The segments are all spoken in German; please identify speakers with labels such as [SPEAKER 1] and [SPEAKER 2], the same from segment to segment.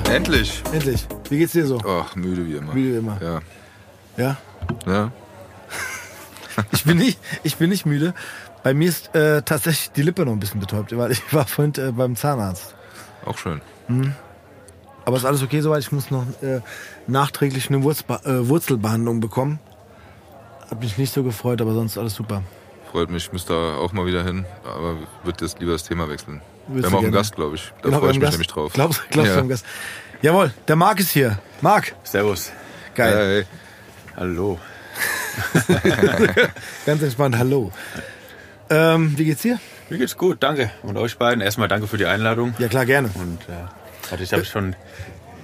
[SPEAKER 1] wieder.
[SPEAKER 2] Endlich.
[SPEAKER 1] Endlich. Wie geht's dir so?
[SPEAKER 2] Ach, müde wie immer.
[SPEAKER 1] Müde wie immer.
[SPEAKER 2] Ja.
[SPEAKER 1] Ja?
[SPEAKER 2] Ja.
[SPEAKER 1] Ich bin nicht, ich bin nicht müde. Bei mir ist äh, tatsächlich die Lippe noch ein bisschen betäubt, weil ich war vorhin äh, beim Zahnarzt.
[SPEAKER 2] Auch schön.
[SPEAKER 1] Aber ist alles okay soweit. Ich muss noch äh, nachträglich eine Wurzba äh, Wurzelbehandlung bekommen. Hab mich nicht so gefreut, aber sonst alles super.
[SPEAKER 2] Freut mich, ich müsste da auch mal wieder hin. Aber würde jetzt lieber das Thema wechseln. Wir haben auch einen? Gast, glaube ich. Da
[SPEAKER 1] Genau,
[SPEAKER 2] freue ich mich
[SPEAKER 1] Gast.
[SPEAKER 2] nämlich drauf.
[SPEAKER 1] Glaubst, glaubst
[SPEAKER 2] ja.
[SPEAKER 1] du, haben Gast? Jawohl, der Marc ist hier. Marc,
[SPEAKER 3] Servus.
[SPEAKER 1] geil.
[SPEAKER 2] Hey,
[SPEAKER 3] Hallo.
[SPEAKER 1] Ganz entspannt, hallo. Ähm, wie geht's dir?
[SPEAKER 3] Mir geht's gut, danke. Und euch beiden erstmal danke für die Einladung.
[SPEAKER 1] Ja klar, gerne.
[SPEAKER 3] Und äh, also ich habe schon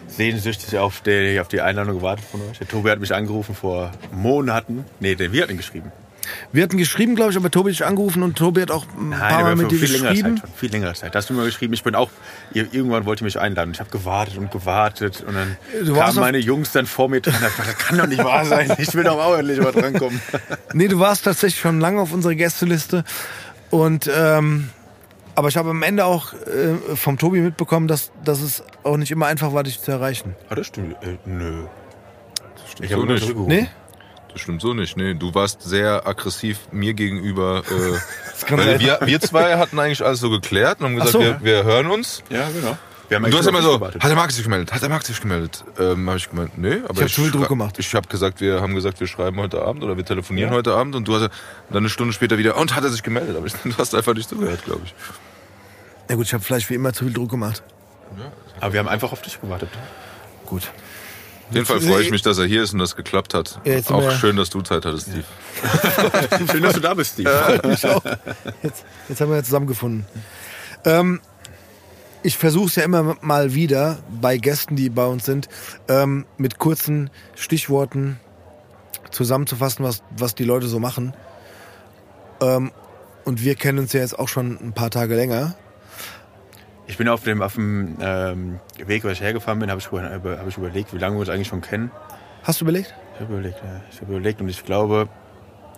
[SPEAKER 3] sehnsüchtig auf die, auf die Einladung gewartet von euch. Der Tobi hat mich angerufen vor Monaten. Nee, der, wir hatten ihn geschrieben.
[SPEAKER 1] Wir hatten geschrieben, glaube ich, aber Tobi hat dich angerufen und Tobi hat auch ein
[SPEAKER 3] Nein,
[SPEAKER 1] paar Mal mit dir
[SPEAKER 3] viel
[SPEAKER 1] geschrieben.
[SPEAKER 3] Zeit schon. Viel längerer Zeit. Da hast du mir geschrieben, ich bin auch, irgendwann wollte ich mich einladen. Ich habe gewartet und gewartet und dann
[SPEAKER 1] Du
[SPEAKER 3] kamen meine Jungs dann vor mir dran. Ich dachte, Das kann doch nicht wahr sein. Ich will doch auch endlich mal drankommen.
[SPEAKER 1] Nee, du warst tatsächlich schon lange auf unserer Gästeliste. Und ähm, aber ich habe am Ende auch äh, vom Tobi mitbekommen, dass, dass es auch nicht immer einfach war, dich zu erreichen.
[SPEAKER 3] Ah, das stimmt. Äh, nö.
[SPEAKER 2] stimmt
[SPEAKER 3] Ich
[SPEAKER 2] so
[SPEAKER 3] habe immer
[SPEAKER 2] nicht.
[SPEAKER 1] Nee?
[SPEAKER 2] Das stimmt so nicht. Nee, du warst sehr aggressiv mir gegenüber. Äh, weil wir, wir zwei hatten eigentlich alles so geklärt und haben gesagt,
[SPEAKER 1] so.
[SPEAKER 2] wir, wir hören uns.
[SPEAKER 3] Ja, genau. Wir haben
[SPEAKER 2] Und du hast immer so,
[SPEAKER 3] gewartet.
[SPEAKER 2] hat der Marc sich gemeldet? Hat der Marc sich gemeldet? Ähm, habe ich gemeint, nee, aber
[SPEAKER 1] hab zu viel
[SPEAKER 2] schrei-
[SPEAKER 1] Druck gemacht.
[SPEAKER 2] Ich habe gesagt, wir haben gesagt, wir schreiben heute Abend oder wir telefonieren
[SPEAKER 3] Ja.
[SPEAKER 2] heute Abend und du hast dann eine Stunde später wieder und hat er sich gemeldet, aber ich, du hast einfach nicht zugehört, glaube ich.
[SPEAKER 1] Ja gut, ich habe vielleicht wie immer zu viel Druck gemacht.
[SPEAKER 3] Aber wir haben einfach auf dich gewartet.
[SPEAKER 1] Gut.
[SPEAKER 2] Auf jeden Fall freue ich mich, dass er hier ist und das geklappt hat.
[SPEAKER 1] Ja,
[SPEAKER 2] Auch schön, dass du Zeit hattest, Steve.
[SPEAKER 3] Schön, dass du da bist, Steve.
[SPEAKER 1] Ich auch. Jetzt, jetzt haben wir ja zusammengefunden. Ähm, ich versuche es ja immer mal wieder bei Gästen, die bei uns sind, ähm, mit kurzen Stichworten zusammenzufassen, was, was die Leute so machen. Ähm, und wir kennen uns ja jetzt auch schon ein paar Tage länger.
[SPEAKER 3] Ich bin auf dem, auf dem ähm, Weg, wo ich hergefahren bin, habe ich, hab ich überlegt, wie lange wir uns eigentlich schon kennen.
[SPEAKER 1] Hast du überlegt?
[SPEAKER 3] Ich habe überlegt, ja. Ich habe überlegt und ich glaube,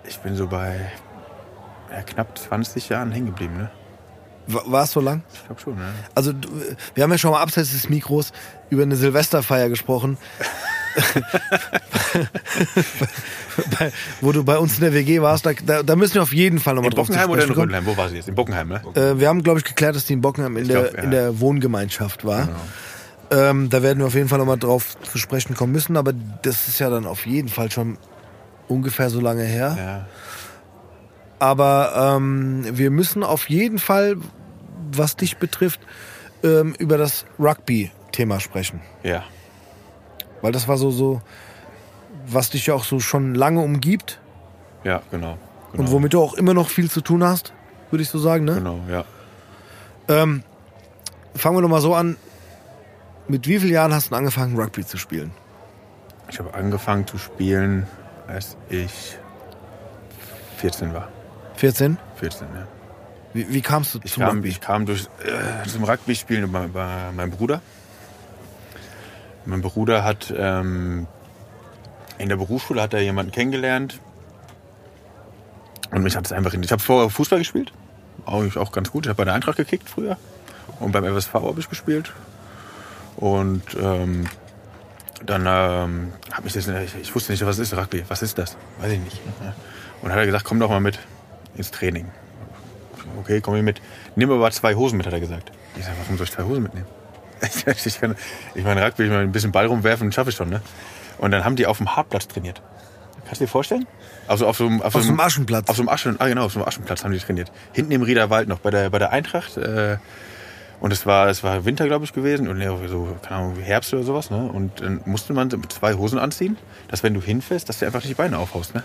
[SPEAKER 3] ich bin so bei ja, knapp 20 Jahren hängen geblieben, ne?
[SPEAKER 1] War es so lang?
[SPEAKER 3] Ich glaube schon, ne?
[SPEAKER 1] Also wir haben ja schon mal abseits des Mikros über eine Silvesterfeier gesprochen. Bei, wo du bei uns in der WG warst, da, da, müssen wir auf jeden Fall nochmal drauf
[SPEAKER 3] Bockenheim oder in. Rödelheim? Wo war sie jetzt? In Bockenheim, ne?
[SPEAKER 1] Äh, wir haben, glaube ich, geklärt, dass die in Bockenheim in,
[SPEAKER 3] Ich
[SPEAKER 1] der,
[SPEAKER 3] glaub, ja.
[SPEAKER 1] in der Wohngemeinschaft war. Ähm, da werden wir auf jeden Fall nochmal drauf zu sprechen kommen müssen, aber das ist ja dann auf jeden Fall schon ungefähr so lange her.
[SPEAKER 3] Ja.
[SPEAKER 1] Aber ähm, wir müssen auf jeden Fall, was dich betrifft, ähm, über das Rugby-Thema sprechen.
[SPEAKER 3] Ja.
[SPEAKER 1] Weil das war so, so, was dich ja auch so schon lange umgibt
[SPEAKER 3] Ja, genau. genau.
[SPEAKER 1] und womit du auch immer noch viel zu tun hast, würde ich so sagen. Ne?
[SPEAKER 3] Genau, ja.
[SPEAKER 1] Ähm, fangen wir doch mal so an. Mit wie vielen Jahren hast du angefangen, Rugby zu spielen?
[SPEAKER 3] Ich habe angefangen zu spielen, als ich 14 war.
[SPEAKER 1] 14?
[SPEAKER 3] 14, ja.
[SPEAKER 1] Wie, wie kamst du
[SPEAKER 3] Ich
[SPEAKER 1] zum
[SPEAKER 3] kam,
[SPEAKER 1] Rugby?
[SPEAKER 3] ich kam durch, äh, zum Rugby-Spielen bei, bei meinem Bruder. Mein Bruder hat ähm, in der Berufsschule hat er jemanden kennengelernt. Und mich hat es einfach in. Ich habe vorher Fußball gespielt. Auch, auch ganz gut. Ich habe bei der Eintracht gekickt früher. Und beim FSV habe ich gespielt. Und ähm, dann ähm, habe ich das. Ich, wusste nicht, was ist Rugby. Was ist das? Weiß ich nicht. Und hat er gesagt, komm doch mal mit ins Training. Okay, komm ich mit. Nimm aber zwei Hosen mit, hat er gesagt. Ich sag, warum soll ich zwei Hosen mitnehmen? Ich, kann, ich meine, Rugby, ich meine, ein bisschen Ball rumwerfen, schaffe ich schon, ne? Und dann haben die auf dem Hartplatz trainiert. Kannst du dir vorstellen? Also auf so einem, auf
[SPEAKER 1] Auf
[SPEAKER 3] so einem
[SPEAKER 1] Aschenplatz.
[SPEAKER 3] Auf so einem Aschen, ah genau, auf so einem Aschenplatz haben die trainiert. Hinten im Riederwald noch, bei der, bei der Eintracht. Äh, und es war, es war Winter, glaube ich, gewesen. Und so, keine Ahnung, Herbst oder sowas, ne? Und dann musste man mit zwei Hosen anziehen, dass wenn du hinfällst, dass du einfach nicht die Beine aufhaust, ne?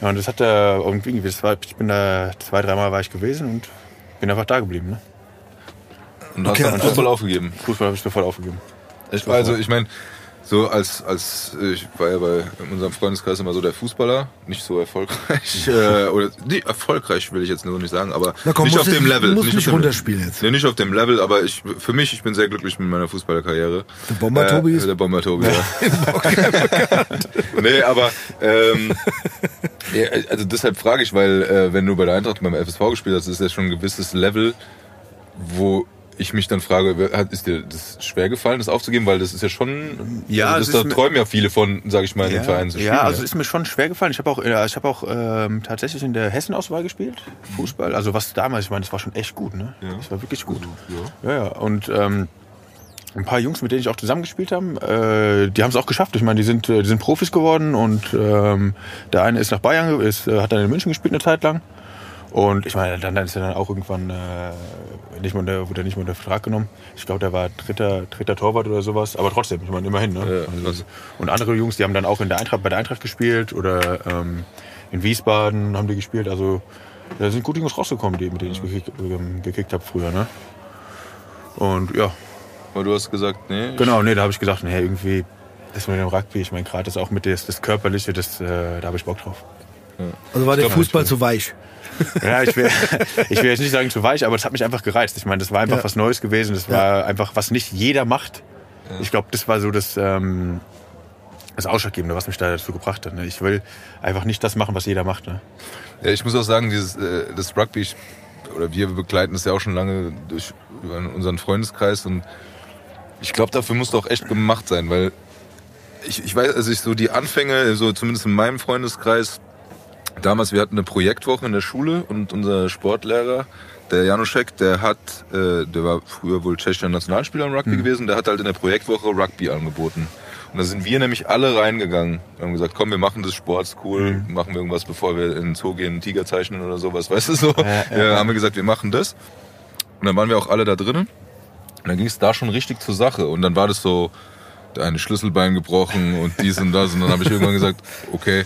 [SPEAKER 3] Ja, und das hat er irgendwie, das war, ich bin da zwei, dreimal war ich gewesen und bin einfach da geblieben, ne?
[SPEAKER 2] Und hast
[SPEAKER 1] Okay,
[SPEAKER 2] dann
[SPEAKER 1] also-
[SPEAKER 2] Fußball aufgegeben.
[SPEAKER 3] Fußball habe ich sofort aufgegeben.
[SPEAKER 2] Ich, also ich meine, so als, als ich war ja bei in unserem Freundeskreis immer so der Fußballer, nicht so erfolgreich. äh, oder nee, erfolgreich will ich jetzt nur nicht sagen, aber
[SPEAKER 1] komm,
[SPEAKER 2] nicht auf dem Level.
[SPEAKER 1] musst
[SPEAKER 2] nicht dem-
[SPEAKER 1] runterspielen jetzt.
[SPEAKER 2] Nee, nicht auf dem Level, aber ich für mich, ich bin sehr glücklich mit meiner Fußballerkarriere.
[SPEAKER 1] Der Bomber Tobi ist-
[SPEAKER 2] Der Bomber Tobi, ja. nee, aber ähm, ja, also deshalb frage ich, weil äh, wenn du bei der Eintracht beim FSV gespielt hast, ist das schon ein gewisses Level, wo ich mich dann frage, ist dir das schwer gefallen, das aufzugeben? Weil das ist ja schon,
[SPEAKER 3] Ja,
[SPEAKER 2] also das,
[SPEAKER 3] ist
[SPEAKER 2] da träumen ja viele von, sage ich mal, in den Vereinen zu spielen.
[SPEAKER 3] Ja, also ist mir schon schwer gefallen. Ich habe auch, äh, ich habe auch ähm, tatsächlich in der Hessenauswahl gespielt, Fußball. Also was damals, ich meine, das war schon echt gut, ne? Das war wirklich gut. Ja, ja. Und ähm, ein paar Jungs, mit denen ich auch zusammengespielt habe, äh, die haben es auch geschafft. Ich meine, die sind, äh, die sind Profis geworden und ähm, der eine ist nach Bayern, ist, äh, hat dann in München gespielt eine Zeit lang. Und ich meine, dann, ist er dann auch irgendwann äh, nicht mal unter, wurde er nicht mal unter Vertrag genommen. Ich glaube, der war dritter, dritter Torwart oder sowas. Aber trotzdem, ich meine, immerhin. Ne?
[SPEAKER 2] Ja,
[SPEAKER 3] also, und andere Jungs, die haben dann auch in der Eintracht, bei der Eintracht gespielt oder ähm, in Wiesbaden haben die gespielt. Also da sind gute Jungs rausgekommen, die, mit denen ich gekickt, ähm, gekickt habe früher. Ne? Und ja,
[SPEAKER 2] Aber du hast gesagt, nee.
[SPEAKER 3] genau, nee, da habe ich gesagt, nee, irgendwie, das mit dem Rugby, ich meine, gerade das auch mit das, das Körperliche, das, äh, da habe ich Bock drauf.
[SPEAKER 1] Also war der
[SPEAKER 2] glaub,
[SPEAKER 1] Fußball zu weich.
[SPEAKER 3] Ja, ich will, ich will jetzt nicht sagen zu weich, aber das hat mich einfach gereizt. Ich meine, das war einfach
[SPEAKER 1] Ja.
[SPEAKER 3] was Neues gewesen. Das war einfach, was nicht jeder macht. Ich glaube, das war so das, ähm, das Ausschlaggebende, was mich da dazu gebracht hat. Ne? Ich will einfach nicht das machen, was jeder macht. Ne?
[SPEAKER 2] Ja, ich muss auch sagen, dieses, äh, das Rugby, ich, oder wir begleiten das ja auch schon lange durch über unseren Freundeskreis und ich glaube, dafür muss doch echt gemacht sein, weil ich, ich weiß, also ich so die Anfänge, so zumindest in meinem Freundeskreis, damals, wir hatten eine Projektwoche in der Schule und unser Sportlehrer, der Januszek, der hat, äh, der war früher wohl tschechischer Nationalspieler im Rugby gewesen, der hat halt in der Projektwoche Rugby angeboten. Und da sind wir nämlich alle reingegangen und haben gesagt, komm, wir machen das Sports cool, machen wir irgendwas, bevor wir in den Zoo gehen, einen Tiger zeichnen oder sowas, weißt du so. Ja, haben wir gesagt, wir machen das. Und dann waren wir auch alle da drinnen. Und dann ging es da schon richtig zur Sache. Und dann war das so, der eine Schlüsselbein gebrochen und dies und das. Und dann habe ich irgendwann gesagt, okay,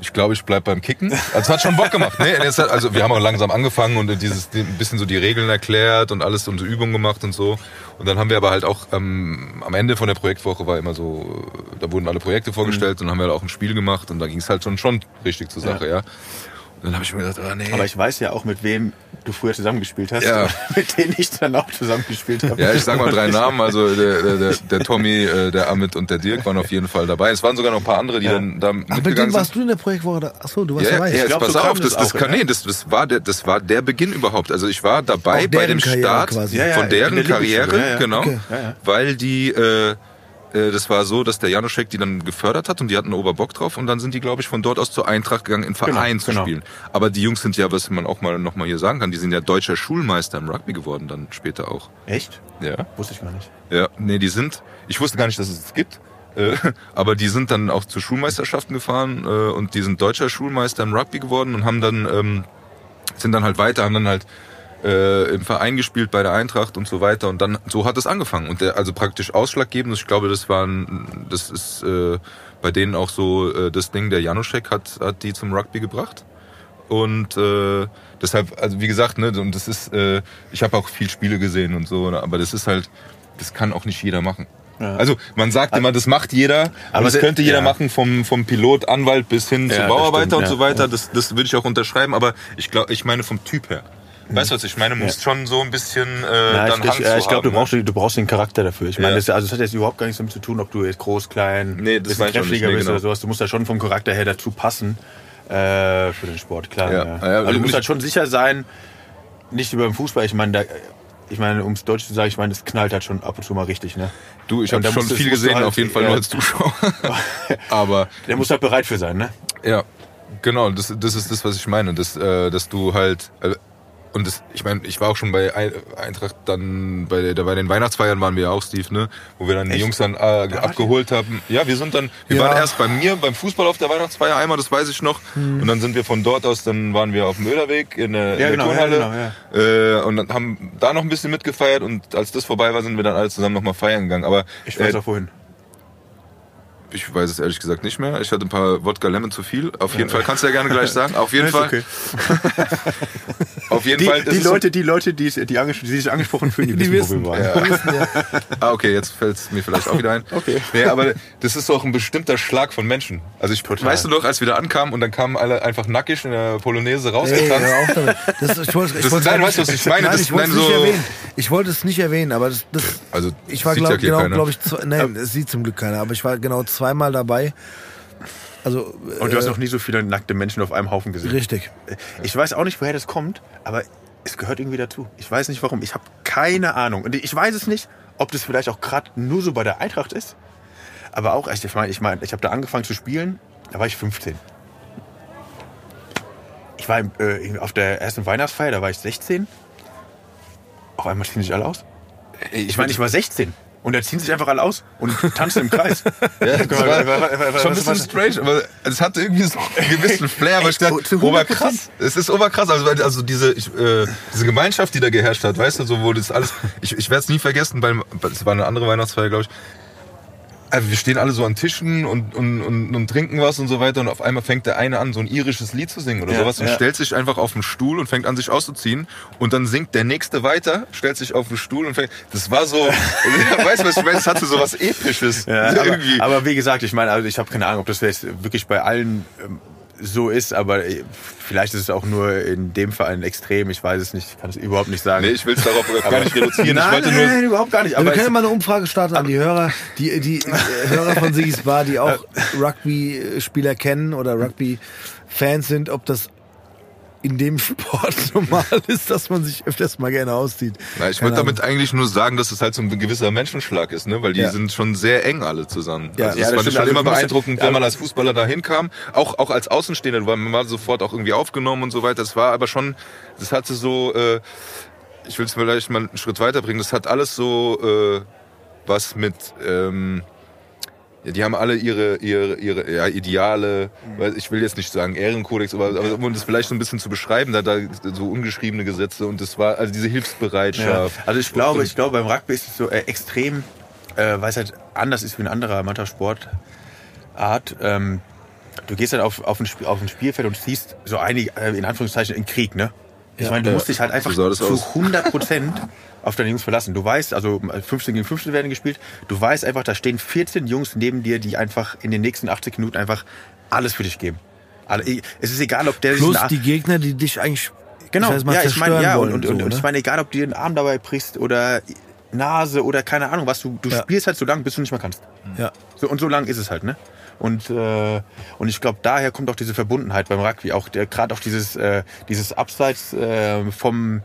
[SPEAKER 2] ich glaube, ich bleib beim Kicken. Also es hat schon Bock gemacht. Ne? Hat, also wir haben auch langsam angefangen und dieses ein bisschen so die Regeln erklärt und alles und so Übungen gemacht und so. Und dann haben wir aber halt auch ähm, am Ende von der Projektwoche war immer so, da wurden alle Projekte vorgestellt und dann haben wir halt auch ein Spiel gemacht und da ging es halt schon schon richtig zur Sache, ja. Und dann habe ich mir gedacht, ah nee.
[SPEAKER 3] Aber ich weiß ja auch, mit wem du früher zusammengespielt hast.
[SPEAKER 2] Ja.
[SPEAKER 3] mit denen ich dann auch zusammengespielt habe.
[SPEAKER 2] Ja, ich sag mal drei Namen. Also der, der, der, der Tommy, äh, der Amit und der Dirk waren auf jeden Fall dabei. Es waren sogar noch ein paar andere, die dann da
[SPEAKER 1] Ach, mit dem
[SPEAKER 2] mitgegangen
[SPEAKER 1] warst du in der Projektwoche da? Achso, du warst
[SPEAKER 2] Ja,
[SPEAKER 1] dabei.
[SPEAKER 2] ja, jetzt
[SPEAKER 3] glaub,
[SPEAKER 2] pass
[SPEAKER 3] so
[SPEAKER 2] auf, das,
[SPEAKER 3] das
[SPEAKER 2] kann,
[SPEAKER 3] ja.
[SPEAKER 2] nee, das, das, war der, das war der Beginn überhaupt. Also ich war dabei bei dem
[SPEAKER 1] Karriere
[SPEAKER 2] Start
[SPEAKER 1] quasi.
[SPEAKER 3] Ja, ja,
[SPEAKER 2] von deren
[SPEAKER 3] der
[SPEAKER 2] Karriere,
[SPEAKER 3] ja, ja.
[SPEAKER 2] genau,
[SPEAKER 1] Okay.
[SPEAKER 3] Ja, ja.
[SPEAKER 2] weil die, äh, das war so, dass der Januszek die dann gefördert hat und die hatten Oberbock drauf und dann sind die, glaube ich, von dort aus zur Eintracht gegangen, in Verein
[SPEAKER 3] Genau,
[SPEAKER 2] zu
[SPEAKER 3] genau.
[SPEAKER 2] spielen. Aber die Jungs sind ja, was man auch mal noch mal hier sagen kann, die sind ja deutscher Schulmeister im Rugby geworden dann später auch.
[SPEAKER 3] Echt?
[SPEAKER 2] Ja.
[SPEAKER 3] Wusste ich gar nicht.
[SPEAKER 2] Ja, nee, die sind, ich wusste gar nicht, dass es es gibt, äh, aber die sind dann auch zu Schulmeisterschaften gefahren äh, und die sind deutscher Schulmeister im Rugby geworden und haben dann, ähm, sind dann halt weiter, haben dann halt äh, im Verein gespielt bei der Eintracht und so weiter und dann, so hat es angefangen und der, also praktisch ausschlaggebend, ich glaube, das war ein, das ist äh, bei denen auch so äh, das Ding, der Januszek hat, hat die zum Rugby gebracht. Und äh, deshalb, also wie gesagt, ne, und das ist, äh, ich habe auch viel Spiele gesehen und so, ne, aber das ist halt, das kann auch nicht jeder machen. Also man sagt immer, das macht jeder, aber das könnte jeder
[SPEAKER 3] ja.
[SPEAKER 2] machen, vom, vom Pilot, Anwalt bis hin
[SPEAKER 3] Ja,
[SPEAKER 2] zu
[SPEAKER 3] das
[SPEAKER 2] Bauarbeiter
[SPEAKER 3] stimmt,
[SPEAKER 2] und so
[SPEAKER 3] ja,
[SPEAKER 2] weiter.
[SPEAKER 3] ja.
[SPEAKER 2] Das, das würde ich auch unterschreiben, aber ich glaube, ich meine vom Typ her. Weißt du, was ich meine? Muss schon so ein bisschen äh,
[SPEAKER 3] Ja,
[SPEAKER 2] dann
[SPEAKER 3] ich,
[SPEAKER 2] Hang
[SPEAKER 3] ich, äh,
[SPEAKER 2] zu
[SPEAKER 3] ich glaube, du
[SPEAKER 2] haben,
[SPEAKER 3] brauchst, du brauchst den Charakter dafür. Ich meine,
[SPEAKER 2] Ja.
[SPEAKER 3] das, also, das hat jetzt überhaupt gar nichts damit zu tun, ob du jetzt groß, klein,
[SPEAKER 2] Nee, das
[SPEAKER 3] bisschen
[SPEAKER 2] ich
[SPEAKER 3] kräftiger
[SPEAKER 2] Nee,
[SPEAKER 3] bist
[SPEAKER 2] genau.
[SPEAKER 3] oder sowas. Du musst ja schon vom Charakter her dazu passen äh, für den Sport, klar.
[SPEAKER 2] Ja.
[SPEAKER 3] Ja.
[SPEAKER 2] Ja,
[SPEAKER 3] Aber du
[SPEAKER 2] ich-
[SPEAKER 3] musst halt schon sicher sein, nicht wie beim Fußball. Ich meine, da, ich meine, um es deutsch zu sagen, ich meine, das knallt halt schon ab und zu mal richtig, ne?
[SPEAKER 2] Du, ich habe
[SPEAKER 3] da
[SPEAKER 2] schon
[SPEAKER 3] musst
[SPEAKER 2] viel
[SPEAKER 3] musst
[SPEAKER 2] gesehen,
[SPEAKER 3] halt-
[SPEAKER 2] auf jeden Fall
[SPEAKER 3] ja.
[SPEAKER 2] nur als Zuschauer. aber
[SPEAKER 3] Der muss halt bereit für sein, ne?
[SPEAKER 2] Ja, genau, das, das ist das, was ich meine, dass, äh, dass du halt äh, und das, ich meine, ich war auch schon bei Ein- Eintracht dann bei, der, bei den Weihnachtsfeiern waren wir ja auch, Steve, ne, wo wir dann die
[SPEAKER 3] Echt?
[SPEAKER 2] Jungs dann äh, abgeholt haben. Ja, wir sind dann, wir
[SPEAKER 1] Ja.
[SPEAKER 2] waren erst bei mir beim Fußball auf der Weihnachtsfeier einmal, das weiß ich noch, und dann sind wir von dort aus, dann waren wir auf dem Öderweg in der,
[SPEAKER 3] Ja,
[SPEAKER 2] in der
[SPEAKER 3] genau, ja,
[SPEAKER 2] Turnhalle
[SPEAKER 3] genau,
[SPEAKER 2] äh, und dann haben da noch ein bisschen mitgefeiert und als das vorbei war, sind wir dann alle zusammen nochmal feiern gegangen. Aber
[SPEAKER 3] Ich weiß
[SPEAKER 2] äh,
[SPEAKER 3] auch wohin.
[SPEAKER 2] Ich weiß es ehrlich gesagt nicht mehr. Ich hatte ein paar Wodka Lemon zu viel. Auf jeden Fall kannst du ja gerne gleich sagen. Auf jeden Fall.
[SPEAKER 3] okay.
[SPEAKER 2] Auf jeden
[SPEAKER 3] Die,
[SPEAKER 2] Fall.
[SPEAKER 3] die, Leute, die Leute, die, die, die sich angesprochen fühlen, die,
[SPEAKER 1] Die
[SPEAKER 3] wissen, wo wir
[SPEAKER 1] wissen,
[SPEAKER 3] waren.
[SPEAKER 1] ja.
[SPEAKER 2] Ah, okay, jetzt fällt es mir vielleicht auch wieder ein.
[SPEAKER 3] Okay.
[SPEAKER 2] Nee, aber das ist doch ein bestimmter Schlag von Menschen. Also ich,
[SPEAKER 3] Total.
[SPEAKER 2] weißt du noch, als wir da ankamen und dann kamen alle einfach nackig in der Polonaise
[SPEAKER 1] Ey,
[SPEAKER 2] rausgetanzt.
[SPEAKER 1] damit. Das, ich wollte, ich
[SPEAKER 2] Das-
[SPEAKER 1] wollte
[SPEAKER 2] nein, weißt du,
[SPEAKER 1] nicht-
[SPEAKER 2] was ich meine?
[SPEAKER 1] Nein, ich wollte es
[SPEAKER 2] nein,
[SPEAKER 1] nicht
[SPEAKER 2] so-
[SPEAKER 1] erwähnen. Ich wollte es nicht erwähnen, aber das, das
[SPEAKER 2] Also
[SPEAKER 1] ich war
[SPEAKER 2] ja
[SPEAKER 1] glaub, genau, glaube ich, zwei, nein, es sieht zum Glück keiner, aber ich war genau zweimal dabei. Also
[SPEAKER 3] Und du hast
[SPEAKER 1] äh,
[SPEAKER 3] noch nie so viele nackte Menschen auf einem Haufen gesehen.
[SPEAKER 1] richtig.
[SPEAKER 3] Ich weiß auch nicht, woher das kommt, aber es gehört irgendwie dazu. Ich weiß nicht warum. Ich habe keine Ahnung. Und ich weiß es nicht, ob das vielleicht auch gerade nur so bei der Eintracht ist. Aber auch, ich meine, ich, mein, ich habe da angefangen zu spielen, da war ich 15. Ich war äh, auf der ersten Weihnachtsfeier, da war ich 16. Auf einmal ziehen sich alle aus. Ich meine, ich war 16. Und da ziehen sich einfach alle aus und tanzen im Kreis.
[SPEAKER 2] Ja, das war schon ein bisschen strange, aber es hatte irgendwie so einen gewissen Flair, aber ich dachte, oberkrass. Es ist oberkrass, also, also diese, ich, äh, diese Gemeinschaft, die da geherrscht hat, weißt du, so wo das alles, ich, ich werde es nie vergessen, weil es war eine andere Weihnachtsfeier, glaube ich, also wir stehen alle so an Tischen und, und, und, und, trinken was und so weiter und auf einmal fängt der eine an, so ein irisches Lied zu singen oder ja, sowas und ja. stellt sich einfach auf den Stuhl und fängt an, sich auszuziehen und dann singt der nächste weiter, stellt sich auf den Stuhl und fängt, das war so, weißt du, was ich meine, das hatte so was Episches.
[SPEAKER 3] Ja. Aber, aber, wie gesagt, ich meine, also ich habe keine Ahnung, ob das wirklich bei allen ähm, so ist, aber äh, vielleicht ist es auch nur in dem Fall ein Extrem. Ich weiß es nicht, ich kann es überhaupt nicht sagen.
[SPEAKER 2] Nee, ich will es darauf gar nicht reduzieren.
[SPEAKER 3] nein,
[SPEAKER 2] ich wollte
[SPEAKER 3] nein, nein, überhaupt gar nicht.
[SPEAKER 1] Aber wir können mal eine Umfrage starten an die Hörer, die, die Hörer von Sigis Bar, die auch Rugby-Spieler kennen oder Rugby-Fans sind, ob das in dem Sport normal ist, dass man sich öfters mal gerne auszieht.
[SPEAKER 2] Na, ich würde damit eigentlich nur sagen, dass es halt so ein gewisser Menschenschlag ist, ne? weil die ja. sind schon sehr eng alle zusammen. Ja, also ja, das, das fand ich schon immer beeindruckend, wenn man als Fußballer da hinkam, auch, auch als Außenstehender, weil man war sofort auch irgendwie aufgenommen und so weiter. Das war aber schon, das hatte so, äh, ich will es vielleicht mal einen Schritt weiterbringen, das hat alles so äh, was mit... Ähm, ja, die haben alle ihre, ihre, ihre ja, Ideale, mhm. ich will jetzt nicht sagen Ehrenkodex, aber, aber um das vielleicht so ein bisschen zu beschreiben, da, da so ungeschriebene Gesetze und das war, also diese Hilfsbereitschaft.
[SPEAKER 3] Ja. Also ich glaube, ich glaube, beim Rugby ist es so äh, extrem, äh, weil es halt anders ist wie ein anderer Mannschaftssportart. Ähm, du gehst halt auf, auf, ein, auf ein Spielfeld und siehst so einige, äh, in Anführungszeichen, in Krieg, ne? Ich meine, du musst dich halt einfach zu 100 Prozent auf deine Jungs verlassen. Du weißt, also 15 gegen 15 werden gespielt, du weißt einfach, da stehen 14 Jungs neben dir, die einfach in den nächsten 80 Minuten einfach alles für dich geben. Es ist egal, ob der...
[SPEAKER 1] Plus die Gegner, die dich eigentlich...
[SPEAKER 3] Genau, das heißt, ja, ich meine, ja, und, und, so, und, ne? ich meine, egal, ob du den Arm dabei brichst oder Nase oder keine Ahnung was, du, du ja. spielst halt so lange, bis du nicht mehr kannst.
[SPEAKER 1] Ja.
[SPEAKER 3] So, und so lang ist es halt, ne? Und, äh, und ich glaube, daher kommt auch diese Verbundenheit beim Rugby, auch gerade auch dieses, äh, dieses Abseits äh, vom,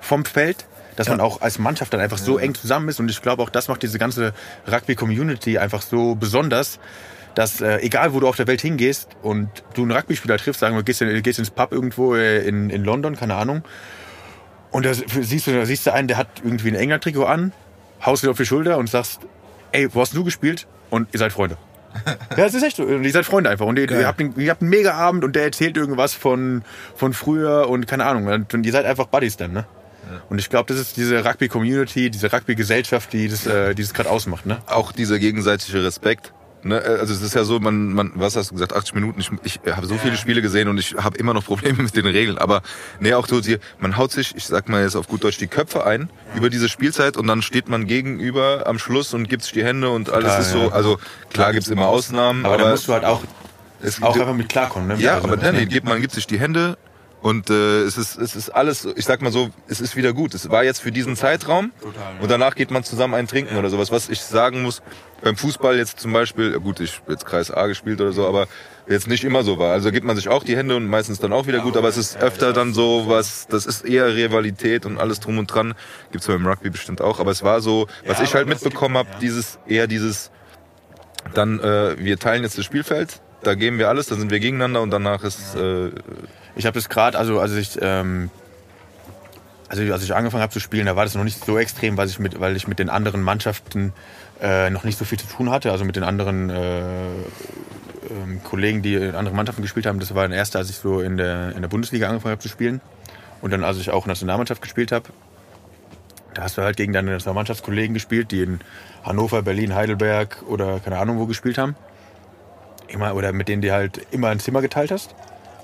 [SPEAKER 3] vom Feld, dass ja. man auch als Mannschaft dann einfach so eng zusammen ist. Und ich glaube, auch das macht diese ganze Rugby-Community einfach so besonders, dass äh, egal wo du auf der Welt hingehst und du einen Rugby-Spieler triffst, sagen wir, gehst, gehst ins Pub irgendwo äh, in, in London, keine Ahnung, und da siehst du, da siehst du einen, der hat irgendwie ein England-Trikot an, haust dir auf die Schulter und sagst, ey, wo hast du gespielt? Und ihr seid Freunde. Ja, es ist echt so. Und ihr seid Freunde einfach. Und ihr, ihr, habt, einen, ihr habt einen mega Abend und der erzählt irgendwas von, von früher und keine Ahnung. Und ihr seid einfach Buddies dann, ne? Und ich glaube, das ist diese Rugby-Community, diese Rugby-Gesellschaft, die das, äh, die das gerade ausmacht. Ne?
[SPEAKER 2] Auch dieser gegenseitige Respekt. Ne? Also es ist ja so, man, man, was hast du gesagt, 80 Minuten. Ich, ich habe so viele Spiele gesehen und ich habe immer noch Probleme mit den Regeln. Aber nee, auch so, man haut sich, ich sag mal jetzt auf gut Deutsch, die Köpfe ein über diese Spielzeit und dann steht man gegenüber am Schluss und gibt sich die Hände und alles Total, ist so. Also klar gibt's immer Ausnahmen,
[SPEAKER 3] aber, aber da musst du halt auch es auch einfach mit klarkommen. Ne?
[SPEAKER 2] Ja, also, aber nee, gibt, man gibt sich die Hände, und äh, es, ist, es ist alles, ich sag mal so, es ist wieder gut. Es war jetzt für diesen Zeitraum Total, ja. und danach geht man zusammen ein Trinken ja. oder sowas. Was ich sagen muss, beim Fußball jetzt zum Beispiel, gut, ich jetzt Kreis A gespielt oder so, aber jetzt nicht immer so war. Also gibt man sich auch die Hände und meistens dann auch wieder gut, aber es ist öfter dann so was, das ist eher Rivalität und alles drum und dran. Gibt's beim Rugby bestimmt auch, aber es war so, was ich halt mitbekommen habe, dieses eher dieses, dann äh, wir teilen jetzt das Spielfeld, da geben wir alles, dann sind wir gegeneinander und danach ist äh,
[SPEAKER 3] ich habe das gerade, also als ich, ähm, also als ich angefangen habe zu spielen, da war das noch nicht so extrem, weil ich mit, weil ich mit den anderen Mannschaften äh, noch nicht so viel zu tun hatte. Also mit den anderen äh, ähm, Kollegen, die in anderen Mannschaften gespielt haben. Das war ein erster, als ich so in der, in der Bundesliga angefangen habe zu spielen. Und dann, als ich auch Nationalmannschaft gespielt habe, da hast du halt gegen deine Nationalmannschaftskollegen gespielt, die in Hannover, Berlin, Heidelberg oder keine Ahnung wo gespielt haben. Immer, oder mit denen du halt immer ein Zimmer geteilt hast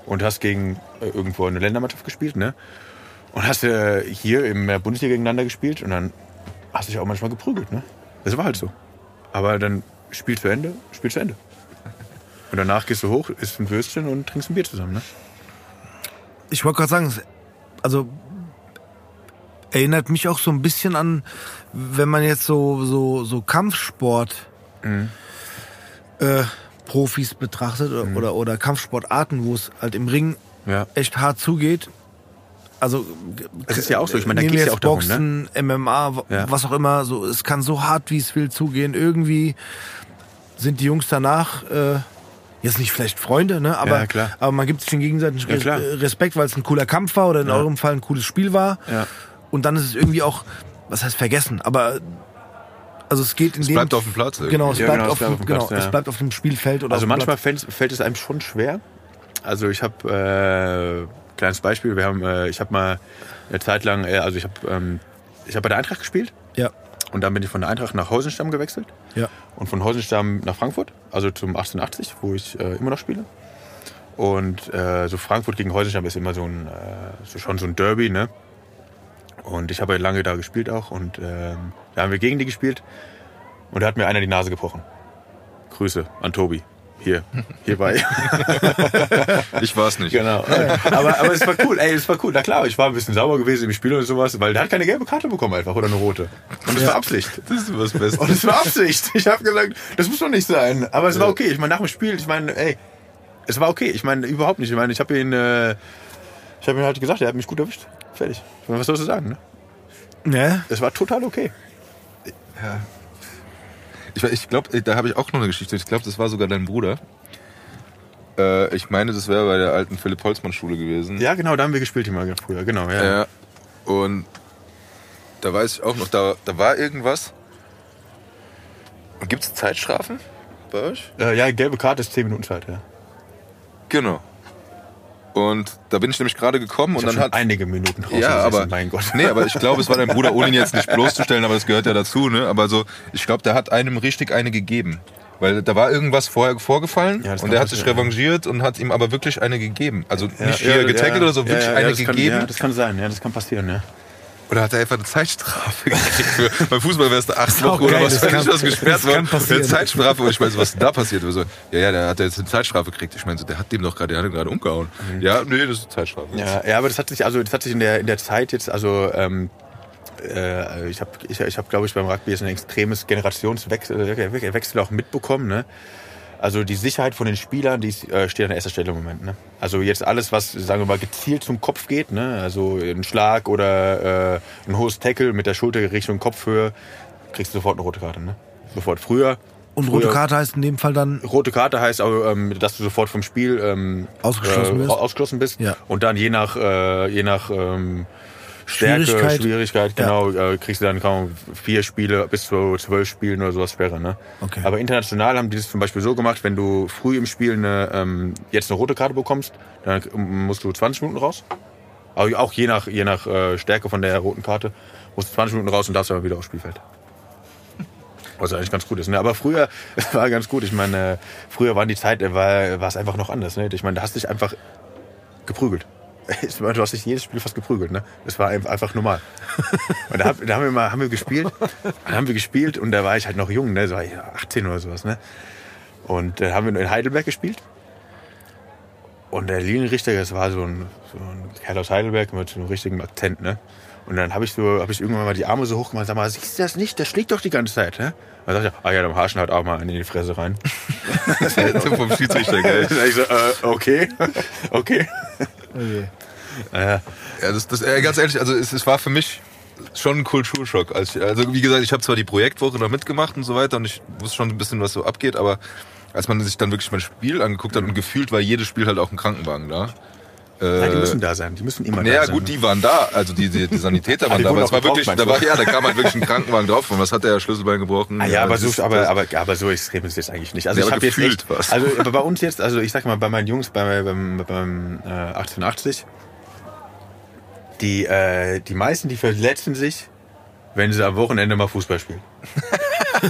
[SPEAKER 3] und hast gegen äh, irgendwo eine Ländermannschaft gespielt, ne? Und hast äh, hier in der Bundesliga gegeneinander gespielt und dann hast du dich auch manchmal geprügelt, ne? Das war halt so. Aber dann Spiel zu Ende, Spiel zu Ende. Und danach gehst du hoch, isst ein Würstchen und trinkst ein Bier zusammen, ne?
[SPEAKER 1] Ich wollte gerade sagen, also erinnert mich auch so ein bisschen an, wenn man jetzt so, so, so Kampfsport mhm. äh, Profis betrachtet mhm. oder, oder Kampfsportarten, wo es halt im Ring ja. echt hart zugeht. also
[SPEAKER 3] Es ist ja auch so, ich meine, da geht's
[SPEAKER 1] wir
[SPEAKER 3] ja auch darum,
[SPEAKER 1] Boxen, MMA,
[SPEAKER 3] Ja.
[SPEAKER 1] was auch immer, so es kann so hart wie es will zugehen. Irgendwie sind die Jungs danach äh, jetzt nicht vielleicht Freunde, ne? Aber,
[SPEAKER 3] Ja, klar.
[SPEAKER 1] aber man gibt sich den gegenseitigen
[SPEAKER 3] Ja,
[SPEAKER 1] Respekt, weil es ein cooler Kampf war oder in
[SPEAKER 3] Ja.
[SPEAKER 1] eurem Fall ein cooles Spiel war.
[SPEAKER 3] Ja.
[SPEAKER 1] Und dann ist es irgendwie auch, was heißt vergessen, aber also es geht in
[SPEAKER 2] Es
[SPEAKER 1] dem
[SPEAKER 2] bleibt auf dem Platz. irgendwie.
[SPEAKER 1] Genau, es
[SPEAKER 3] Ja,
[SPEAKER 1] bleibt,
[SPEAKER 3] genau, es
[SPEAKER 1] auf,
[SPEAKER 3] bleibt
[SPEAKER 1] dem,
[SPEAKER 3] auf dem
[SPEAKER 1] genau,
[SPEAKER 3] Platz, ja.
[SPEAKER 1] es bleibt auf dem Spielfeld oder
[SPEAKER 3] Also manchmal
[SPEAKER 1] Platz.
[SPEAKER 3] fällt, fällt es einem schon schwer. Also ich habe, äh, kleines Beispiel, wir haben, äh, ich habe mal eine Zeit lang, äh, also ich habe ähm, ich hab bei der Eintracht gespielt
[SPEAKER 1] Ja,
[SPEAKER 3] und dann bin ich von der Eintracht nach Heusenstamm gewechselt
[SPEAKER 1] ja.
[SPEAKER 3] und von Heusenstamm nach Frankfurt, also zum 1880, wo ich äh, immer noch spiele. Und äh, so Frankfurt gegen Heusenstamm ist immer so ein, äh, so schon so ein Derby, ne? Und ich habe ja lange da gespielt auch und ähm, da haben wir gegen die gespielt und da hat mir einer die Nase gebrochen. Grüße an Tobi. Hier, hierbei.
[SPEAKER 2] Ich war es nicht.
[SPEAKER 3] genau. Aber, aber es war cool, ey, es war cool. Na klar, ich war ein bisschen sauber gewesen im Spiel und sowas, weil der hat keine gelbe Karte bekommen einfach oder eine rote. Und es war Absicht.
[SPEAKER 2] Das ist was Bestes.
[SPEAKER 3] Und es war Absicht. Ich habe gesagt, das muss doch nicht sein. Aber es war okay. Ich meine, nach dem Spiel, ich meine, ey, es war okay. Ich meine, überhaupt nicht. Ich meine, ich habe ihn, äh, ich habe ihn halt gesagt, er hat mich gut erwischt. Fertig. Meine, was sollst du sagen? Ne?
[SPEAKER 1] Ja,
[SPEAKER 3] Es war total okay.
[SPEAKER 2] Ich, ich glaube, da habe ich auch noch eine Geschichte. Ich glaube, das war sogar dein Bruder. Äh, ich meine, das wäre bei der alten Philipp-Holzmann-Schule gewesen.
[SPEAKER 3] Ja, genau, da haben wir gespielt immer früher. Genau, ja.
[SPEAKER 2] Ja. Und da weiß ich auch noch, da, da war irgendwas. Gibt es Zeitstrafen bei euch?
[SPEAKER 3] Äh, ja, gelbe Karte ist 10 Minuten Zeit, ja.
[SPEAKER 2] Genau. Und da bin ich nämlich gerade gekommen
[SPEAKER 3] Ich
[SPEAKER 2] und dann
[SPEAKER 3] schon
[SPEAKER 2] hat.
[SPEAKER 3] einige Minuten raus.
[SPEAKER 2] Ja, aber,
[SPEAKER 3] mein Gott.
[SPEAKER 2] nee, aber ich glaube, es war dein Bruder, ohne ihn jetzt nicht bloßzustellen, aber das gehört ja dazu, ne? Aber so, ich glaube, der hat einem richtig eine gegeben. Weil da war irgendwas vorher vorgefallen
[SPEAKER 3] Ja,
[SPEAKER 2] und der hat sich
[SPEAKER 3] ja.
[SPEAKER 2] revanchiert und hat ihm aber wirklich eine gegeben. Also
[SPEAKER 3] Ja,
[SPEAKER 2] nicht hier getackelt oder so, wirklich eine
[SPEAKER 3] das kann,
[SPEAKER 2] gegeben.
[SPEAKER 3] Ja, das kann sein, ja, das kann passieren, ja.
[SPEAKER 2] Oder hat er einfach eine Zeitstrafe gekriegt? Für, beim Fußball wärst du acht Wochen oder was
[SPEAKER 1] kann-
[SPEAKER 2] ich was gesperrt
[SPEAKER 1] das kann
[SPEAKER 2] worden. Eine Zeitstrafe und ich meine, was ist da passiert? So, ja, ja, der hat jetzt eine Zeitstrafe gekriegt. Ich meine, so, der hat dem doch gerade, der hat ihn gerade umgehauen. Ja, nee, das ist eine Zeitstrafe.
[SPEAKER 3] Mhm. Ja, ja, aber das hat sich also das hat sich in der in der Zeit jetzt also ähm, äh, ich habe ich, ich habe glaube ich beim Rugby jetzt ein extremes Generationswechsel äh, Wechsel auch mitbekommen, ne? Also die Sicherheit von den Spielern, die äh, steht an erster Stelle im Moment. Ne? Also jetzt alles, was sagen wir mal gezielt zum Kopf geht, ne? also ein Schlag oder äh, ein hohes Tackle mit der Schulter Richtung Kopfhöhe, kriegst du sofort eine rote Karte. Ne? Sofort. Früher
[SPEAKER 1] und
[SPEAKER 3] früher-
[SPEAKER 1] rote Karte heißt in dem Fall dann
[SPEAKER 3] Rote Karte heißt ähm, dass du sofort vom Spiel ähm,
[SPEAKER 1] Ausgeschlossen bist.
[SPEAKER 3] ausgeschlossen bist.
[SPEAKER 1] Ja.
[SPEAKER 3] Und dann je nach, äh, je nach ähm, Stärke,
[SPEAKER 1] Schwierigkeit.
[SPEAKER 3] Schwierigkeit, genau, äh, kriegst du dann kaum vier Spiele bis zu zwölf Spielen oder sowas Sperre. Ne?
[SPEAKER 1] Okay.
[SPEAKER 3] Aber international haben die das zum Beispiel so gemacht, wenn du früh im Spiel eine, ähm, jetzt eine rote Karte bekommst, dann musst du 20 Minuten raus. Aber auch je nach, je nach äh, Stärke von der roten Karte musst du 20 Minuten raus und darfst dann wieder aufs Spielfeld. Was eigentlich ganz gut ist. Ne? Aber früher es war ganz gut. Ich meine, früher waren die Zeit, äh, war, war es einfach noch anders. Ne? Ich meine, da hast du dich einfach geprügelt. Du hast dich jedes Spiel fast geprügelt, ne? Das war ein- einfach normal. Und da, da haben wir mal haben wir gespielt, dann haben wir gespielt und da war ich halt noch jung, ne? So war ich 18 oder sowas, ne? Und dann haben wir in Heidelberg gespielt. Und der Linienrichter, das war so ein, so ein Kerl aus Heidelberg mit so einem richtigen Akzent, ne? Und dann habe ich so, habe ich irgendwann mal die Arme so hoch gemacht, sag mal, siehst du das nicht? Der schlägt doch die ganze Zeit, ne? Dann sagt er, ah ja, dann Haschen halt auch mal in die Fresse rein.
[SPEAKER 2] Vom Schiedsrichter, gell?
[SPEAKER 3] Dann ich so, äh, okay, okay. Äh,
[SPEAKER 2] Ja, das, das, äh, ganz ehrlich, also es, es war für mich schon ein Kulturschock. Als ich, also wie gesagt, ich habe zwar die Projektwoche noch mitgemacht und so weiter und ich wusste schon ein bisschen, was so abgeht, aber als man sich dann wirklich mein Spiel angeguckt hat und gefühlt war jedes Spiel halt auch ein Krankenwagen da.
[SPEAKER 3] Ja, die
[SPEAKER 2] Äh,
[SPEAKER 3] müssen da sein, die müssen immer
[SPEAKER 2] naja,
[SPEAKER 3] da sein.
[SPEAKER 2] gut, die waren da, also die, die, die Sanitäter waren
[SPEAKER 3] die
[SPEAKER 2] da, aber es war wirklich, da war, ja, da kam halt wirklich ein Krankenwagen drauf und was hat der Schlüsselbein gebrochen?
[SPEAKER 3] Ah, ja, aber,
[SPEAKER 2] das ist-
[SPEAKER 3] so, aber, aber, aber so extrem ist es jetzt eigentlich nicht. Also
[SPEAKER 2] Ja,
[SPEAKER 3] ich
[SPEAKER 2] aber
[SPEAKER 3] habe jetzt echt,
[SPEAKER 2] was.
[SPEAKER 3] also aber bei uns jetzt, also ich sag mal bei meinen Jungs bei, beim, beim äh, 1880, die die, äh, die meisten, die verletzen sich, wenn sie am Wochenende mal Fußball spielen.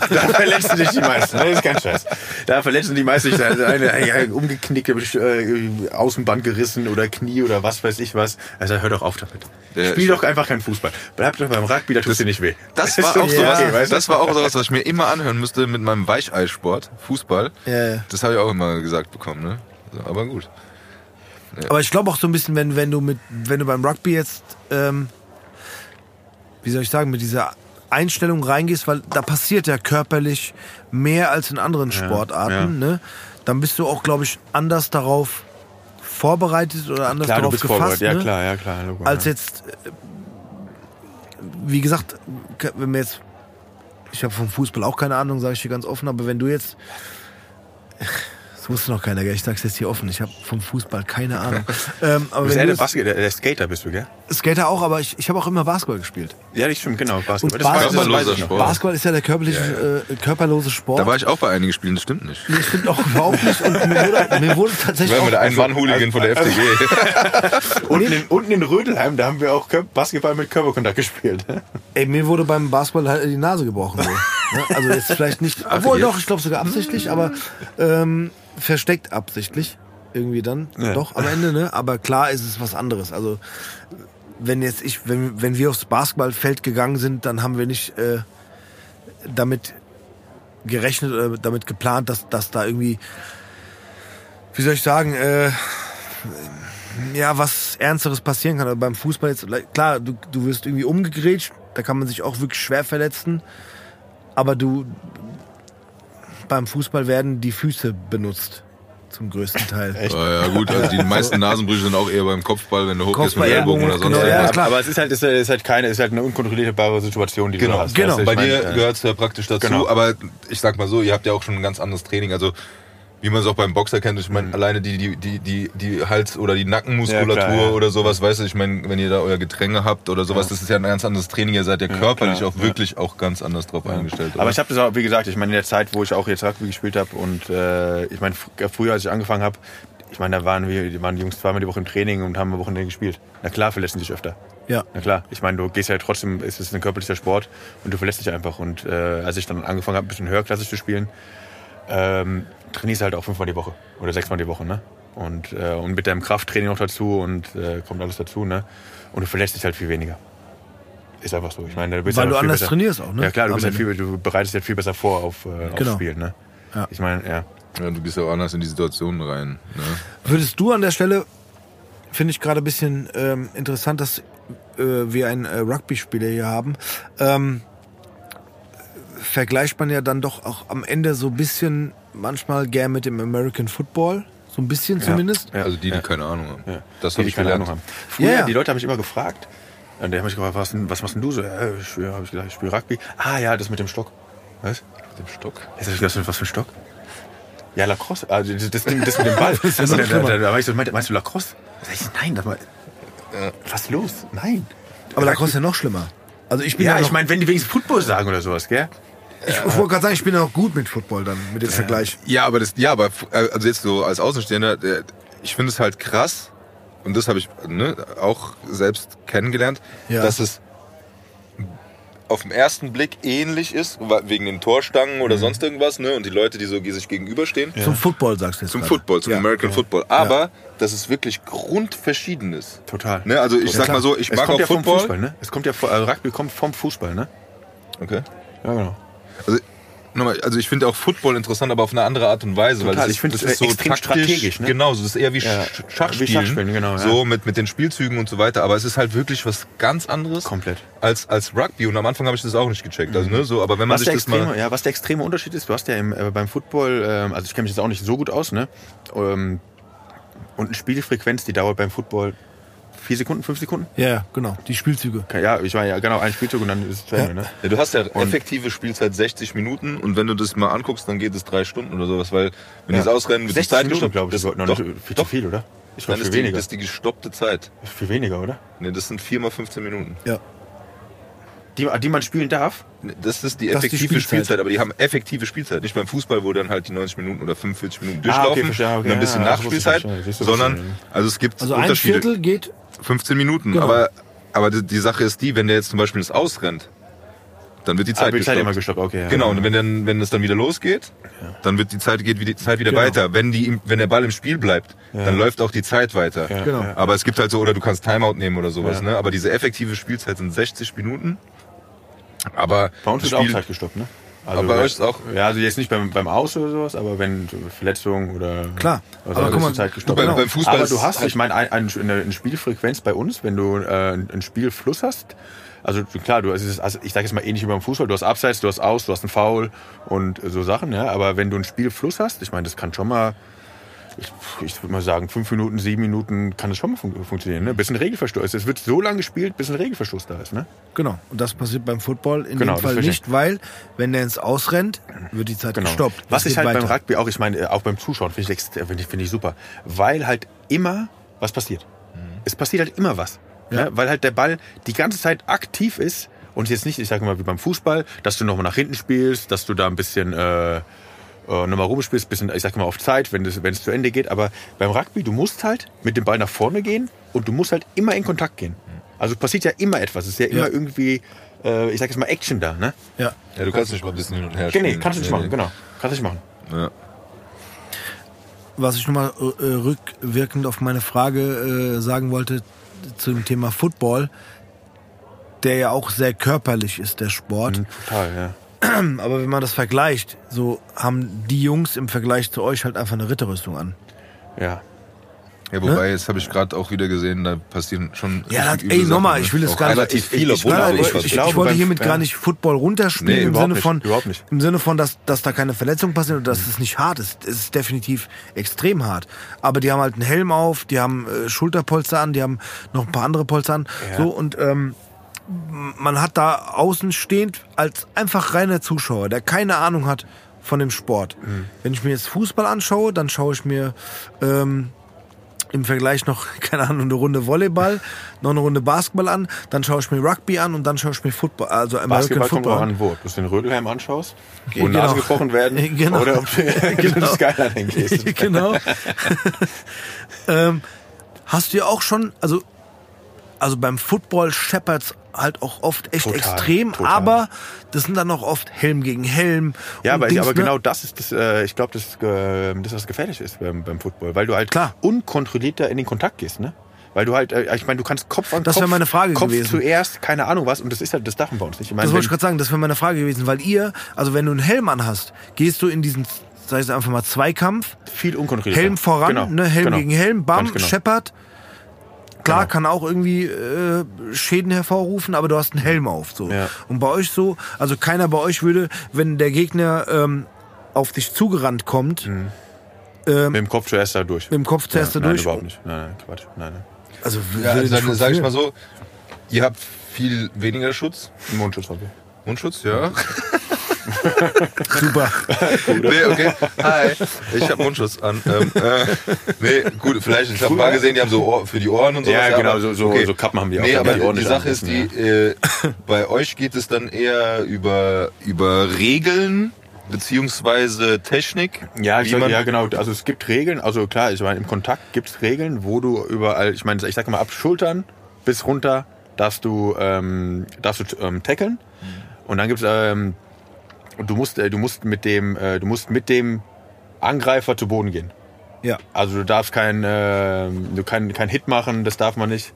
[SPEAKER 3] Da verletzen sich die meisten. Das ist kein Scheiß. Da verletzen die meisten sich eine, eine umgeknickte äh, Außenband gerissen oder Knie oder was weiß ich was. Also hör doch auf damit.
[SPEAKER 2] Ja,
[SPEAKER 3] Spiel doch einfach keinen Fußball. Bleib doch beim Rugby, da tut dir nicht weh.
[SPEAKER 2] Das war auch
[SPEAKER 3] doch
[SPEAKER 2] sowas,
[SPEAKER 3] okay,
[SPEAKER 2] das war auch sowas, was ich mir immer anhören müsste mit meinem Weicheisport, Fußball.
[SPEAKER 1] Ja, ja.
[SPEAKER 2] Das habe ich auch immer gesagt bekommen, ne? Aber gut.
[SPEAKER 1] Aber ich glaube auch so ein bisschen, wenn, wenn du mit, wenn du beim Rugby jetzt, ähm, wie soll ich sagen, mit dieser Einstellung reingehst, weil da passiert ja körperlich mehr als in anderen Sportarten,
[SPEAKER 3] ja.
[SPEAKER 1] ne? Dann bist du auch, glaube ich, anders darauf vorbereitet oder anders
[SPEAKER 3] Klar, du
[SPEAKER 1] darauf
[SPEAKER 3] bist
[SPEAKER 1] gefasst.
[SPEAKER 3] vorbereitet. Ja,
[SPEAKER 1] ne?
[SPEAKER 3] klar, ja, klar. Logo,
[SPEAKER 1] Als
[SPEAKER 3] ja.
[SPEAKER 1] jetzt, äh, wie gesagt, wenn wir jetzt, ich habe vom Fußball auch keine Ahnung, sage ich dir ganz offen, aber wenn du jetzt, das wusste noch keiner, gell? ich sag's jetzt hier offen, ich habe vom Fußball keine Ahnung. ähm, aber
[SPEAKER 3] Du bist
[SPEAKER 1] du
[SPEAKER 3] der, Basket, der Skater bist du, gell?
[SPEAKER 1] Skater auch, aber ich, ich habe auch immer Basketball gespielt.
[SPEAKER 3] Ja, das stimmt, genau. Basketball. Das weiß- das
[SPEAKER 2] Basketball-
[SPEAKER 3] weiß ich.
[SPEAKER 2] Sport.
[SPEAKER 1] Basketball ist ja der körperliche, Äh, körperlose Sport.
[SPEAKER 2] Da war ich auch bei einigen Spielen, das stimmt nicht.
[SPEAKER 1] Nee, das stimmt auch überhaupt nicht. Und mir wurde, mir wurde
[SPEAKER 2] Ich
[SPEAKER 1] tatsächlich
[SPEAKER 2] war
[SPEAKER 1] auch,
[SPEAKER 2] immer der Ein-Mann-Hooligan von der FDG.
[SPEAKER 3] Unten, in, unten in Rödelheim, da haben wir auch Kör- Basketball mit Körperkontakt gespielt.
[SPEAKER 1] ey, mir wurde beim Basketball halt die Nase gebrochen. So. Ne? Also jetzt vielleicht nicht, obwohl
[SPEAKER 2] jetzt?
[SPEAKER 1] doch, ich glaube sogar absichtlich, aber ähm, versteckt absichtlich irgendwie dann
[SPEAKER 3] Ja.
[SPEAKER 1] doch am Ende. Ne? Aber klar ist es was anderes. Also wenn jetzt ich, wenn, wenn wir aufs Basketballfeld gegangen sind, dann haben wir nicht äh, damit gerechnet oder damit geplant, dass, dass da irgendwie, wie soll ich sagen, äh, ja, was Ernsteres passieren kann. Aber beim Fußball jetzt, klar, du, du wirst irgendwie umgegrätscht, da kann man sich auch wirklich schwer verletzen. Aber du, beim Fußball werden die Füße benutzt. Zum größten Teil.
[SPEAKER 3] Echt?
[SPEAKER 2] Ja, gut, also die meisten Nasenbrüche sind auch eher beim Kopfball, wenn du hochgehst mit Ellbogen oder sonst
[SPEAKER 1] genau, ja, klar.
[SPEAKER 3] Aber es ist halt, es ist halt keine, es ist halt eine unkontrollierbare Situation, die
[SPEAKER 2] Genau,
[SPEAKER 3] du hast.
[SPEAKER 1] genau.
[SPEAKER 3] Weißt
[SPEAKER 2] Bei dir
[SPEAKER 3] äh,
[SPEAKER 2] gehört es ja praktisch dazu,
[SPEAKER 3] Genau.
[SPEAKER 2] aber ich sag mal so, ihr habt ja auch schon ein ganz anderes Training. Also wie man es auch beim Boxer kennt, ich meine, alleine die, die, die, die, die Hals- oder die Nackenmuskulatur
[SPEAKER 3] Ja, klar, ja.
[SPEAKER 2] oder sowas, weißt du, ich meine, wenn ihr da euer Getränke habt oder sowas, das ist ja ein ganz anderes Training, ihr seid ja körperlich
[SPEAKER 3] klar,
[SPEAKER 2] auch wirklich auch ganz anders drauf eingestellt.
[SPEAKER 3] Aber ich habe das auch, wie gesagt, ich meine, in der Zeit, wo ich auch jetzt Rugby gespielt habe und äh, ich meine, fr- früher, als ich angefangen habe, ich meine, da waren wir, die waren die Jungs zweimal die Woche im Training und haben am Wochenende gespielt. Na klar, verletzen sich öfter.
[SPEAKER 1] Ja.
[SPEAKER 3] Na klar, ich meine, du gehst ja trotzdem, es ist ein körperlicher Sport und du verlässt dich einfach. Und äh, als ich dann angefangen habe, ein bisschen höherklassig zu spielen, ähm, trainierst halt auch fünfmal die Woche oder sechsmal die Woche, ne? Und, äh, und mit deinem Krafttraining noch dazu und äh, kommt alles dazu, ne? Und du verlässt dich halt viel weniger. Ist einfach so. Ich meine, du bist
[SPEAKER 1] Weil
[SPEAKER 3] halt
[SPEAKER 1] du anders
[SPEAKER 3] besser.
[SPEAKER 1] trainierst auch, ne?
[SPEAKER 3] Ja klar, du, halt
[SPEAKER 1] Ende.
[SPEAKER 3] viel, du bereitest dich halt viel besser vor auf, äh, aufs
[SPEAKER 1] Genau.
[SPEAKER 3] Spiel, ne?
[SPEAKER 1] Ja.
[SPEAKER 3] Ich meine, ja.
[SPEAKER 2] ja, du gehst ja auch anders in die Situation rein. Ne?
[SPEAKER 1] Würdest du an der Stelle, finde ich gerade ein bisschen ähm, interessant, dass äh, wir einen äh, Rugby-Spieler hier haben, ähm, vergleicht man ja dann doch auch am Ende so ein bisschen manchmal gern mit dem American Football. So ein bisschen zumindest.
[SPEAKER 3] Ja.
[SPEAKER 2] Also die, die
[SPEAKER 3] ja.
[SPEAKER 2] keine Ahnung haben.
[SPEAKER 3] Ja.
[SPEAKER 2] Das habe ich
[SPEAKER 3] keine
[SPEAKER 2] gelernt.
[SPEAKER 3] Ahnung haben. Früher,
[SPEAKER 1] Ja, ja.
[SPEAKER 3] die Leute haben mich immer gefragt. Und der hat mich gefragt, was, was machst denn du so? Ja, ich spiele, hab ich gesagt, ich spiele Rugby. Ah ja, das mit dem Stock. Was?
[SPEAKER 2] Mit dem Stock.
[SPEAKER 3] Jetzt hab ich gedacht, was für ein Stock? Ja, Lacrosse. Also das, das, das mit dem Ball.
[SPEAKER 1] ist ja
[SPEAKER 3] Und
[SPEAKER 1] noch
[SPEAKER 3] da, da,
[SPEAKER 1] schlimmer.
[SPEAKER 3] da, da war ich so, meinst, meinst du Lacrosse? Da sag ich, nein, das war, was ist los? Nein.
[SPEAKER 1] Aber Lacrosse ist ja noch schlimmer. Also ich bin ja,
[SPEAKER 3] Ja,
[SPEAKER 1] noch,
[SPEAKER 3] ich meine, wenn die wenigstens Football sagen oder sowas, gell?
[SPEAKER 1] Ich, ich wollte gerade sagen, ich bin ja auch gut mit Football dann, mit dem Vergleich.
[SPEAKER 2] Ja, aber das, ja, aber äh, also jetzt so als Außenstehender, der, ich finde es halt krass und das habe ich ne, auch selbst kennengelernt,
[SPEAKER 1] Ja.
[SPEAKER 2] dass es auf den ersten Blick ähnlich ist wegen den Torstangen oder sonst irgendwas, ne? Und die Leute, die so die sich gegenüberstehen.
[SPEAKER 1] Zum Football sagst du jetzt
[SPEAKER 2] Zum
[SPEAKER 1] gerade.
[SPEAKER 2] Football, zum
[SPEAKER 1] Ja.
[SPEAKER 2] American Football. Aber dass es wirklich grundverschieden ist.
[SPEAKER 3] Total.
[SPEAKER 2] Ne? Also ich sag
[SPEAKER 1] klar.
[SPEAKER 2] mal so, ich
[SPEAKER 3] es
[SPEAKER 2] mag
[SPEAKER 3] kommt
[SPEAKER 2] auch
[SPEAKER 3] ja vom
[SPEAKER 2] Football.
[SPEAKER 3] Fußball, ne? Es kommt ja, äh, Rugby kommt vom Fußball, ne?
[SPEAKER 2] Okay.
[SPEAKER 3] Ja, genau.
[SPEAKER 2] Also, nochmal, also ich finde auch Football interessant, aber auf eine andere Art und Weise. weil
[SPEAKER 3] Total,
[SPEAKER 2] das
[SPEAKER 3] ich finde
[SPEAKER 2] das
[SPEAKER 3] es
[SPEAKER 2] ist so
[SPEAKER 3] extrem
[SPEAKER 2] taktisch,
[SPEAKER 3] strategisch, ne?
[SPEAKER 2] Genau, so das ist eher wie
[SPEAKER 3] Ja,
[SPEAKER 2] Sch-
[SPEAKER 3] wie
[SPEAKER 2] Schachspielen.
[SPEAKER 3] Schachspielen, genau, ja.
[SPEAKER 2] So mit, mit den Spielzügen und so weiter. Aber es ist halt wirklich was ganz anderes
[SPEAKER 3] Komplett.
[SPEAKER 2] als, als Rugby. Und am Anfang habe ich das auch nicht gecheckt. Also, ne, so, aber wenn man
[SPEAKER 3] Was
[SPEAKER 2] sich
[SPEAKER 3] der,
[SPEAKER 2] das
[SPEAKER 3] extreme,
[SPEAKER 2] mal.
[SPEAKER 3] ja, was der extreme Unterschied ist, du hast ja im, äh, beim Football, ähm, also ich kenne mich jetzt auch nicht so gut aus, ne? Ähm, und eine Spielfrequenz, die dauert beim Football vier Sekunden, fünf Sekunden?
[SPEAKER 1] Ja, ja, genau. Die Spielzüge.
[SPEAKER 3] Ja, ich war ja genau ein Spielzug und dann ist es zu Ende, ne?
[SPEAKER 2] Ja, du hast ja effektive Spielzeit 60 Minuten und wenn du das mal anguckst, dann geht es drei Stunden oder sowas, weil wenn
[SPEAKER 3] Ja.
[SPEAKER 2] die es ausrennen, wird die
[SPEAKER 3] 60
[SPEAKER 2] Zeit
[SPEAKER 3] Minuten,
[SPEAKER 2] gestoppt.
[SPEAKER 3] glaube ich,
[SPEAKER 2] Das-
[SPEAKER 3] noch
[SPEAKER 2] doch,
[SPEAKER 3] nicht viel
[SPEAKER 2] doch.
[SPEAKER 3] zu viel, oder? Ich
[SPEAKER 2] Dann ist die, ist die gestoppte Zeit.
[SPEAKER 3] viel weniger, oder?
[SPEAKER 2] Ne, das sind 4 mal 15 Minuten.
[SPEAKER 1] Ja.
[SPEAKER 3] Die, die man spielen darf?
[SPEAKER 2] Das ist die
[SPEAKER 1] Das ist die
[SPEAKER 2] effektive
[SPEAKER 1] Spielzeit.
[SPEAKER 2] Spielzeit. aber die haben effektive Spielzeit. Nicht beim Fußball, wo dann halt die 90 Minuten oder 45 Minuten
[SPEAKER 3] Ah,
[SPEAKER 2] durchlaufen
[SPEAKER 3] okay, verstehe, okay,
[SPEAKER 2] und ein bisschen
[SPEAKER 3] ja,
[SPEAKER 2] Nachspielzeit,
[SPEAKER 3] ja,
[SPEAKER 2] sondern also es gibt
[SPEAKER 1] Also ein
[SPEAKER 2] Unterschiede.
[SPEAKER 1] Viertel geht
[SPEAKER 2] 15 Minuten,
[SPEAKER 1] Genau.
[SPEAKER 2] aber aber die, die Sache ist die, wenn der jetzt zum Beispiel das ausrennt, dann wird die Zeit
[SPEAKER 3] Ah, wird Zeit
[SPEAKER 2] gestoppt.
[SPEAKER 3] immer gestoppt, okay. Ja.
[SPEAKER 2] Genau, und wenn dann wenn es dann wieder losgeht, dann wird die Zeit geht die Zeit wieder
[SPEAKER 1] Genau.
[SPEAKER 2] weiter. Wenn die wenn der Ball im Spiel bleibt, dann läuft auch die Zeit weiter.
[SPEAKER 3] Ja,
[SPEAKER 1] Genau.
[SPEAKER 3] ja.
[SPEAKER 2] Aber es gibt halt so oder du kannst Timeout nehmen oder sowas,
[SPEAKER 3] Ja.
[SPEAKER 2] ne? Aber diese effektive Spielzeit sind 60 Minuten. Aber
[SPEAKER 3] Bei uns wird auch Zeit gestoppt, ne?
[SPEAKER 2] Aber bei euch ist auch-
[SPEAKER 3] Ja, also jetzt nicht beim, beim Aus oder sowas, aber wenn so Verletzung oder.
[SPEAKER 1] Klar.
[SPEAKER 3] Also
[SPEAKER 1] Aber guck mal,
[SPEAKER 3] Zeit gestoppt.
[SPEAKER 2] beim- beim Fußball
[SPEAKER 3] aber du hast,
[SPEAKER 2] halt-
[SPEAKER 3] ich meine, ein, ein, eine, eine Spielfrequenz bei uns, wenn du äh, einen Spielfluss hast. Also klar, du, also ich sage jetzt mal ähnlich wie beim Fußball, du hast Abseits, du hast Aus, du hast einen Foul und so Sachen, ja. Aber wenn du einen Spielfluss hast, ich meine, das kann schon mal ich, würde mal sagen, fünf Minuten, sieben Minuten kann es schon mal fun funktionieren. Ne? Bis ein Regelverstoß. Es wird so lange gespielt, bis ein Regelverstoß da ist. Ne?
[SPEAKER 1] Genau. Und das passiert beim Football in
[SPEAKER 3] Genau,
[SPEAKER 1] dem Fall nicht, weil, wenn der ins Ausrennt, wird die Zeit
[SPEAKER 3] Genau.
[SPEAKER 1] gestoppt.
[SPEAKER 3] Was ich halt beim
[SPEAKER 1] weiter.
[SPEAKER 3] Rugby auch, ich meine, äh, auch beim Zuschauen finde ich, äh, finde ich, finde ich super. Weil halt immer was passiert. Es passiert halt immer was.
[SPEAKER 1] Ja.
[SPEAKER 3] Ne? Weil halt der Ball die ganze Zeit aktiv ist und jetzt nicht, ich sage mal, wie beim Fußball, dass du nochmal nach hinten spielst, dass du da ein bisschen äh, äh, nochmal rumspielst, bisschen, ich sag mal, auf Zeit, wenn es, wenn es zu Ende geht. Aber beim Rugby, du musst halt mit dem Ball nach vorne gehen und du musst halt immer in Kontakt gehen. Also passiert ja immer etwas. Es ist ja immer
[SPEAKER 1] Ja.
[SPEAKER 3] irgendwie, äh, ich sag jetzt mal, Action da. Ne?
[SPEAKER 1] Ja.
[SPEAKER 2] Ja, du kannst nicht mal ein bisschen hin und her
[SPEAKER 3] Nee,
[SPEAKER 2] spielen.
[SPEAKER 3] nee, kannst du nicht machen, genau. Kannst du nicht machen.
[SPEAKER 2] Ja.
[SPEAKER 1] Was ich nochmal äh, rückwirkend auf meine Frage äh, sagen wollte zum Thema Football, der ja auch sehr körperlich ist, der Sport.
[SPEAKER 3] Total, ja.
[SPEAKER 1] Aber wenn man das vergleicht, so haben die Jungs im Vergleich zu euch halt einfach eine Ritterrüstung an.
[SPEAKER 3] Ja.
[SPEAKER 2] Ja, wobei, jetzt habe ich gerade auch wieder gesehen, da passieren schon.
[SPEAKER 1] Ja, ey, nochmal,
[SPEAKER 2] Sachen,
[SPEAKER 1] ich will
[SPEAKER 2] ne?
[SPEAKER 1] das gar nicht-
[SPEAKER 2] relativ
[SPEAKER 3] ich-
[SPEAKER 2] viele
[SPEAKER 3] ich-
[SPEAKER 1] ich,
[SPEAKER 3] ich
[SPEAKER 1] ich, ich,
[SPEAKER 3] glaube,
[SPEAKER 1] wollte hiermit
[SPEAKER 3] ja.
[SPEAKER 1] gar nicht Football runterspielen
[SPEAKER 3] Nee,
[SPEAKER 1] im
[SPEAKER 3] überhaupt
[SPEAKER 1] Sinne
[SPEAKER 3] nicht,
[SPEAKER 1] von
[SPEAKER 3] überhaupt nicht.
[SPEAKER 1] im Sinne von, dass, dass da keine Verletzungen passieren oder dass es nicht hart ist. Es ist definitiv extrem hart. Aber die haben halt einen Helm auf, die haben äh, Schulterpolster an, die haben noch ein paar andere Polster an.
[SPEAKER 3] Ja.
[SPEAKER 1] So und ähm, man hat da außen stehend als einfach reiner Zuschauer, der keine Ahnung hat von dem Sport.
[SPEAKER 3] Mhm.
[SPEAKER 1] Wenn ich mir jetzt Fußball anschaue, dann schaue ich mir ähm, im Vergleich noch, keine Ahnung, eine Runde Volleyball, noch eine Runde Basketball an, dann schaue ich mir Rugby an und dann schaue ich mir Football, also American
[SPEAKER 3] Basketball kommt
[SPEAKER 1] Football
[SPEAKER 3] auch
[SPEAKER 1] an.
[SPEAKER 3] wo du den Rödelheim anschaust, wo
[SPEAKER 1] Genau.
[SPEAKER 3] Nasen gebrochen werden
[SPEAKER 1] Genau.
[SPEAKER 3] oder ob du
[SPEAKER 1] Genau.
[SPEAKER 3] Skyline hingehst.
[SPEAKER 1] genau. ähm, hast du ja auch schon, also, also beim Football Shepherds halt auch oft echt
[SPEAKER 3] Total,
[SPEAKER 1] extrem,
[SPEAKER 3] total.
[SPEAKER 1] aber das sind dann auch oft Helm gegen Helm.
[SPEAKER 3] Ja, aber,
[SPEAKER 1] Dings,
[SPEAKER 3] aber
[SPEAKER 1] ne?
[SPEAKER 3] genau das ist das, äh, ich glaube, das, äh, das, was gefährlich ist beim, beim Football, weil du halt
[SPEAKER 1] Klar.
[SPEAKER 3] unkontrollierter in den Kontakt gehst, ne? Weil du halt, äh, ich meine, du kannst Kopf an
[SPEAKER 1] Das
[SPEAKER 3] Kopf,
[SPEAKER 1] meine Frage
[SPEAKER 3] Kopf
[SPEAKER 1] gewesen.
[SPEAKER 3] zuerst, keine Ahnung was, und das ist halt, das darf bei uns nicht. Ich meine,
[SPEAKER 1] Das wollte ich gerade sagen, das wäre meine Frage gewesen, weil ihr, also wenn du einen Helm anhast, gehst du in diesen, sag ich einfach mal, Zweikampf,
[SPEAKER 3] viel unkontrollierter.
[SPEAKER 1] Helm voran,
[SPEAKER 3] Genau,
[SPEAKER 1] ne, Helm
[SPEAKER 3] genau.
[SPEAKER 1] gegen Helm, bam,
[SPEAKER 3] genau.
[SPEAKER 1] scheppert. Klar,
[SPEAKER 3] Genau.
[SPEAKER 1] kann auch irgendwie äh, Schäden hervorrufen, aber du hast einen Helm auf. So.
[SPEAKER 3] Ja.
[SPEAKER 1] Und bei euch so, also keiner bei euch würde, wenn der Gegner ähm, auf dich zugerannt kommt,
[SPEAKER 3] Mhm.
[SPEAKER 1] ähm,
[SPEAKER 3] Mit dem Kopf zuerst da durch.
[SPEAKER 1] mit dem Kopf zuerst da
[SPEAKER 3] nein,
[SPEAKER 1] durch.
[SPEAKER 3] überhaupt nicht. Nein, nein, Quatsch. Nein, nein.
[SPEAKER 1] Also
[SPEAKER 2] Ja, also dann sage ich mal so, ihr habt viel weniger Schutz.
[SPEAKER 3] Mundschutz habe ich.
[SPEAKER 2] Mundschutz, ja.
[SPEAKER 1] Super.
[SPEAKER 2] nee, okay. Hi. Ich habe Mundschutz an. Ähm, äh, nee, gut, vielleicht, ich habe mal gesehen, die haben so Ohr, für die Ohren und so.
[SPEAKER 3] Ja, genau, so- so- so Kappen haben die auch,
[SPEAKER 2] Nee, aber
[SPEAKER 3] die Ohren
[SPEAKER 2] die Sache ist die, äh, bei euch geht es dann eher über, über Regeln beziehungsweise Technik.
[SPEAKER 3] Ja, ich sag, ja, genau. Also es gibt Regeln. Also klar, ich meine, im Kontakt gibt es Regeln, wo du überall, ich meine, ich sag mal, ab Schultern bis runter darfst du, ähm, darfst du ähm, tackeln. Und dann gibt's, ähm, du musst, äh, du musst mit dem, äh, du musst mit dem Angreifer zu Boden gehen.
[SPEAKER 1] Ja.
[SPEAKER 3] Also du darfst kein, äh, du kein, kein Hit machen, das darf man nicht.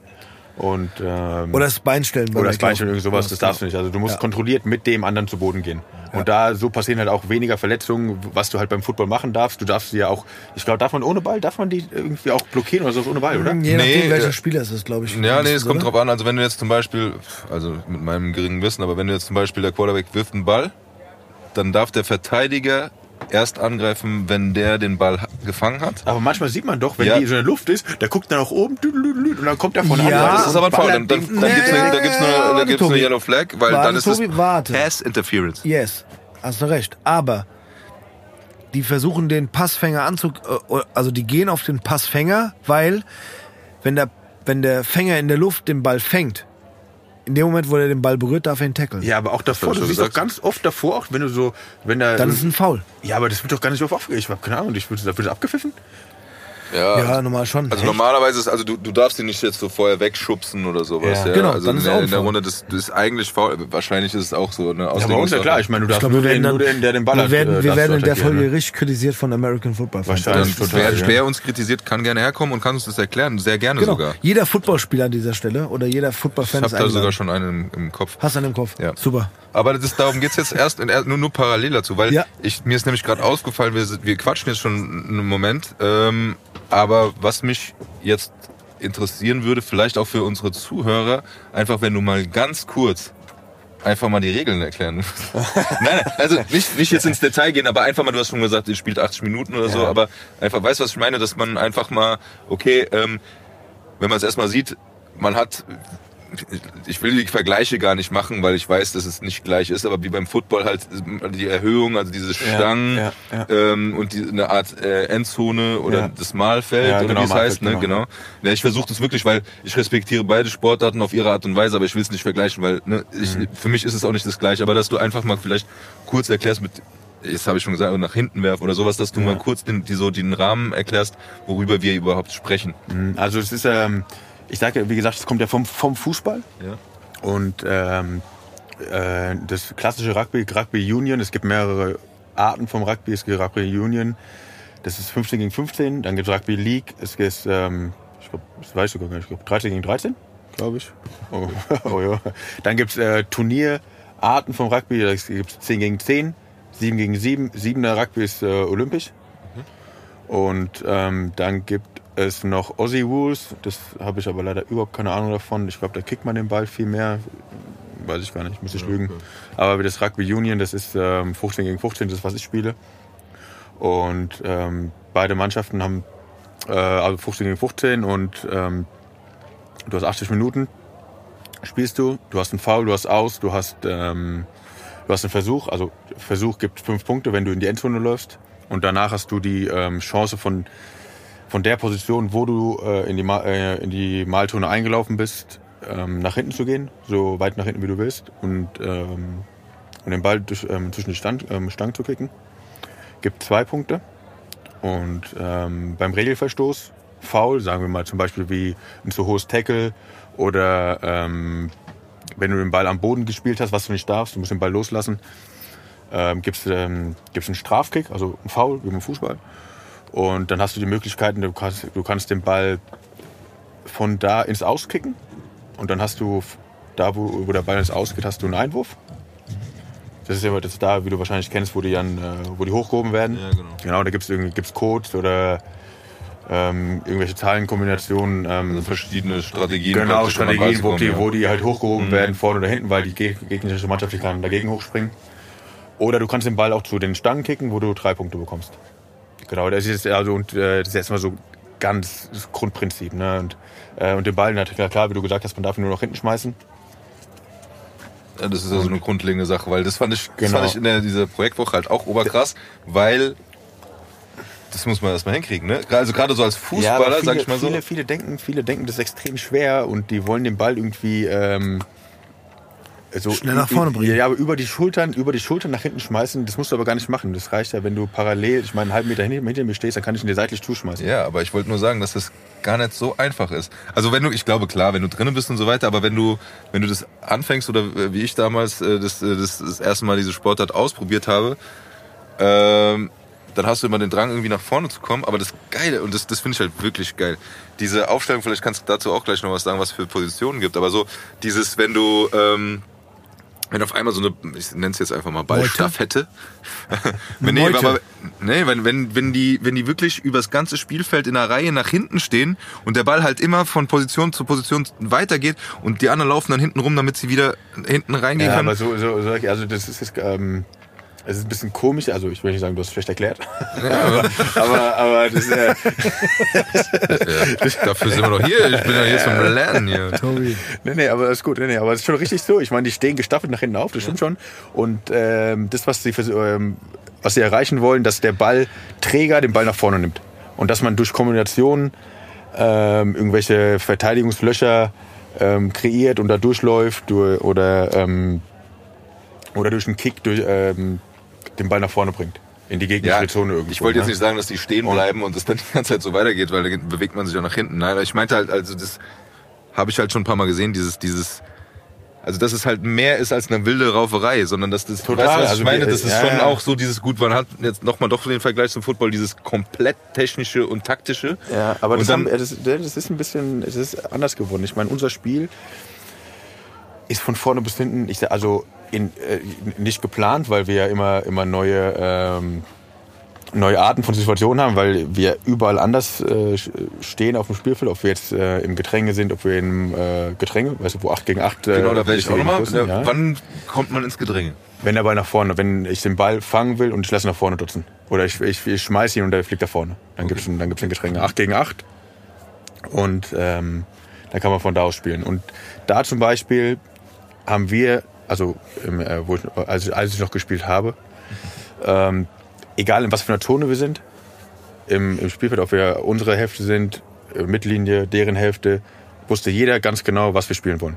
[SPEAKER 3] Und ähm,
[SPEAKER 1] Oder das Bein stellen.
[SPEAKER 3] oder das
[SPEAKER 1] Weglaufen.
[SPEAKER 3] Beinchen irgend sowas, das darfst du nicht. Also du musst
[SPEAKER 1] Ja.
[SPEAKER 3] kontrolliert mit dem anderen zu Boden gehen. Und da so passieren halt auch weniger Verletzungen, was du halt beim Football machen darfst. Du darfst sie ja auch, ich glaube, darf man ohne Ball, darf man die irgendwie auch blockieren oder so ohne Ball, oder?
[SPEAKER 1] Je nachdem,
[SPEAKER 2] Nee,
[SPEAKER 1] welcher Spieler es ist, glaube ich.
[SPEAKER 2] Ja, nee, es kommt
[SPEAKER 1] oder?
[SPEAKER 2] drauf an. Also wenn du jetzt zum Beispiel, also mit meinem geringen Wissen, aber wenn du jetzt zum Beispiel der Quarterback wirft einen Ball, dann darf der Verteidiger erst angreifen, wenn der den Ball gefangen hat.
[SPEAKER 3] Aber manchmal sieht man doch, wenn
[SPEAKER 2] Ja.
[SPEAKER 3] die so in der Luft ist, der guckt dann nach oben und dann kommt der von
[SPEAKER 1] Ja,
[SPEAKER 3] der
[SPEAKER 2] Das ist aber ein Foul. Dann, dann, dann
[SPEAKER 1] Nee,
[SPEAKER 2] gibt's eine, da gibt's eine, da gibt's eine. Yellow Flag, weil
[SPEAKER 1] Warte,
[SPEAKER 2] dann ist
[SPEAKER 1] Tobi,
[SPEAKER 2] es
[SPEAKER 1] warte.
[SPEAKER 2] Pass Interference.
[SPEAKER 1] Yes, hast du recht. Aber die versuchen den Passfänger anzu... äh, Also die gehen auf den Passfänger, weil wenn der, wenn der Fänger in der Luft den Ball fängt, in dem Moment, wo er den Ball berührt, darf er ihn tackeln.
[SPEAKER 3] Ja, aber auch davor, du siehst doch ganz oft davor, auch wenn du so, wenn da.
[SPEAKER 1] Dann ist es ein Foul.
[SPEAKER 3] ja, aber das wird doch gar nicht so oft aufgeregt. Ich habe keine Ahnung, ich würde, da wird das abgepfiffen.
[SPEAKER 2] Ja.
[SPEAKER 1] Ja, normal schon.
[SPEAKER 2] Also normalerweise ist, also du, du darfst ihn nicht jetzt so vorher wegschubsen oder sowas.
[SPEAKER 3] Ja.
[SPEAKER 2] Ja,
[SPEAKER 1] Genau,
[SPEAKER 2] also
[SPEAKER 1] dann
[SPEAKER 2] in,
[SPEAKER 1] ist
[SPEAKER 2] der, in der. Runde, das, das ist eigentlich faul. Wahrscheinlich ist es auch so. Ne,
[SPEAKER 3] Ja, bei uns ja klar. Ich meine, du
[SPEAKER 1] Ich
[SPEAKER 3] darfst
[SPEAKER 1] glaube, wir
[SPEAKER 3] nur,
[SPEAKER 1] werden
[SPEAKER 3] den,
[SPEAKER 1] dann,
[SPEAKER 3] nur den, der den Ball
[SPEAKER 1] wir werden,
[SPEAKER 3] äh,
[SPEAKER 1] wir werden in der Folge
[SPEAKER 3] ne?
[SPEAKER 1] richtig kritisiert von American Football Fans.
[SPEAKER 3] Wahrscheinlich.
[SPEAKER 2] Dann,
[SPEAKER 3] total,
[SPEAKER 2] wer, uns kritisiert, kann gerne herkommen und kann uns das erklären. Sehr gerne
[SPEAKER 1] Genau.
[SPEAKER 2] sogar.
[SPEAKER 1] Jeder Footballspieler an dieser Stelle oder jeder
[SPEAKER 2] Ich
[SPEAKER 1] Footballfan
[SPEAKER 2] habe
[SPEAKER 1] ist
[SPEAKER 2] da sogar schon einen im, im Kopf.
[SPEAKER 1] Hast du einen im Kopf?
[SPEAKER 2] Ja.
[SPEAKER 1] Super.
[SPEAKER 2] Aber das ist, darum geht's jetzt erst, in, nur, nur parallel dazu, weil
[SPEAKER 1] Ja.
[SPEAKER 2] ich, mir ist nämlich gerade aufgefallen, wir, wir quatschen jetzt schon einen Moment, ähm, aber was mich jetzt interessieren würde, vielleicht auch für unsere Zuhörer, einfach wenn du mal ganz kurz einfach mal die Regeln erklären. nein, nein, also nicht, nicht jetzt ins Detail gehen, aber einfach mal, du hast schon gesagt, ihr spielt 80 Minuten oder so,
[SPEAKER 3] Ja.
[SPEAKER 2] aber einfach, weißt du, was ich meine, dass man einfach mal, okay, ähm, wenn man es erstmal sieht, man hat, ich will die Vergleiche gar nicht machen, weil ich weiß, dass es nicht gleich ist, aber wie beim Football halt die Erhöhung, also diese Stangen
[SPEAKER 3] ja, ja.
[SPEAKER 2] Ähm, und die, eine Art äh, Endzone oder
[SPEAKER 3] Ja.
[SPEAKER 2] das Mahlfeld
[SPEAKER 3] Ja,
[SPEAKER 2] oder
[SPEAKER 3] genau,
[SPEAKER 2] wie es heißt, ne? Genau. Ja, ich versuche das wirklich, weil ich respektiere beide Sportarten auf ihre Art und Weise, aber ich will es nicht vergleichen, weil ne, ich,
[SPEAKER 3] Mhm.
[SPEAKER 2] für mich ist es auch nicht das gleiche. Aber dass du einfach mal vielleicht kurz erklärst mit, jetzt habe ich schon gesagt, nach hinten werfen oder sowas, dass du mal kurz den, die, so den Rahmen erklärst, worüber wir überhaupt sprechen.
[SPEAKER 3] Also es ist, ähm, ich sage, ja, wie gesagt, es kommt ja vom, vom Fußball.
[SPEAKER 2] Ja.
[SPEAKER 3] Und ähm, äh, das klassische Rugby, Rugby Union, es gibt mehrere Arten vom Rugby. Es gibt Rugby Union, das ist 15 gegen 15. Dann gibt es Rugby League, es gibt, ähm, ich glaube, das weiß ich sogar gar nicht, ich glaube 13 gegen 13, glaube ich. Oh, oh, ja. Dann gibt es äh, Turnierarten vom Rugby, da gibt es 10 gegen 10, 7 gegen 7. 7er Rugby ist äh, olympisch. Und ähm, dann gibt es noch Aussie Rules. Das habe ich aber leider überhaupt keine Ahnung davon. Ich glaube, da kickt man den Ball viel mehr. Weiß ich gar nicht, muss ich lügen. Aber das Rugby Union, das ist ähm, 15 gegen 15, das ist, was ich spiele. Und ähm, beide Mannschaften haben äh, also 15 gegen 15 und ähm, du hast 80 Minuten spielst du. Du hast einen Foul, du hast aus, du hast, ähm, du hast einen Versuch. Also Versuch gibt fünf Punkte, wenn du in die Endzone läufst. Und danach hast du die ähm, Chance von, von der Position, wo du äh, in, die Ma äh, in die Malzone eingelaufen bist, ähm, nach hinten zu gehen, so weit nach hinten wie du willst und, ähm, und den Ball durch, ähm, zwischen die Stand, ähm, Stangen zu kicken. Gibt zwei Punkte. Und ähm, beim Regelverstoß, Foul, sagen wir mal zum Beispiel wie ein zu hohes Tackle oder ähm, wenn du den Ball am Boden gespielt hast, was du nicht darfst, du musst den Ball loslassen, ähm, gibt es ähm, gibt's einen Strafkick, also einen Foul, wie beim Fußball. Und dann hast du die Möglichkeiten, du kannst, du kannst den Ball von da ins Auskicken und dann hast du da, wo, wo der Ball ins Ausgeht, hast du einen Einwurf. Das ist ja das da, wie du wahrscheinlich kennst, wo die, dann, äh, wo die hochgehoben werden.
[SPEAKER 2] Ja, genau.
[SPEAKER 3] Genau, da gibt es gibt's Codes oder ähm, irgendwelche Zahlenkombinationen. Ähm,
[SPEAKER 2] Also verschiedene Strategien.
[SPEAKER 3] Genau,
[SPEAKER 2] an
[SPEAKER 3] Strategien, wo die, wo die halt hochgehoben
[SPEAKER 2] Mhm.
[SPEAKER 3] werden, vorne oder hinten, weil die geg- gegnerische Mannschaft die kann dagegen hochspringen. Oder du kannst den Ball auch zu den Stangen kicken, wo du drei Punkte bekommst. Genau, das ist also und äh, das ist erstmal so ganz das Grundprinzip. Ne? Und, äh, und den Ball natürlich klar, wie du gesagt hast, man darf ihn nur nach hinten schmeißen.
[SPEAKER 2] Ja, das ist ja so eine grundlegende Sache, weil das fand ich, das
[SPEAKER 3] Genau.
[SPEAKER 2] fand ich in der, dieser Projektwoche halt auch oberkrass, weil das muss man erstmal hinkriegen, ne? Also gerade so als Fußballer,
[SPEAKER 3] aber viele,
[SPEAKER 2] sag ich mal so.
[SPEAKER 3] Viele, viele denken, viele denken, das ist extrem schwer und die wollen den Ball irgendwie ähm, so
[SPEAKER 1] Schnell nach vorne bringen.
[SPEAKER 3] Ja, aber über die Schultern, über die Schultern nach hinten schmeißen, das musst du aber gar nicht machen. Das reicht ja, wenn du parallel, ich meine, einen halben Meter hinter, hinter mir stehst, dann kann ich ihn dir seitlich zuschmeißen.
[SPEAKER 2] Ja, aber ich wollte nur sagen, dass das gar nicht so einfach ist. Also wenn du, ich glaube klar, wenn du drinnen bist und so weiter, aber wenn du, wenn du das anfängst oder wie ich damals äh, das, äh, das, das erste Mal diese Sportart ausprobiert habe, ähm, dann hast du immer den Drang, irgendwie nach vorne zu kommen. Aber das Geile, und das, das finde ich halt wirklich geil, diese Aufstellung, vielleicht kannst du dazu auch gleich noch was sagen, was für Positionen gibt, aber so dieses, wenn du, ähm, wenn auf einmal so eine, ich nenne es jetzt einfach mal Ballstaffette. wenn, nee, aber, nee, wenn, wenn, wenn, die, wenn die wirklich übers ganze Spielfeld in einer Reihe nach hinten stehen und der Ball halt immer von Position zu Position weitergeht und die anderen laufen dann hinten rum, damit sie wieder hinten reingehen
[SPEAKER 3] Ja,
[SPEAKER 2] können.
[SPEAKER 3] aber so, so, so also das ist ähm, es ist ein bisschen komisch, also ich will nicht sagen, du hast es schlecht erklärt. aber, aber, aber das, äh,
[SPEAKER 2] ja, dafür sind wir doch hier. Ich bin ja hier zum Lernen hier.
[SPEAKER 1] Tobi.
[SPEAKER 3] nee, nee, aber das ist gut, nee, nee, aber es ist schon richtig so. Ich meine, die stehen gestaffelt nach hinten auf, das stimmt schon. Und ähm, das, was sie, ähm, was sie erreichen wollen, dass der Ballträger den Ball nach vorne nimmt. Und dass man durch Kombination ähm, irgendwelche Verteidigungslöcher ähm, kreiert und da durchläuft du- oder, ähm, oder durch einen Kick durch, ähm, den Ball nach vorne bringt. In die gegnerische
[SPEAKER 2] Ja,
[SPEAKER 3] Zone irgendwo.
[SPEAKER 2] ich wollte jetzt
[SPEAKER 3] ne?
[SPEAKER 2] nicht sagen, dass die stehen bleiben und das dann die ganze Zeit so weitergeht, weil dann bewegt man sich auch nach hinten. Nein, ich meinte halt, also das habe ich halt schon ein paar Mal gesehen, dieses, dieses, also dass es halt mehr ist als eine wilde Rauferei, sondern dass das,
[SPEAKER 3] Total,
[SPEAKER 2] weißt du, was
[SPEAKER 3] also
[SPEAKER 2] ich meine, das ist
[SPEAKER 3] ja,
[SPEAKER 2] schon
[SPEAKER 3] ja.
[SPEAKER 2] auch so dieses gut, man hat jetzt nochmal doch den Vergleich zum Football, dieses komplett technische und taktische.
[SPEAKER 3] Ja, aber das,
[SPEAKER 2] dann-
[SPEAKER 3] haben, das, das ist ein bisschen, es ist anders geworden. Ich meine, unser Spiel ist von vorne bis hinten, ich sag, also in, äh, nicht geplant, weil wir ja immer, immer neue, ähm, neue Arten von Situationen haben, weil wir überall anders äh, stehen auf dem Spielfeld, ob wir jetzt äh, im Getränke sind, ob wir im äh, Getränke, weißt du, wo 8 gegen 8 äh,
[SPEAKER 2] Genau, da werde ich auch nochmal.
[SPEAKER 3] Ja.
[SPEAKER 2] Wann kommt man ins Gedränge?
[SPEAKER 3] Wenn der Ball nach vorne, wenn ich den Ball fangen will und ich lasse ihn nach vorne dutzen. Oder ich, ich, ich schmeiß ihn und der fliegt nach vorne. Dann
[SPEAKER 2] Okay.
[SPEAKER 3] dann gibt's ein Getränke. 8 gegen 8. Und ähm, dann kann man von da aus spielen. Und da zum Beispiel haben wir, also im, äh, wo ich, als, als ich noch gespielt habe, ähm, egal in was für einer Zone wir sind, im, im Spielfeld, ob wir unsere Hälfte sind, äh, Mittellinie, deren Hälfte, wusste jeder ganz genau, was wir spielen wollen.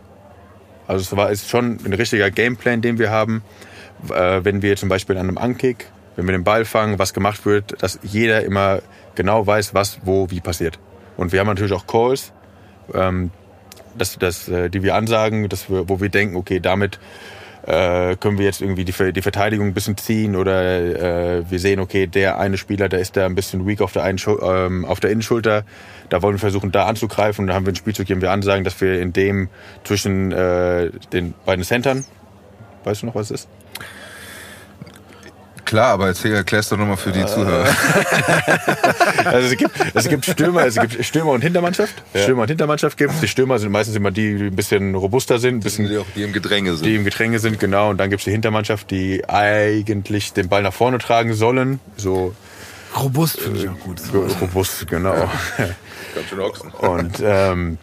[SPEAKER 3] Also es war ist schon ein richtiger Gameplan, den wir haben. Äh, wenn wir zum Beispiel an einem Ankick, wenn wir den Ball fangen, was gemacht wird, dass jeder immer genau weiß, was wo wie passiert. Und wir haben natürlich auch Calls, ähm, dass, dass, äh, die wir ansagen, dass wir, wo wir denken, okay, damit äh, können wir jetzt irgendwie die, die Verteidigung ein bisschen ziehen oder äh, wir sehen, okay, der eine Spieler, der ist da ein bisschen weak auf der, einen ähm, auf der Innenschulter, da wollen wir versuchen, da anzugreifen und da haben wir einen Spielzug, den wir ansagen, dass wir in dem zwischen äh, den beiden Centern, weißt du noch, was es ist?
[SPEAKER 2] Klar, aber erzähl, erklärst doch nochmal für die Zuhörer.
[SPEAKER 3] Also es gibt, es gibt Stürmer, es gibt Stürmer und Hintermannschaft. Stürmer und Hintermannschaft gibt Die Stürmer sind meistens immer die, die ein bisschen robuster sind, ein bisschen
[SPEAKER 2] Die auch die im Gedränge sind.
[SPEAKER 3] die im Getränke sind, genau. Und dann gibt's die Hintermannschaft, die eigentlich den Ball nach vorne tragen sollen. So
[SPEAKER 1] Robust finde ich auch gut.
[SPEAKER 3] robust, genau.
[SPEAKER 2] Ganz schön Ochsen.
[SPEAKER 3] Und ähm,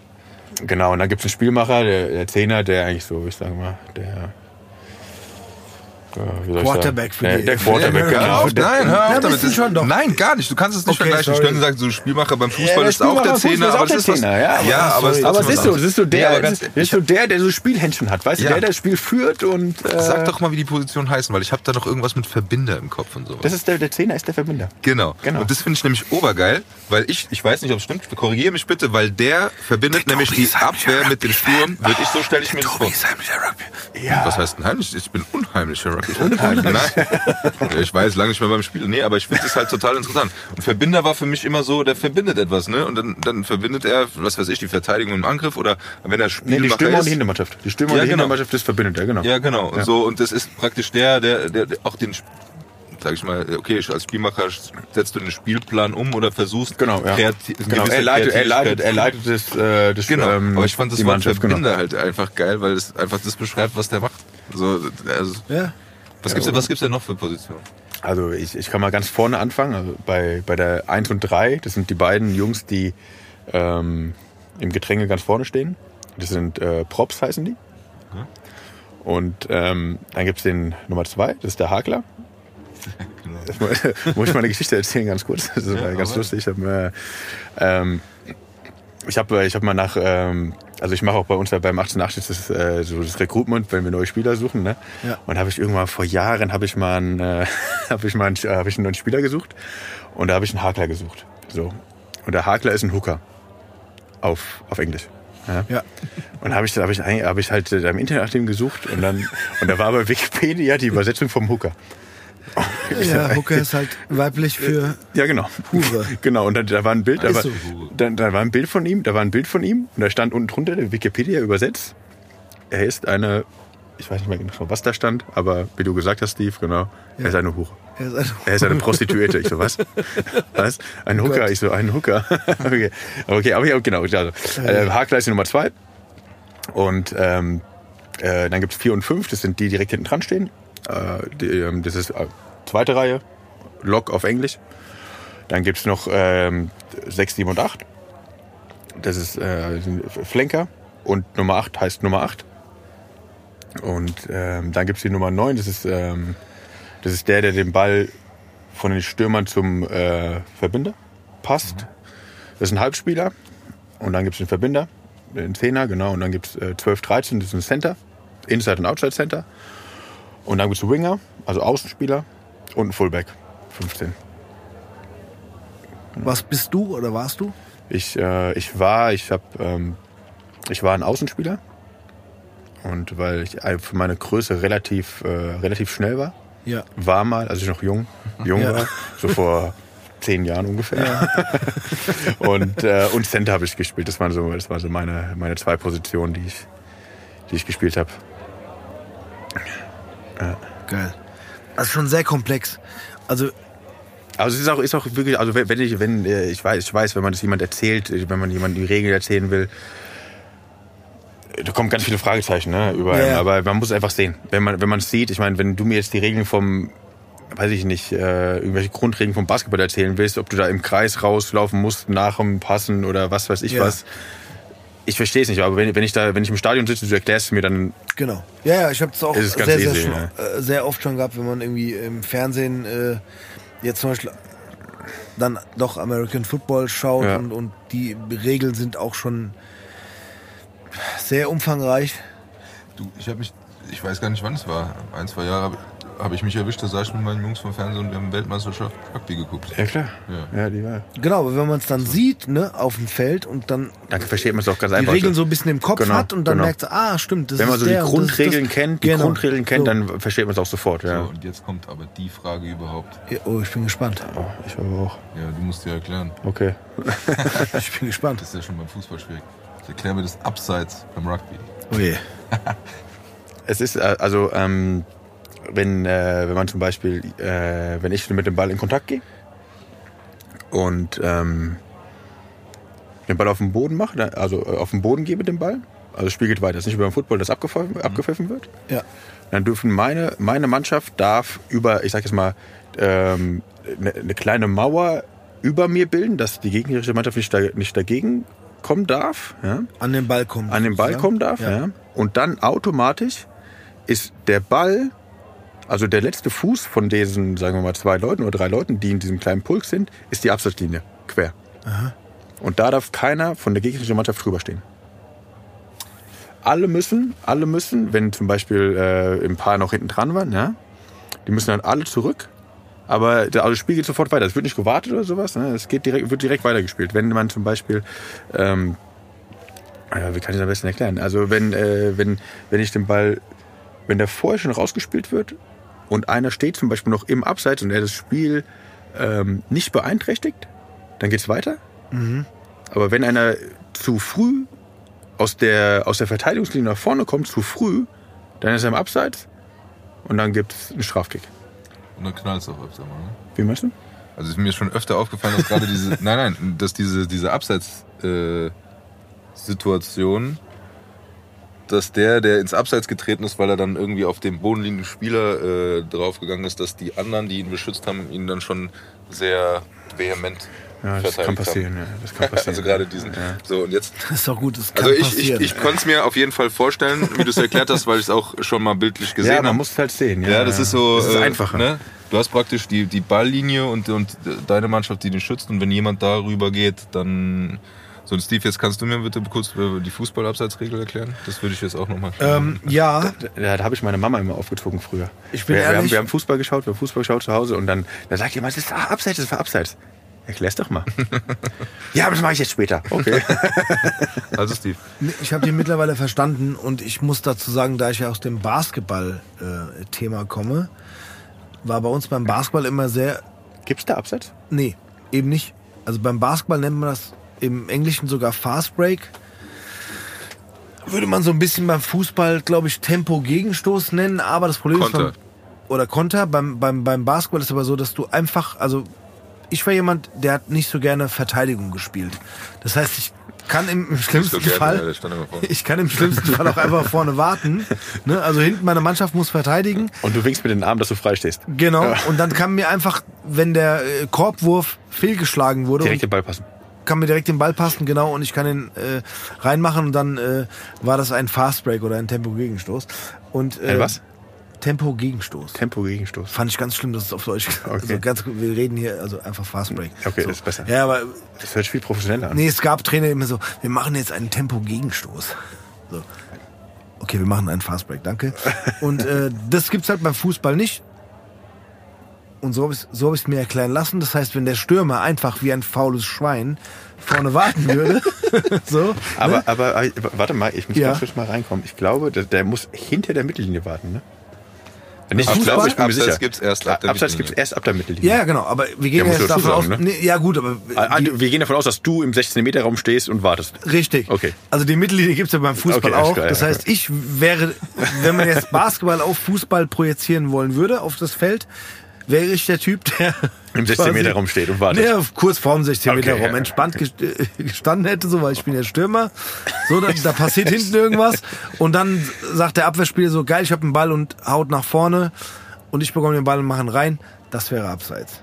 [SPEAKER 3] genau, und dann gibt's einen Spielmacher, der, der Zehner, der eigentlich so, ich sag mal, der ja, ich
[SPEAKER 1] Quarterback für die-
[SPEAKER 3] der, der Quarterback,
[SPEAKER 1] Ja,
[SPEAKER 3] genau.
[SPEAKER 2] auf,
[SPEAKER 3] Der-
[SPEAKER 2] nein, hör
[SPEAKER 1] Ja,
[SPEAKER 2] auf damit.
[SPEAKER 1] schon doch.
[SPEAKER 2] Nein, gar nicht. Du kannst es nicht
[SPEAKER 1] Okay,
[SPEAKER 2] vergleichen. Ich
[SPEAKER 1] sorry.
[SPEAKER 2] könnte sagen, so Spielmacher beim
[SPEAKER 3] Ja,
[SPEAKER 2] Fußball
[SPEAKER 3] der
[SPEAKER 2] ist auch der
[SPEAKER 3] Spielmacher beim
[SPEAKER 2] Zehner,
[SPEAKER 3] Fußball
[SPEAKER 2] aber
[SPEAKER 3] auch
[SPEAKER 2] ist
[SPEAKER 3] der
[SPEAKER 2] was.
[SPEAKER 3] Zehner, ja, aber-
[SPEAKER 2] ja, aber es ist
[SPEAKER 3] es so, es ist so der,
[SPEAKER 2] Ja,
[SPEAKER 3] es ist, es ist so der, der so Spielhändchen hat, weißt du,
[SPEAKER 2] Ja.
[SPEAKER 3] der, der das Spiel führt und äh,
[SPEAKER 2] Sag doch mal, wie die Position heißen, weil ich habe da noch irgendwas mit Verbinder im Kopf und so.
[SPEAKER 3] das ist der, der Zehner ist der Verbinder.
[SPEAKER 2] Genau.
[SPEAKER 3] Genau.
[SPEAKER 2] Und das finde ich nämlich obergeil, weil ich, ich weiß nicht, ob es stimmt, korrigiere mich bitte, weil der verbindet nämlich die Abwehr mit dem Sturm. Würde ich so stelle ich mir das vor.
[SPEAKER 3] Ja.
[SPEAKER 2] Was heißt denn heimlich? Ich bin unheimlicher Nein. Ich weiß lange nicht mehr beim Spiel. Nee, aber ich finde das halt total interessant. Und Verbinder war für mich immer so, der verbindet etwas, ne? Und dann, dann verbindet er, was weiß ich, die Verteidigung im Angriff oder wenn er
[SPEAKER 3] Nee,
[SPEAKER 2] Spielmacher
[SPEAKER 3] die Stürmer und
[SPEAKER 2] ist.
[SPEAKER 3] die Hintermannschaft. Die Stürmer
[SPEAKER 2] Ja,
[SPEAKER 3] und die
[SPEAKER 2] genau.
[SPEAKER 3] Hintermannschaft, das verbindet er, genau.
[SPEAKER 2] Ja, genau. Und
[SPEAKER 3] Ja.
[SPEAKER 2] so, und das ist praktisch der, der, der, der auch den, sag ich mal, okay, als Spielmacher setzt du den Spielplan um oder versuchst
[SPEAKER 3] Genau, ja.
[SPEAKER 2] kreati- eine
[SPEAKER 3] genau. Er leitet, er leitet, er leitet das, äh, das
[SPEAKER 2] Genau,
[SPEAKER 3] ähm,
[SPEAKER 2] aber ich fand das Wort
[SPEAKER 3] Mannschaft,
[SPEAKER 2] Verbinder
[SPEAKER 3] genau.
[SPEAKER 2] halt einfach geil, weil es einfach das beschreibt, was der macht. So, also,
[SPEAKER 1] Ja.
[SPEAKER 2] Was gibt's denn, was gibt's denn noch für Positionen?
[SPEAKER 3] Also ich, ich kann mal ganz vorne anfangen. Also bei, bei der 1 und 3, das sind die beiden Jungs, die ähm, im Getränke ganz vorne stehen. Das sind äh, Props heißen die. Und ähm, dann gibt's den Nummer 2, das ist der Hakler. Mu- muss ich mal eine Geschichte erzählen, ganz kurz. Das ist mal ganz
[SPEAKER 2] aber-
[SPEAKER 3] lustig. Ich habe äh, ähm, ich hab, ich hab mal nach, ähm, also ich mache auch bei uns beim 1880 das, äh, so das Recruitment, wenn wir neue Spieler suchen. Ne?
[SPEAKER 1] Ja.
[SPEAKER 3] Und habe ich irgendwann vor Jahren habe ich mal einen, äh, habe ich mal einen, hab ich einen neuen Spieler gesucht und da habe ich einen Hakler gesucht. So und der Hakler ist ein Hooker auf auf Englisch. Ja.
[SPEAKER 1] Ja.
[SPEAKER 3] Und habe ich, hab ich, hab ich halt äh, im Internet nach dem gesucht und dann und da war bei Wikipedia die Übersetzung vom Hooker.
[SPEAKER 1] Ja, Hooker ist halt weiblich für
[SPEAKER 3] Ja, genau.
[SPEAKER 1] Hure.
[SPEAKER 3] Genau, und da, da war ein Bild, war,
[SPEAKER 1] so.
[SPEAKER 3] da, da war ein Bild von ihm, da war ein Bild von ihm und da stand unten drunter der Wikipedia übersetzt. Er ist eine, ich weiß nicht mehr genau, was da stand, aber wie du gesagt hast, Steve, genau, er ist eine Hure.
[SPEAKER 1] er ist ein
[SPEAKER 3] Er ist eine Prostituierte. Ich so, was? Was? Ein Hooker?
[SPEAKER 1] Gott.
[SPEAKER 3] Ich so, ein Hooker. okay. okay, aber ja, genau. Also, äh, die Nummer zwei. Und ähm, äh, dann gibt's vier und fünf, das sind die, die direkt hinten dran stehen. Äh, die, ähm, das ist äh, zweite Reihe, Lok auf Englisch. Dann gibt's noch ähm, sechs, sieben und acht. Das ist äh, sind Flanker. Und Nummer acht heißt Nummer acht. Und ähm, dann gibt's die Nummer neun, das ist, ähm, das ist der, der den Ball von den Stürmern zum äh, Verbinder passt. Das ist ein Halbspieler. Und dann gibt's den Verbinder, den Zehner, genau. Und dann gibt's äh, 12, 13, das ist ein Center. Inside und Outside Center. Und dann gibt's einen Winger, also Außenspieler. Und ein Fullback, 15.
[SPEAKER 1] Was bist du oder warst du?
[SPEAKER 3] Ich, äh, ich war, ich hab, ähm, ich war ein Außenspieler. Und weil ich für meine Größe relativ, äh, relativ schnell war,
[SPEAKER 1] Ja.
[SPEAKER 3] war mal, als ich noch jung, jung
[SPEAKER 1] Ja.
[SPEAKER 3] war, so vor zehn Jahren ungefähr. und, äh, und Center habe ich gespielt. Das waren so, das waren so meine, meine zwei Positionen, die ich, die ich gespielt habe.
[SPEAKER 1] Geil. Das ist schon sehr komplex. Also
[SPEAKER 3] Also es ist auch, ist auch wirklich, also wenn ich, wenn äh, ich weiß, ich weiß, wenn man das jemand erzählt, äh, wenn man jemandem die Regeln erzählen will, äh, da kommen ganz viele Fragezeichen ne, überall.
[SPEAKER 1] Ja, ja.
[SPEAKER 3] Aber man muss es einfach sehen. Wenn man wenn man es sieht, ich meine, wenn du mir jetzt die Regeln vom, weiß ich nicht, äh, irgendwelche Grundregeln vom Basketball erzählen willst, ob du da im Kreis rauslaufen musst, nach dem Passen oder was weiß ich
[SPEAKER 1] Ja.
[SPEAKER 3] was. Ich verstehe es nicht, aber wenn, wenn ich da, wenn ich im Stadion sitze, du erklärst es mir, dann
[SPEAKER 1] Genau. Ja, ja, ich habe es auch sehr, sehr,
[SPEAKER 3] easy,
[SPEAKER 1] schon,
[SPEAKER 3] ja.
[SPEAKER 1] äh, sehr oft schon gehabt, wenn man irgendwie im Fernsehen äh, jetzt zum Beispiel dann doch American Football schaut
[SPEAKER 3] Ja.
[SPEAKER 1] und, und die Regeln sind auch schon sehr umfangreich.
[SPEAKER 2] Du, ich habe mich, ich weiß gar nicht wann es war, ein, zwei Jahre habe hab ich mich erwischt, da saß ich mit meinen Jungs vom Fernsehen und wir haben Weltmeisterschaft Rugby geguckt.
[SPEAKER 3] ja klar,
[SPEAKER 2] Ja.
[SPEAKER 3] ja, die war.
[SPEAKER 1] Genau, aber wenn man es dann sieht, ne, auf dem Feld und dann
[SPEAKER 3] Dann versteht man es auch ganz
[SPEAKER 1] die
[SPEAKER 3] einfach.
[SPEAKER 1] Regeln so ein bisschen im Kopf
[SPEAKER 3] Genau,
[SPEAKER 1] hat und dann
[SPEAKER 3] genau.
[SPEAKER 1] merkt, ah, stimmt, das
[SPEAKER 3] Wenn man
[SPEAKER 1] ist
[SPEAKER 3] so die
[SPEAKER 1] der und das ist
[SPEAKER 3] Grundregeln
[SPEAKER 1] das.
[SPEAKER 3] kennt, die
[SPEAKER 1] Genau.
[SPEAKER 3] Grundregeln kennt,
[SPEAKER 1] So.
[SPEAKER 3] dann versteht man es auch sofort. Ja.
[SPEAKER 2] So, und jetzt kommt aber die Frage überhaupt.
[SPEAKER 1] Ja, Oh, ich bin gespannt.
[SPEAKER 3] Oh, ich aber auch.
[SPEAKER 2] Ja, du musst dir erklären.
[SPEAKER 3] Okay.
[SPEAKER 1] Ich bin gespannt.
[SPEAKER 2] Das ist ja schon beim Fußball schwierig. Ich erkläre mir das Abseits beim Rugby.
[SPEAKER 1] Oh je.
[SPEAKER 3] Es ist äh, also, ähm, wenn, äh, wenn man zum Beispiel, äh, wenn ich mit dem Ball in Kontakt gehe und ähm, den Ball auf den Boden mache, also äh, auf den Boden gebe den Ball, also Spiel geht weiter, das ist nicht wie beim Football, das abgepfiffen, abgepfiffen wird,
[SPEAKER 1] Ja.
[SPEAKER 3] dann dürfen meine, meine Mannschaft darf über, ich sag jetzt mal, ähm, eine, eine kleine Mauer über mir bilden, dass die gegnerische Mannschaft nicht, da, nicht dagegen kommen darf. Ja?
[SPEAKER 1] An den Ball kommen.
[SPEAKER 3] an den Ball
[SPEAKER 1] sozusagen.
[SPEAKER 3] kommen darf.
[SPEAKER 1] Ja.
[SPEAKER 3] Ja. Und dann automatisch ist der Ball, also der letzte Fuß von diesen, sagen wir mal, zwei Leuten oder drei Leuten, die in diesem kleinen Pulk sind, ist die Absatzlinie quer. Und da darf keiner von der gegnerischen Mannschaft drüber stehen. Alle müssen, alle müssen, wenn zum Beispiel äh, ein paar noch hinten dran waren, ja, die müssen dann alle zurück. Aber also das Spiel geht sofort weiter. Es wird nicht gewartet oder sowas. Ne? Es geht direkt, wird direkt weitergespielt. Wenn man zum Beispiel ähm, ja, wie kann ich das am besten erklären? Also wenn, äh, wenn, wenn ich den Ball, wenn der vorher schon rausgespielt wird und einer steht zum Beispiel noch im Abseits und er das Spiel ähm, nicht beeinträchtigt, dann geht's weiter. Aber wenn einer zu früh aus der, aus der Verteidigungslinie nach vorne kommt, zu früh, dann ist er im Abseits und dann gibt's einen Strafkick.
[SPEAKER 2] Und dann knallt es auch öfter mal. Ne?
[SPEAKER 3] Wie meinst du?
[SPEAKER 2] Also ist mir schon öfter aufgefallen, dass gerade diese, nein, nein, dass diese, diese Abseits-Situation, dass der, der ins Abseits getreten ist, weil er dann irgendwie auf den bodenliegenden Spieler äh, draufgegangen ist, dass die anderen, die ihn beschützt haben, ihn dann schon sehr vehement
[SPEAKER 3] Ja, das kann passieren.
[SPEAKER 2] haben.
[SPEAKER 3] Ja, das kann passieren.
[SPEAKER 2] Also gerade diesen. So, und jetzt
[SPEAKER 1] Das ist doch gut, das kann
[SPEAKER 2] Also ich, ich, ich konnte es mir auf jeden Fall vorstellen, wie du es erklärt hast, weil ich es auch schon mal bildlich gesehen
[SPEAKER 3] ja, man
[SPEAKER 2] habe.
[SPEAKER 3] muss es halt sehen. Ja,
[SPEAKER 2] Ja, das ist so.
[SPEAKER 3] Das ist
[SPEAKER 2] äh,
[SPEAKER 3] einfacher.
[SPEAKER 2] Ne? Du hast praktisch die, die Balllinie und, und deine Mannschaft, die den schützt. Und wenn jemand darüber geht, dann. So, und Steve, jetzt kannst du mir bitte kurz äh, die Fußballabseitsregel erklären? Das würde ich jetzt auch nochmal.
[SPEAKER 1] ähm, ja,
[SPEAKER 3] Ja, da habe ich meine Mama immer aufgezogen früher.
[SPEAKER 1] Ich bin
[SPEAKER 3] wir, wir, haben,
[SPEAKER 1] ehrlich-
[SPEAKER 3] wir haben Fußball geschaut, wir haben Fußball geschaut zu Hause und dann da sagt jemand, das ist ah, abseits, das war abseits. Erklär's doch mal. ja, aber das mache ich jetzt später. Okay.
[SPEAKER 2] Also, Steve.
[SPEAKER 1] Ich habe die mittlerweile verstanden und ich muss dazu sagen, da ich ja aus dem Basketball-Thema komme, war bei uns beim Basketball immer sehr,
[SPEAKER 3] Gibt's da abseits?
[SPEAKER 1] nee, eben nicht. Also beim Basketball nennt man das im Englischen sogar Fast Break. Würde man so ein bisschen beim Fußball, glaube ich, Tempo-Gegenstoß nennen, aber das Problem ist
[SPEAKER 2] Konter.
[SPEAKER 1] beim, oder Konter, beim, beim, beim Basketball ist aber so, dass du einfach, also ich war jemand, der hat nicht so gerne Verteidigung gespielt. Das heißt, ich kann im, im schlimmsten
[SPEAKER 2] gerne,
[SPEAKER 1] Fall,
[SPEAKER 2] ja, vorne.
[SPEAKER 1] ich kann im schlimmsten Fall auch einfach vorne warten. Ne? Also hinten meine Mannschaft muss verteidigen.
[SPEAKER 3] Und du winkst mit den Armen, dass du frei stehst.
[SPEAKER 1] Genau. Und dann kann mir einfach, wenn der äh, Korbwurf fehlgeschlagen wurde,
[SPEAKER 3] Direkt
[SPEAKER 1] und
[SPEAKER 3] den Ball passen.
[SPEAKER 1] Kann mir direkt den Ball passen, genau, und ich kann ihn äh, reinmachen und dann äh, war das ein Fastbreak oder ein Tempo-Gegenstoß. Und, äh,
[SPEAKER 3] Ein was?
[SPEAKER 1] Tempo-Gegenstoß.
[SPEAKER 3] Tempo-Gegenstoß.
[SPEAKER 1] Fand ich ganz schlimm, dass es auf Deutsch gesagt
[SPEAKER 3] Okay.
[SPEAKER 1] also ganz Wir reden hier also einfach Fastbreak.
[SPEAKER 3] Okay, das ist besser.
[SPEAKER 1] Ja, aber
[SPEAKER 3] Das hört sich viel professioneller an.
[SPEAKER 1] nee, es gab Trainer die immer so, wir machen jetzt einen Tempo-Gegenstoß. So. Okay, wir machen einen Fastbreak, danke. Und äh, das gibt's halt beim Fußball nicht. Und so habe ich so hab mir erklären lassen. Das heißt, wenn der Stürmer einfach wie ein faules Schwein vorne warten würde, so,
[SPEAKER 3] Aber,
[SPEAKER 1] ne?
[SPEAKER 3] aber, äh, warte mal, ich muss
[SPEAKER 1] Ja.
[SPEAKER 3] ganz kurz mal reinkommen. Ich glaube, der, der muss hinter der Mittellinie warten, ne? Nicht
[SPEAKER 1] Fußball?
[SPEAKER 3] ich glaube, ich bin mir
[SPEAKER 2] Abseits
[SPEAKER 3] sicher.
[SPEAKER 2] gibt's erst ab der
[SPEAKER 3] Abseits
[SPEAKER 2] Mittellinie.
[SPEAKER 3] gibt's erst ab der Mittellinie.
[SPEAKER 1] ja, genau. Aber wir gehen
[SPEAKER 3] Ja,
[SPEAKER 1] jetzt davon aus.
[SPEAKER 3] sagen, ne?
[SPEAKER 1] Nee, ja, gut, aber
[SPEAKER 3] Ah,
[SPEAKER 1] die,
[SPEAKER 3] du- Wir gehen davon aus, dass du im 16-Meter-Raum stehst und wartest.
[SPEAKER 1] Richtig.
[SPEAKER 3] Okay.
[SPEAKER 1] Also die Mittellinie gibt's ja beim Fußball
[SPEAKER 3] Okay,
[SPEAKER 1] auch.
[SPEAKER 3] klar,
[SPEAKER 1] das
[SPEAKER 3] ja.
[SPEAKER 1] heißt, ich wäre, wenn man jetzt Basketball auf Fußball projizieren wollen würde, auf das Feld, wäre ich der Typ, der
[SPEAKER 3] Im 16 Meter Raum steht und wartet.
[SPEAKER 1] Ja, kurz vorm 16 Meter
[SPEAKER 3] Okay,
[SPEAKER 1] Raum
[SPEAKER 3] ja.
[SPEAKER 1] entspannt äh, gestanden hätte, so, weil ich bin ja Stürmer. So, da, da passiert hinten irgendwas. Und dann sagt der Abwehrspieler so, geil, ich habe einen Ball und haut nach vorne. Und ich bekomme den Ball und mache ihn rein. Das wäre abseits.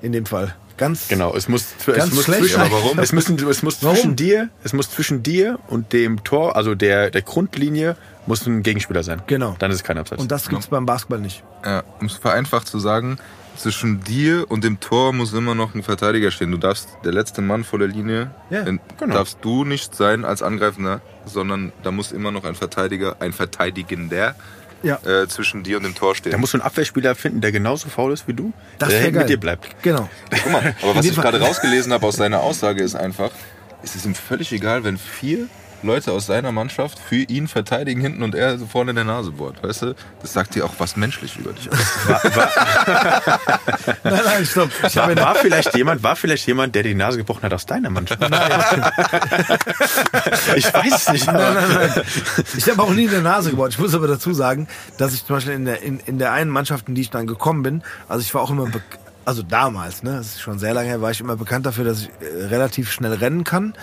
[SPEAKER 1] In dem Fall. Ganz
[SPEAKER 3] Genau, es muss,
[SPEAKER 1] Ganz
[SPEAKER 3] es muss
[SPEAKER 1] schlecht.
[SPEAKER 3] zwischen,
[SPEAKER 2] Ja, aber warum?
[SPEAKER 3] Es, müssen, es muss
[SPEAKER 1] Warum?
[SPEAKER 3] zwischen dir, es muss zwischen dir und dem Tor, also der, der Grundlinie, muss ein Gegenspieler sein.
[SPEAKER 1] Genau.
[SPEAKER 3] Dann ist es kein Abseits.
[SPEAKER 1] Und das gibt's beim Basketball nicht.
[SPEAKER 2] Ja, um es vereinfacht zu sagen, zwischen dir und dem Tor muss immer noch ein Verteidiger stehen. Du darfst der letzte Mann vor der Linie,
[SPEAKER 1] Ja,
[SPEAKER 2] den
[SPEAKER 3] genau.
[SPEAKER 2] darfst du nicht sein als Angreifender, sondern da muss immer noch ein Verteidiger, ein Verteidigender
[SPEAKER 1] Ja.
[SPEAKER 2] äh, zwischen dir und dem Tor stehen.
[SPEAKER 3] da musst du einen Abwehrspieler finden, der genauso faul ist wie du,
[SPEAKER 1] Das
[SPEAKER 3] der mit dir bleibt.
[SPEAKER 1] Genau.
[SPEAKER 2] Guck mal, aber was ich gerade rausgelesen habe aus seiner Aussage ist einfach, es ist ihm völlig egal, wenn vier Leute aus seiner Mannschaft für ihn verteidigen hinten und er so vorne in der Nase bohrt. Weißt du? Das sagt dir auch was menschlich über dich. aus.
[SPEAKER 1] Nein, nein, stopp. Ich
[SPEAKER 3] War,
[SPEAKER 1] habe
[SPEAKER 3] war vielleicht jemand, war vielleicht jemand, der die Nase gebrochen hat aus deiner Mannschaft? ich weiß es nicht.
[SPEAKER 1] Nein, nein, nein. Ich habe auch nie in der Nase gebohrt. Ich muss aber dazu sagen, dass ich zum Beispiel in der, in, in der einen Mannschaft, in die ich dann gekommen bin, also ich war auch immer, also damals, ne, das ist schon sehr lange her, war ich immer bekannt dafür, dass ich äh, relativ schnell rennen kann.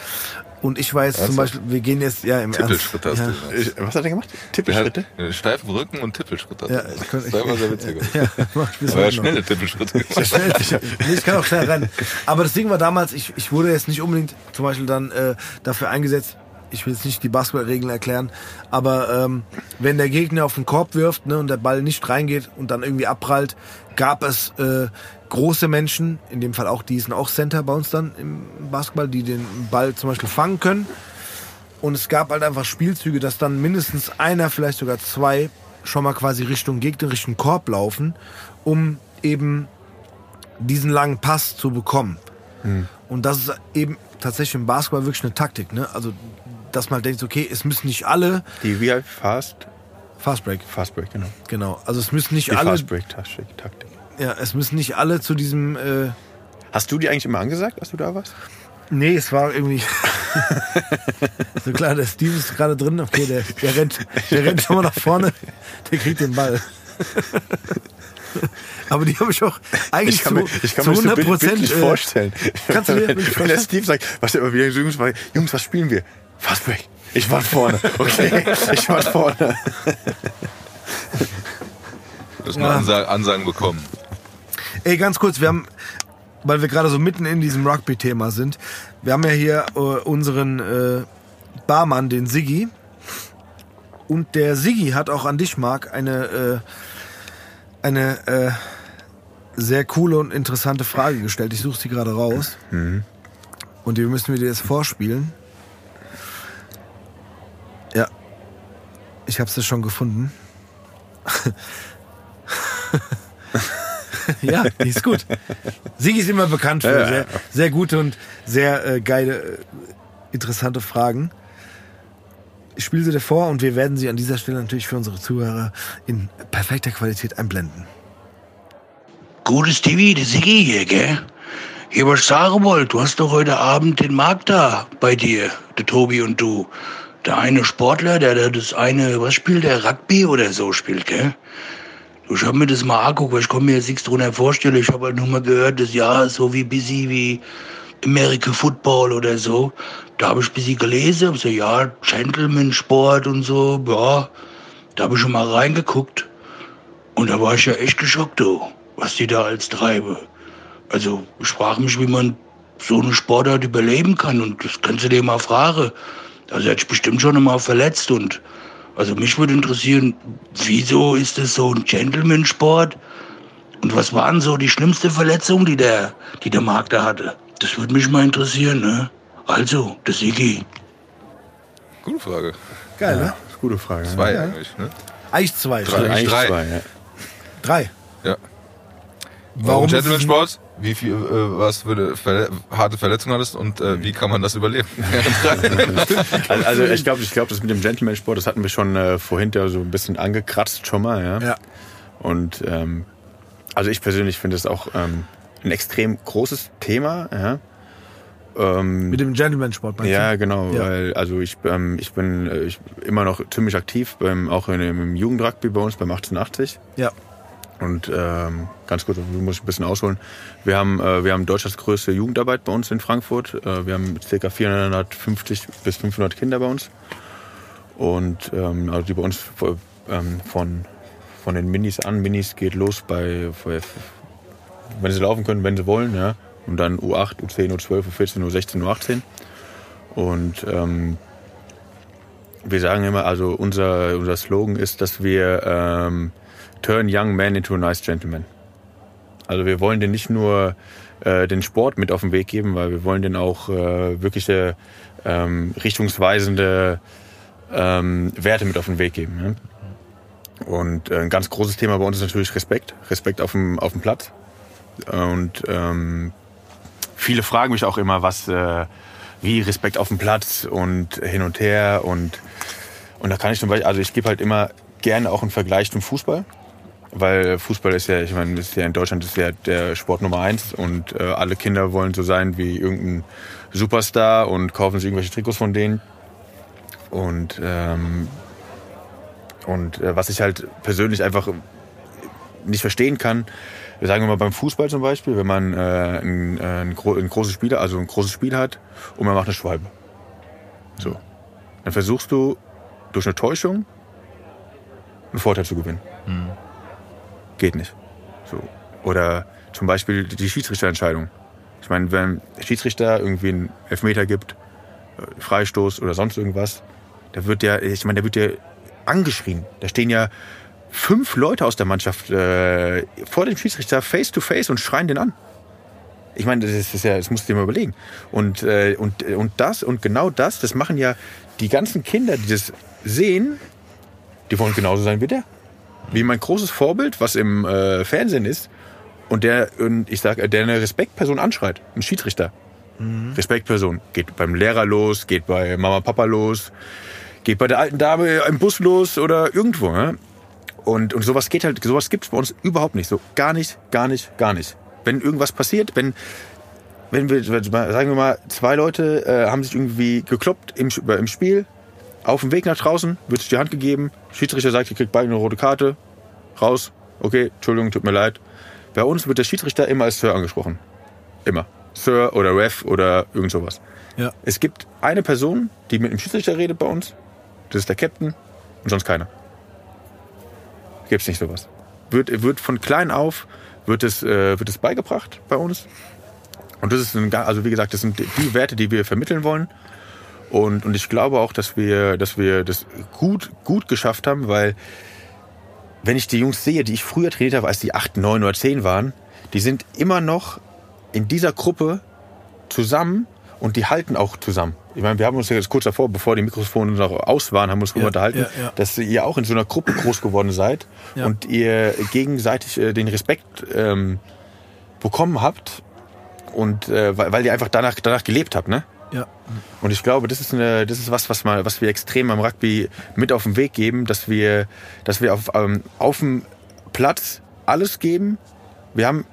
[SPEAKER 1] Und ich war jetzt zum Beispiel, wir gehen jetzt, ja, im
[SPEAKER 2] Tippelschritt hast
[SPEAKER 1] ja,
[SPEAKER 2] du.
[SPEAKER 3] Ich- Was hat er gemacht? Tippelschritte?
[SPEAKER 2] einen steifen Rücken und Tippelschritt.
[SPEAKER 1] Ja, ich
[SPEAKER 2] das
[SPEAKER 1] könnte-
[SPEAKER 2] ist einfach sehr witzig.
[SPEAKER 1] Ja, heute noch.
[SPEAKER 2] schnelle Tippelschritte.
[SPEAKER 1] Schnell, ich, nee, ich kann auch schnell rennen. Aber das Ding war damals, ich, ich wurde jetzt nicht unbedingt zum Beispiel dann äh, dafür eingesetzt, ich will jetzt nicht die Basketballregeln erklären, aber ähm, wenn der Gegner auf den Korb wirft ne, und der Ball nicht reingeht und dann irgendwie abprallt, gab es äh, große Menschen, in dem Fall auch, die sind auch Center bei uns dann im Basketball, die den Ball zum Beispiel fangen können. Und es gab halt einfach Spielzüge, dass dann mindestens einer, vielleicht sogar zwei, schon mal quasi Richtung Gegner, Richtung Korb laufen, um eben diesen langen Pass zu bekommen. Und das ist eben tatsächlich im Basketball wirklich eine Taktik. Ne? Also, dass man denkt, okay, es müssen nicht alle
[SPEAKER 3] Die wie Fast,
[SPEAKER 1] Fast Break,
[SPEAKER 3] Fast Break, genau.
[SPEAKER 1] genau. Also es müssen nicht
[SPEAKER 3] Die
[SPEAKER 1] alle,
[SPEAKER 3] Fast Break Taktik. Taktik.
[SPEAKER 1] Ja, es müssen nicht alle zu diesem. Äh,
[SPEAKER 3] Hast du die eigentlich immer angesagt, als du da warst?
[SPEAKER 1] nee, es war irgendwie so klar. Der Steve ist gerade drin. Okay, der, der rennt, der rennt schon mal nach vorne. Der kriegt den Ball. Aber die habe ich auch eigentlich
[SPEAKER 3] Ich kann
[SPEAKER 1] zu,
[SPEAKER 3] mir, ich kann
[SPEAKER 1] zu
[SPEAKER 3] mir das so
[SPEAKER 1] 100
[SPEAKER 3] bild-
[SPEAKER 1] Prozent
[SPEAKER 3] bildlich
[SPEAKER 1] äh,
[SPEAKER 3] vorstellen.
[SPEAKER 1] kannst du dir
[SPEAKER 3] wenn, wenn der
[SPEAKER 1] vorstellen?
[SPEAKER 3] Steve sagt, was er immer wieder Jungs, war, Jungs, was spielen wir? Fast Break. Ich war vorne. Okay, ich war vorne.
[SPEAKER 2] Du hast mal Ansa Ansagen bekommen.
[SPEAKER 1] Ey, ganz kurz, wir haben, weil wir gerade so mitten in diesem Rugby-Thema sind, wir haben ja hier äh, unseren äh, Barmann, den Siggi. Und der Siggi hat auch an dich, Marc, eine, äh, eine äh, sehr coole und interessante Frage gestellt. Ich suche sie gerade raus. Und die müssen wir dir jetzt vorspielen. Ja. Ich habe es schon gefunden. ja, die ist gut. Sigi ist immer bekannt für
[SPEAKER 3] Ja,
[SPEAKER 1] sehr, sehr gute und sehr äh, geile, äh, interessante Fragen. Ich spiele sie dir vor und wir werden sie an dieser Stelle natürlich für unsere Zuhörer in perfekter Qualität einblenden.
[SPEAKER 4] Gutes TV, der Siggi hier, gell? Hier, was ich sagen wollte, du hast doch heute Abend den Markt da bei dir, der Tobi und du. Der eine Sportler, der, der das eine, was spielt der, Rugby oder so spielt, gell? Ich hab mir das mal angeguckt, weil ich kann mir jetzt nichts drunter vorstellen. Ich habe halt nur mal gehört, das ja so wie busy wie American Football oder so. Da habe ich ein bisschen gelesen, so, ja, Gentleman-Sport und so, ja. Da habe ich schon mal reingeguckt. Und da war ich ja echt geschockt, du, was die da als treibe. Also, ich frage mich, wie man so eine Sportart überleben kann. Und das kannst du dir mal fragen. Also, hat sich bestimmt schon einmal verletzt. Und also, mich würde interessieren, wieso ist das so ein Gentleman-Sport? Und was waren so die schlimmste Verletzung, die der, die der Marc da hatte? Das würde mich mal interessieren, ne? Also, das Iggy.
[SPEAKER 2] Gute Frage.
[SPEAKER 1] Geil, ne?
[SPEAKER 3] Das ist eine gute Frage.
[SPEAKER 2] Zwei eigentlich, ne?
[SPEAKER 1] Eigentlich zwei.
[SPEAKER 2] Drei.
[SPEAKER 3] Eigentlich
[SPEAKER 2] Drei.
[SPEAKER 3] zwei, ja.
[SPEAKER 1] Drei.
[SPEAKER 2] Ja.
[SPEAKER 1] Warum
[SPEAKER 2] Warum
[SPEAKER 1] ist es-
[SPEAKER 2] Gentleman-Sport? Wie viel, äh, was für eine Verle harte Verletzung hattest und äh, wie kann man das überleben?
[SPEAKER 3] Also, also ich glaube, ich glaube, das mit dem Gentleman-Sport, das hatten wir schon äh, vorhin ja so ein bisschen angekratzt schon mal, ja.
[SPEAKER 1] Ja.
[SPEAKER 3] Und ähm, also ich persönlich finde es auch ähm, ein extrem großes Thema, ja. Ähm,
[SPEAKER 1] Mit dem Gentleman-Sport meinst
[SPEAKER 3] ja,
[SPEAKER 1] du?
[SPEAKER 3] genau,
[SPEAKER 1] Ja.
[SPEAKER 3] weil also ich, ähm, ich bin äh, ich immer noch ziemlich aktiv, beim, auch in, im Jugendrugby bei uns beim 1880.
[SPEAKER 1] Ja.
[SPEAKER 3] Und ähm, ganz kurz, du musst ein bisschen ausholen. Wir haben, äh, wir haben Deutschlands größte Jugendarbeit bei uns in Frankfurt. Äh, wir haben ca. 450 bis 500 Kinder bei uns. Und ähm, also die bei uns ähm, von, von den Minis an. Minis geht los bei, wenn sie laufen können, wenn sie wollen. Ja. Und dann U8, U10, U12, U14, U16, U18. Und ähm, wir sagen immer, also unser, unser Slogan ist, dass wir ähm, turn young men into a nice gentleman. Also wir wollen den nicht nur äh, den Sport mit auf den Weg geben, weil wir wollen den auch äh, wirkliche ähm, richtungsweisende ähm, Werte mit auf den Weg geben. Ne? Und äh, ein ganz großes Thema bei uns ist natürlich Respekt. Respekt auf dem, auf dem Platz. Und ähm, viele fragen mich auch immer, was, äh, wie Respekt auf dem Platz und hin und her. Und, und da kann ich zum Beispiel, also ich gebe halt immer gerne auch einen Vergleich zum Fußball. Weil Fußball ist ja, ich meine, ist ja in Deutschland ist ja der Sport Nummer eins und äh, alle Kinder wollen so sein wie irgendein Superstar und kaufen sich irgendwelche Trikots von denen. Und, ähm, und äh, was ich halt persönlich einfach nicht verstehen kann, sagen wir mal beim Fußball zum Beispiel, wenn man äh, ein, äh, ein, ein, großes Spiel, also ein großes Spiel hat und man macht eine Schwalbe. So. Dann versuchst du durch eine Täuschung einen Vorteil zu gewinnen. Mhm. Geht nicht. So. Oder zum Beispiel die Schiedsrichterentscheidung. Ich meine, wenn der Schiedsrichter irgendwie einen Elfmeter gibt, äh, Freistoß oder sonst irgendwas, da wird der, ich meine, der wird ja angeschrien. Da stehen ja fünf Leute aus der Mannschaft äh, vor dem Schiedsrichter face to face und schreien den an. Ich meine, das ist ja, das musst du dir mal überlegen. Und, äh, und, und das und genau das, das machen ja die ganzen Kinder, die das sehen, die wollen genauso sein wie der. Wie mein großes Vorbild, was im äh, Fernsehen ist und der, und ich sag, der eine Respektperson anschreit, ein Schiedsrichter. Mhm. Respektperson. Geht beim Lehrer los, geht bei Mama, Papa los, geht bei der alten Dame im Bus los oder irgendwo. Ne? Und, und sowas geht halt, sowas gibt es bei uns überhaupt nicht. So gar nicht, gar nicht, gar nicht. Wenn irgendwas passiert, wenn, wenn wir, sagen wir mal, zwei Leute äh, haben sich irgendwie gekloppt im, im Spiel, auf dem Weg nach draußen, wird sich die Hand gegeben, Schiedsrichter sagt, ihr kriegt beide eine rote Karte, raus, okay, Entschuldigung, tut mir leid. Bei uns wird der Schiedsrichter immer als Sir angesprochen. Immer. Sir oder Ref oder irgend sowas. Ja. Es gibt eine Person, die mit dem Schiedsrichter redet bei uns, das ist der Captain und sonst keiner. Gibt es nicht sowas. Wird, wird von klein auf wird es, äh, wird es beigebracht bei uns. Und das ist ein, also wie gesagt, das sind die Werte, die wir vermitteln wollen. Und, und ich glaube auch, dass wir, dass wir das gut, gut geschafft haben, weil wenn ich die Jungs sehe, die ich früher trainiert habe, als die 8, 9 oder 10 waren, die sind immer noch in dieser Gruppe zusammen und die halten auch zusammen. Ich meine, wir haben uns jetzt kurz davor, bevor die Mikrofone noch aus waren, haben wir uns ja, unterhalten, ja, ja. dass ihr auch in so einer Gruppe groß geworden seid und ihr gegenseitig äh, den Respekt ähm, bekommen habt und äh, weil, weil ihr einfach danach, danach gelebt habt, ne? Ja. Und ich glaube, das ist, eine, das ist was, was, mal, was wir extrem am Rugby mit auf den Weg geben, dass wir, dass wir auf, ähm, auf dem Platz alles geben. Wir haben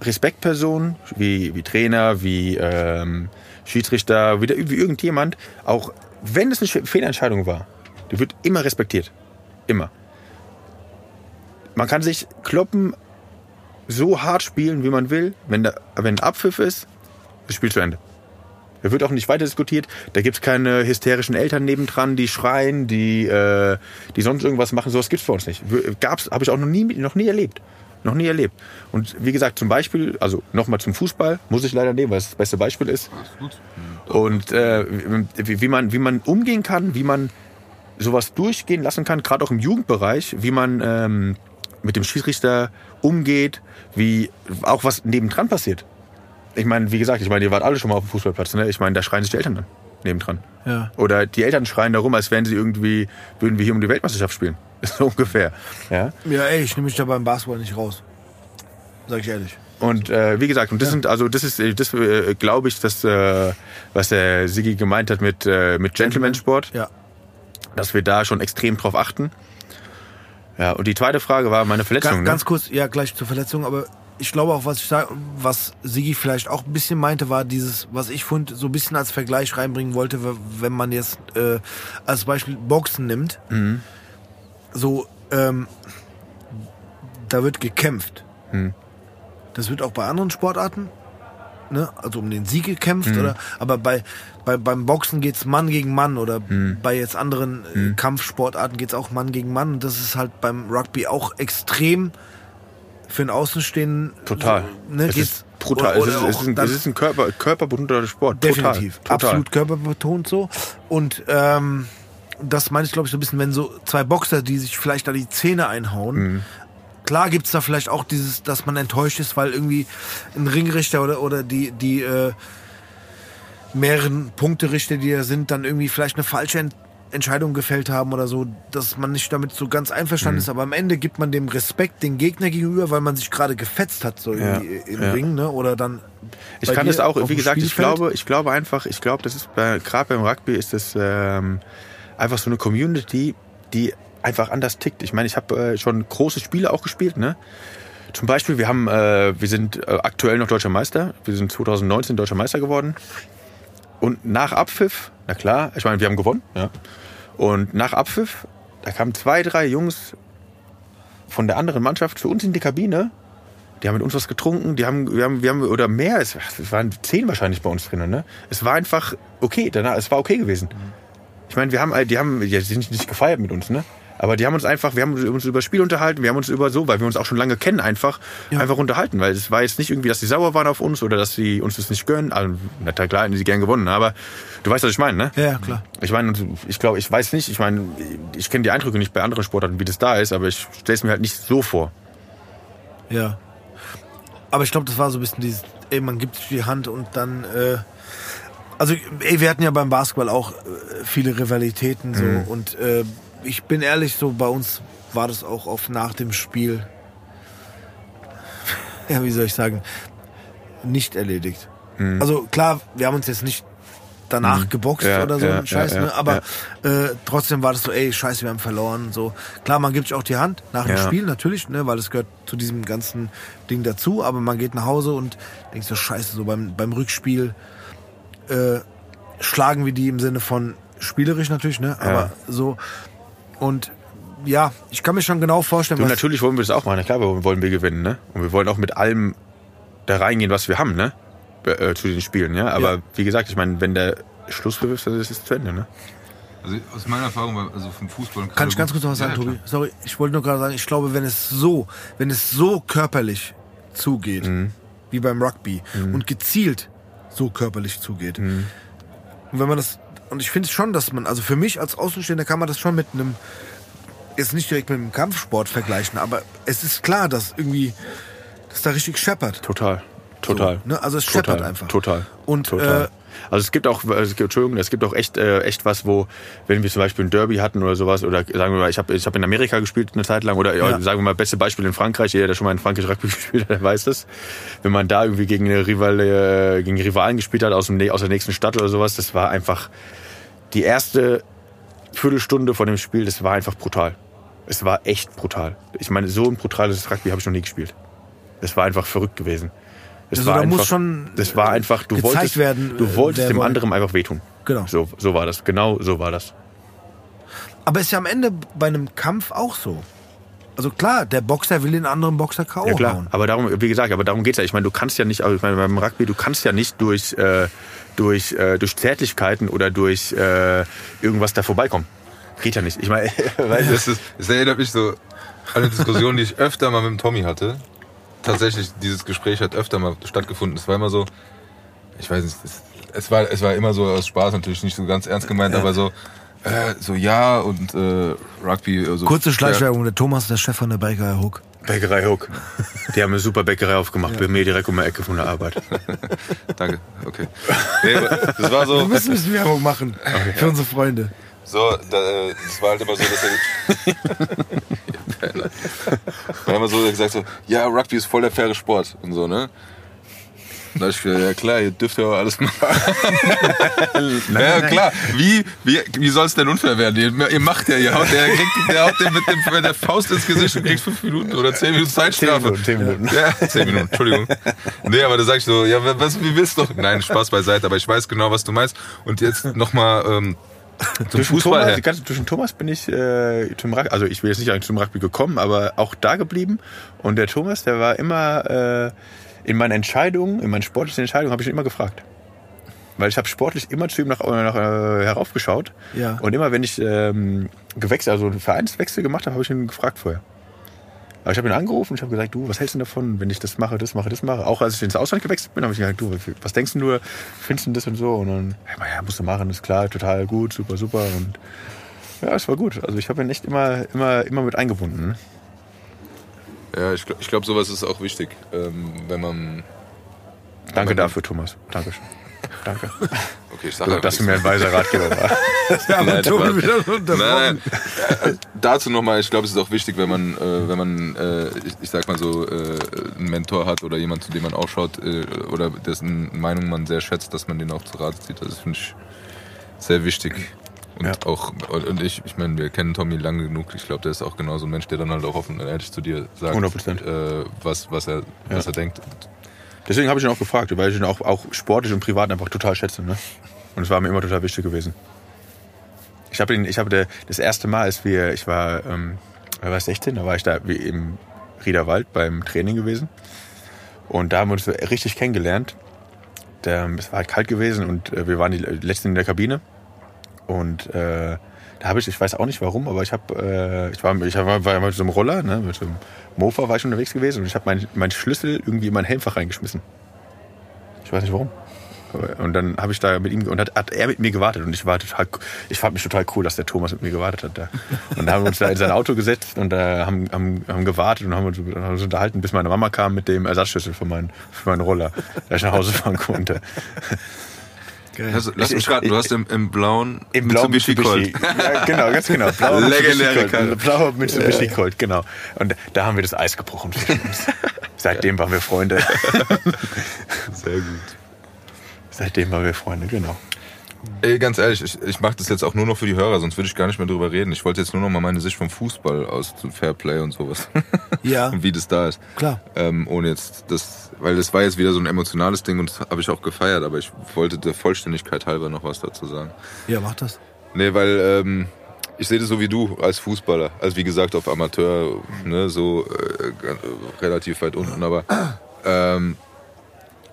[SPEAKER 3] Respektpersonen wie, wie Trainer, wie ähm, Schiedsrichter, wie, wie irgendjemand, auch wenn es eine Fehlentscheidung war, die wird immer respektiert. Immer. Man kann sich kloppen, so hart spielen, wie man will. Wenn, da, wenn ein Abpfiff ist, das Spiel zu Ende. Da wird auch nicht weiter diskutiert. Da gibt es keine hysterischen Eltern nebendran, die schreien, die, äh, die sonst irgendwas machen. Sowas gibt es bei uns nicht. Gab's, habe ich auch noch nie, noch nie erlebt. Noch nie erlebt. Und wie gesagt, zum Beispiel, also nochmal zum Fußball, muss ich leider nehmen, weil es das beste Beispiel ist. Und äh, wie, wie, man, wie man umgehen kann, wie man sowas durchgehen lassen kann, gerade auch im Jugendbereich, wie man ähm, mit dem Schiedsrichter umgeht, wie auch was nebendran passiert. Ich meine, wie gesagt, ich meine, ihr wart alle schon mal auf dem Fußballplatz, ne? Ich meine, da schreien sich die Eltern dann nebendran. Ja. Oder die Eltern schreien darum, als wären sie irgendwie, würden wir hier um die Weltmeisterschaft spielen. So ungefähr. Ja,
[SPEAKER 1] ja ey, ich nehme mich da beim Basketball nicht raus. Sag ich ehrlich.
[SPEAKER 3] Und äh, wie gesagt, und das ja. sind also das ist das äh, glaube ich, das äh, was der Sigi gemeint hat mit äh, mit Gentleman-Sport. Ja. Dass wir da schon extrem drauf achten. Ja, und die zweite Frage war meine Verletzung. Ganz,
[SPEAKER 1] ne? ganz kurz, ja, gleich zur Verletzung, aber ich glaube auch, was ich sag, was Sigi vielleicht auch ein bisschen meinte, war dieses, was ich fand, so ein bisschen als Vergleich reinbringen wollte, wenn man jetzt äh, als Beispiel Boxen nimmt. Mhm so, ähm, da wird gekämpft. Das wird auch bei anderen Sportarten, ne? also um den Sieg gekämpft, oder? Aber bei, bei beim Boxen geht's Mann gegen Mann oder bei jetzt anderen äh, Kampfsportarten geht's auch Mann gegen Mann. Und das ist halt beim Rugby auch extrem für einen Außenstehenden.
[SPEAKER 3] Total.
[SPEAKER 1] Ne,
[SPEAKER 3] es
[SPEAKER 1] geht's,
[SPEAKER 3] ist brutal.
[SPEAKER 1] Oder,
[SPEAKER 3] es, ist,
[SPEAKER 1] oder
[SPEAKER 3] es, ist ein, es ist ein Körper, körperbetonter Sport.
[SPEAKER 1] Definitiv.
[SPEAKER 3] Total. Total.
[SPEAKER 1] Absolut körperbetont so. Und ähm, das meine ich, glaube ich, so ein bisschen, wenn so zwei Boxer, die sich vielleicht da die Zähne einhauen.
[SPEAKER 3] Mhm.
[SPEAKER 1] Klar gibt's da vielleicht auch dieses, dass man enttäuscht ist, weil irgendwie ein Ringrichter oder, oder die, die äh, mehreren Punkterichter, die da sind, dann irgendwie vielleicht eine falsche Ent Entscheidung gefällt haben oder so, dass man nicht damit so ganz einverstanden
[SPEAKER 3] Mhm.
[SPEAKER 1] ist. Aber am Ende gibt man dem Respekt den Gegner gegenüber, weil man sich gerade gefetzt hat, so
[SPEAKER 3] Ja,
[SPEAKER 1] im
[SPEAKER 3] ja.
[SPEAKER 1] Ring, ne? Oder dann.
[SPEAKER 3] Ich kann das auch, wie gesagt, ich
[SPEAKER 1] Spielfeld.
[SPEAKER 3] glaube, ich glaube einfach, ich glaube, das ist bei, gerade beim Rugby ist das ähm, einfach so eine Community, die einfach anders tickt. Ich meine, ich habe äh, schon große Spiele auch gespielt, ne? Zum Beispiel, wir haben, äh, wir sind äh, aktuell noch deutscher Meister. Wir sind 2019 deutscher Meister geworden. Und nach Abpfiff, na klar, ich meine, wir haben gewonnen, ja. Und nach Abpfiff, da kamen zwei, drei Jungs von der anderen Mannschaft zu uns in die Kabine. Die haben mit uns was getrunken, die haben, wir haben, wir haben, oder mehr, es, es waren zehn wahrscheinlich bei uns drinnen, ne? Es war einfach okay, danach, es war okay gewesen. Ich meine, wir haben, die haben, die sind nicht gefeiert mit uns, ne? Aber die haben uns einfach, wir haben uns über das Spiel unterhalten, wir haben uns über so, weil wir uns auch schon lange kennen, einfach, einfach unterhalten. Weil es war jetzt nicht irgendwie, dass sie sauer waren auf uns oder dass sie uns das nicht gönnen. Also, na klar, hätten sie gern gewonnen, aber du weißt, was ich meine, ne?
[SPEAKER 1] Ja, klar.
[SPEAKER 3] Ich meine, ich glaube, ich weiß nicht, ich meine, ich kenne die Eindrücke nicht bei anderen Sportarten, wie das da ist, aber ich stelle es mir halt nicht so vor.
[SPEAKER 1] Ja. Aber ich glaube, das war so ein bisschen dieses, ey, man gibt sich die Hand und dann, äh, also, ey, wir hatten ja beim Basketball auch äh, viele Rivalitäten so
[SPEAKER 3] Mhm.
[SPEAKER 1] und äh, ich bin ehrlich, so bei uns war das auch oft nach dem Spiel, ja, wie soll ich sagen, nicht erledigt.
[SPEAKER 3] Mhm.
[SPEAKER 1] Also klar, wir haben uns jetzt nicht danach geboxt
[SPEAKER 3] Ja,
[SPEAKER 1] oder so
[SPEAKER 3] ja,
[SPEAKER 1] Scheiß,
[SPEAKER 3] ja,
[SPEAKER 1] ne? aber Äh, trotzdem war das so, ey, scheiße, wir haben verloren. So klar, man gibt sich auch die Hand nach dem. Spiel natürlich, ne, weil es gehört zu diesem ganzen Ding dazu. Aber man geht nach Hause und denkt so, scheiße, so beim beim Rückspiel äh, schlagen wir die im Sinne von spielerisch natürlich, ne, aber so und ja, ich kann mir schon genau vorstellen,
[SPEAKER 3] Du, natürlich wollen wir das auch machen. Klar, wir wollen wir gewinnen, ne? Und wir wollen auch mit allem da reingehen, was wir haben, ne? Äh, zu den Spielen, ja. Aber
[SPEAKER 1] Ja.
[SPEAKER 3] wie gesagt, ich meine, wenn der Schlusspfiff ist, dann ist es zu Ende, ne?
[SPEAKER 2] Also aus meiner Erfahrung, also vom Fußball.
[SPEAKER 1] Kann ich ganz kurz noch was sagen,
[SPEAKER 2] ja,
[SPEAKER 1] Tobi? Sorry, ich wollte nur gerade sagen, ich glaube, wenn es so, wenn es so körperlich zugeht,
[SPEAKER 3] Mhm.
[SPEAKER 1] wie beim Rugby und gezielt so körperlich zugeht,
[SPEAKER 3] Mhm.
[SPEAKER 1] und wenn man das, und ich finde schon, dass man, also für mich als Außenstehender kann man das schon mit einem, jetzt nicht direkt mit einem Kampfsport vergleichen, aber es ist klar, dass irgendwie, dass da richtig scheppert.
[SPEAKER 3] Total. Total.
[SPEAKER 1] So, ne? Also es scheppert einfach.
[SPEAKER 3] Total.
[SPEAKER 1] Und,
[SPEAKER 3] Total.
[SPEAKER 1] äh,
[SPEAKER 3] also es gibt auch, es gibt, Entschuldigung, es gibt auch echt, äh, echt was, wo, wenn wir zum Beispiel ein Derby hatten oder sowas, oder sagen wir mal, ich habe ich hab in Amerika gespielt eine Zeit lang, oder ja. Sagen wir mal, beste Beispiel in Frankreich, jeder, der schon mal in Frankreich Rugby gespielt hat, der weiß das. Wenn man da irgendwie gegen eine Rivale, äh, gegen Rivalen gespielt hat aus, dem, aus der nächsten Stadt oder sowas, das war einfach die erste Viertelstunde von dem Spiel, das war einfach brutal. Es war echt brutal. Ich meine, so ein brutales Rugby habe ich noch nie gespielt. Das war einfach verrückt gewesen. Es
[SPEAKER 1] Also
[SPEAKER 3] war
[SPEAKER 1] da
[SPEAKER 3] einfach,
[SPEAKER 1] muss schon,
[SPEAKER 3] das war einfach, du
[SPEAKER 1] gezeigt
[SPEAKER 3] wolltest,
[SPEAKER 1] werden,
[SPEAKER 3] du
[SPEAKER 1] äh,
[SPEAKER 3] wolltest dem
[SPEAKER 1] wollte.
[SPEAKER 3] anderen einfach wehtun.
[SPEAKER 1] Genau.
[SPEAKER 3] So, so war das. Genau so war das.
[SPEAKER 1] Aber ist ja am Ende bei einem Kampf auch so. Also klar, der Boxer will den anderen Boxer K.O.
[SPEAKER 3] Ja klar,
[SPEAKER 1] hauen.
[SPEAKER 3] aber darum, wie gesagt, aber darum geht's ja. Ich meine, du kannst ja nicht, also ich meine, beim Rugby, du kannst ja nicht durch, äh, durch, äh, durch Zärtlichkeiten oder durch äh, irgendwas da vorbeikommen. Geht ja nicht. Ich meine, weißt du,
[SPEAKER 2] Das, ist, das erinnert mich so an eine Diskussion, die ich öfter mal mit dem Tommy hatte. Tatsächlich, dieses Gespräch hat öfter mal stattgefunden. Es war immer so, ich weiß nicht, es, es, war, es war immer so aus Spaß, natürlich nicht so ganz ernst gemeint, aber so, äh, so ja und äh, Rugby. Also
[SPEAKER 1] Kurze Schleichwerbung, der Thomas ist der Chef von der Bäckerei Hook.
[SPEAKER 3] Bäckerei Hook. Die haben eine super Bäckerei aufgemacht, bei mir direkt um die Ecke von der Arbeit.
[SPEAKER 2] Danke, okay. Nee, das war so.
[SPEAKER 1] Wir müssen ein bisschen Werbung machen für unsere Freunde.
[SPEAKER 2] So, da, äh, das war halt immer so, dass er. war immer so gesagt so, ja, Rugby ist voll der faire Sport und so, ne? Da ich gedacht, ja klar, ihr dürft ja auch alles machen. ja klar, wie, wie, wie soll es denn unfair werden? Ihr, macht ja, ihr haut, der, kriegt, der haut den mit, dem, mit der Faust ins Gesicht und kriegt fünf Minuten oder zehn Minuten Zeitstrafe.
[SPEAKER 3] Minuten, zehn Minuten.
[SPEAKER 2] Ja, zehn Minuten, Entschuldigung. Nee, aber da sag ich so, ja, was, wie willst du? Nein, Spaß beiseite, aber ich weiß genau, was du meinst. Und jetzt nochmal, ähm,
[SPEAKER 3] Zwischen
[SPEAKER 2] Fußball
[SPEAKER 3] Thomas,
[SPEAKER 2] her.
[SPEAKER 3] ganz, zwischen Thomas bin ich äh, zum Rugby, also ich bin jetzt nicht eigentlich zum Rugby gekommen, aber auch da geblieben. Und der Thomas, der war immer äh, in meinen Entscheidungen, in meinen sportlichen Entscheidungen, habe ich ihn immer gefragt. Weil ich habe sportlich immer zu ihm nach, nach äh, heraufgeschaut.
[SPEAKER 1] Ja.
[SPEAKER 3] Und immer wenn ich ähm, gewechselt, also einen Vereinswechsel gemacht habe, habe ich ihn gefragt vorher. Aber ich habe ihn angerufen und ich habe gesagt, du, was hältst du davon, wenn ich das mache, das mache, das mache? Auch als ich ins Ausland gewechselt bin, habe ich gesagt, du, was denkst du, findest du das und so? Und dann, ja, ja, musst du machen, ist klar, total gut, super, super. Und ja, es war gut. Also ich habe ihn echt immer, immer, immer mit eingebunden.
[SPEAKER 2] Ja, ich, ich glaube, sowas ist auch wichtig, ähm, wenn man.
[SPEAKER 3] Danke
[SPEAKER 2] Aber-
[SPEAKER 3] dafür, Thomas. Dankeschön. Danke.
[SPEAKER 2] Okay, ich sag
[SPEAKER 3] So,
[SPEAKER 2] einfach
[SPEAKER 3] dass du mir ein weiser Ratgeber warst.
[SPEAKER 1] Ja, aber
[SPEAKER 2] Nein,
[SPEAKER 1] Tobi wieder unterbrochen.
[SPEAKER 2] Nein, nein. Äh, Dazu nochmal, ich glaube, es ist auch wichtig, wenn man, äh, wenn man, äh, ich, ich sag mal so, äh, einen Mentor hat oder jemand, zu dem man aufschaut äh, oder dessen Meinung man sehr schätzt, dass man den auch zu Rate zieht. Das finde ich sehr wichtig. Und
[SPEAKER 3] Ja.
[SPEAKER 2] auch, und ich, ich meine, wir kennen Tommy lange genug. Ich glaube, der ist auch genau so ein Mensch, der dann halt auch offen und ehrlich zu dir sagt,
[SPEAKER 3] 100%.
[SPEAKER 2] Äh, was, was, er, was er denkt.
[SPEAKER 3] Deswegen habe ich ihn auch gefragt, weil ich ihn auch, auch sportlich und privat einfach total schätze. Ne? Und es war mir immer total wichtig gewesen. Ich habe ihn, das erste Mal, als wir, ich war, ähm, war 16, da war ich da im Riederwald beim Training gewesen. Und da haben wir uns richtig kennengelernt. Es war halt kalt gewesen und äh, wir waren die letzten in der Kabine. Und äh, da habe ich, ich weiß auch nicht warum, aber ich habe, äh, ich war, ich war, war mit so einem Roller, ne, mit so einem Mofa war ich unterwegs gewesen und ich habe meinen mein Schlüssel irgendwie in mein Helmfach reingeschmissen. Ich weiß nicht warum. Und dann habe ich da mit ihm und hat, hat er mit mir gewartet und ich war total, ich fand mich total cool, dass der Thomas mit mir gewartet hat. Da. Und dann haben wir uns da in sein Auto gesetzt und äh, haben, haben, haben gewartet und haben uns, haben uns unterhalten, bis meine Mama kam mit dem Ersatzschlüssel für meinen, für meinen Roller, dass ich nach Hause fahren konnte.
[SPEAKER 1] Geil.
[SPEAKER 2] Lass, lass
[SPEAKER 3] Ich-
[SPEAKER 2] mich raten, du hast im, im blauen
[SPEAKER 3] Im blauen
[SPEAKER 2] Mitsubishi
[SPEAKER 3] Mitsubishi.
[SPEAKER 2] Colt.
[SPEAKER 3] Ja, genau, ganz genau. Blauer
[SPEAKER 2] Legendäre.
[SPEAKER 3] Colt. Blauer Mitsubishi Colt, genau. Und da haben wir das Eis gebrochen zwischen uns. Seitdem waren wir Freunde.
[SPEAKER 2] Sehr gut.
[SPEAKER 3] Seitdem waren wir Freunde, genau.
[SPEAKER 2] Ey, ganz ehrlich, ich, ich mache das jetzt auch nur noch für die Hörer, sonst würde ich gar nicht mehr drüber reden. Ich wollte jetzt nur noch mal meine Sicht vom Fußball aus zum Fairplay und sowas.
[SPEAKER 1] Ja,
[SPEAKER 2] und wie das da ist.
[SPEAKER 1] klar.
[SPEAKER 2] Ähm, ohne jetzt das, weil das war jetzt wieder so ein emotionales Ding und das habe ich auch gefeiert, aber ich wollte der Vollständigkeit halber noch was dazu sagen.
[SPEAKER 1] Ja, mach das.
[SPEAKER 2] Nee, weil ähm, ich sehe das so wie du als Fußballer. Also wie gesagt, auf Amateur, ne, so äh, g- relativ weit unten, aber ähm,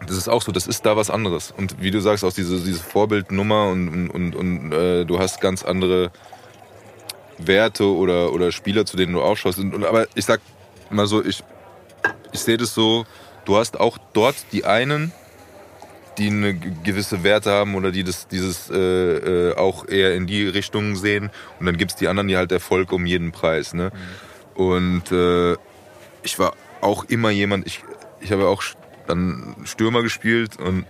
[SPEAKER 2] das ist auch so, das ist da was anderes. Und wie du sagst, auch diese, diese Vorbildnummer und, und, und, äh, du hast ganz andere Werte oder, oder Spieler, zu denen du aufschaust. Und, aber ich sag mal so, ich, ich sehe das so, du hast auch dort die einen, die eine gewisse Werte haben oder die das dieses äh, äh, auch eher in die Richtung sehen und dann gibt's die anderen, die halt Erfolg um jeden Preis. Ne? Und äh, ich war auch immer jemand, ich, ich habe auch dann Stürmer gespielt und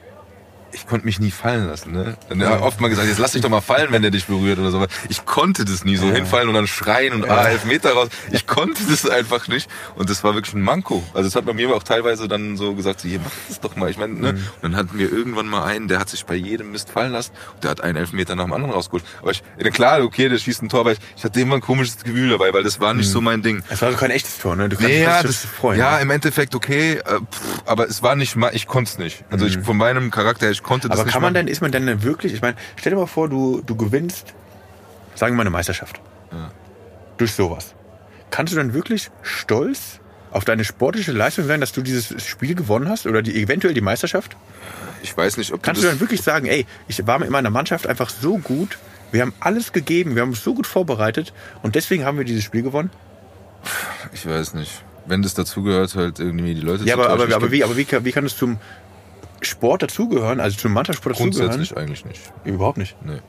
[SPEAKER 2] ich konnte mich nie fallen lassen. Ne? Dann hat oft mal gesagt, jetzt lass dich doch mal fallen, wenn der dich berührt oder so. Ich konnte das nie so hinfallen und dann schreien und ah, elf Meter raus. Ich konnte das einfach nicht. Und das war wirklich ein Manko. Also das hat man mir auch teilweise dann so gesagt, so, hier, mach das doch mal. Ich meine, ne? Und dann hatten wir irgendwann mal einen, der hat sich bei jedem Mist fallen lassen und der hat einen Elfmeter nach dem anderen rausgeholt. Aber ich, ja, klar, okay, der schießt ein Tor, aber ich, ich hatte immer ein komisches Gefühl dabei, weil das war nicht so mein Ding.
[SPEAKER 3] Es war so kein echtes Tor, ne? Du kannst
[SPEAKER 2] Nee, ja, das,
[SPEAKER 3] freuen.
[SPEAKER 2] ja, im Endeffekt okay, äh, pff, aber es war nicht mal, ich konnte es nicht. Also ich, von meinem Charakter her, ich konnte das
[SPEAKER 3] Aber
[SPEAKER 2] nicht
[SPEAKER 3] kann man
[SPEAKER 2] machen.
[SPEAKER 3] denn, ist man denn dann wirklich, ich meine, stell dir mal vor, du, du gewinnst, sagen wir mal eine Meisterschaft.
[SPEAKER 2] Ja.
[SPEAKER 3] Durch sowas. Kannst du dann wirklich stolz auf deine sportliche Leistung sein, dass du dieses Spiel gewonnen hast oder die, eventuell die Meisterschaft?
[SPEAKER 2] Ich weiß nicht, ob
[SPEAKER 3] Kannst
[SPEAKER 2] du
[SPEAKER 3] du dann wirklich sagen, ey, ich war in meiner Mannschaft einfach so gut, wir haben alles gegeben, wir haben uns so gut vorbereitet und deswegen haben wir dieses Spiel gewonnen?
[SPEAKER 2] ich weiß nicht. Wenn das dazugehört, halt irgendwie die Leute
[SPEAKER 3] Ja,
[SPEAKER 2] zu
[SPEAKER 3] aber, aber, aber, wie, aber wie, kann- wie kann es zum Sport dazugehören, also zum Mannschaftssport dazugehören?
[SPEAKER 2] Grundsätzlich eigentlich nicht.
[SPEAKER 3] Überhaupt nicht.
[SPEAKER 2] Nee.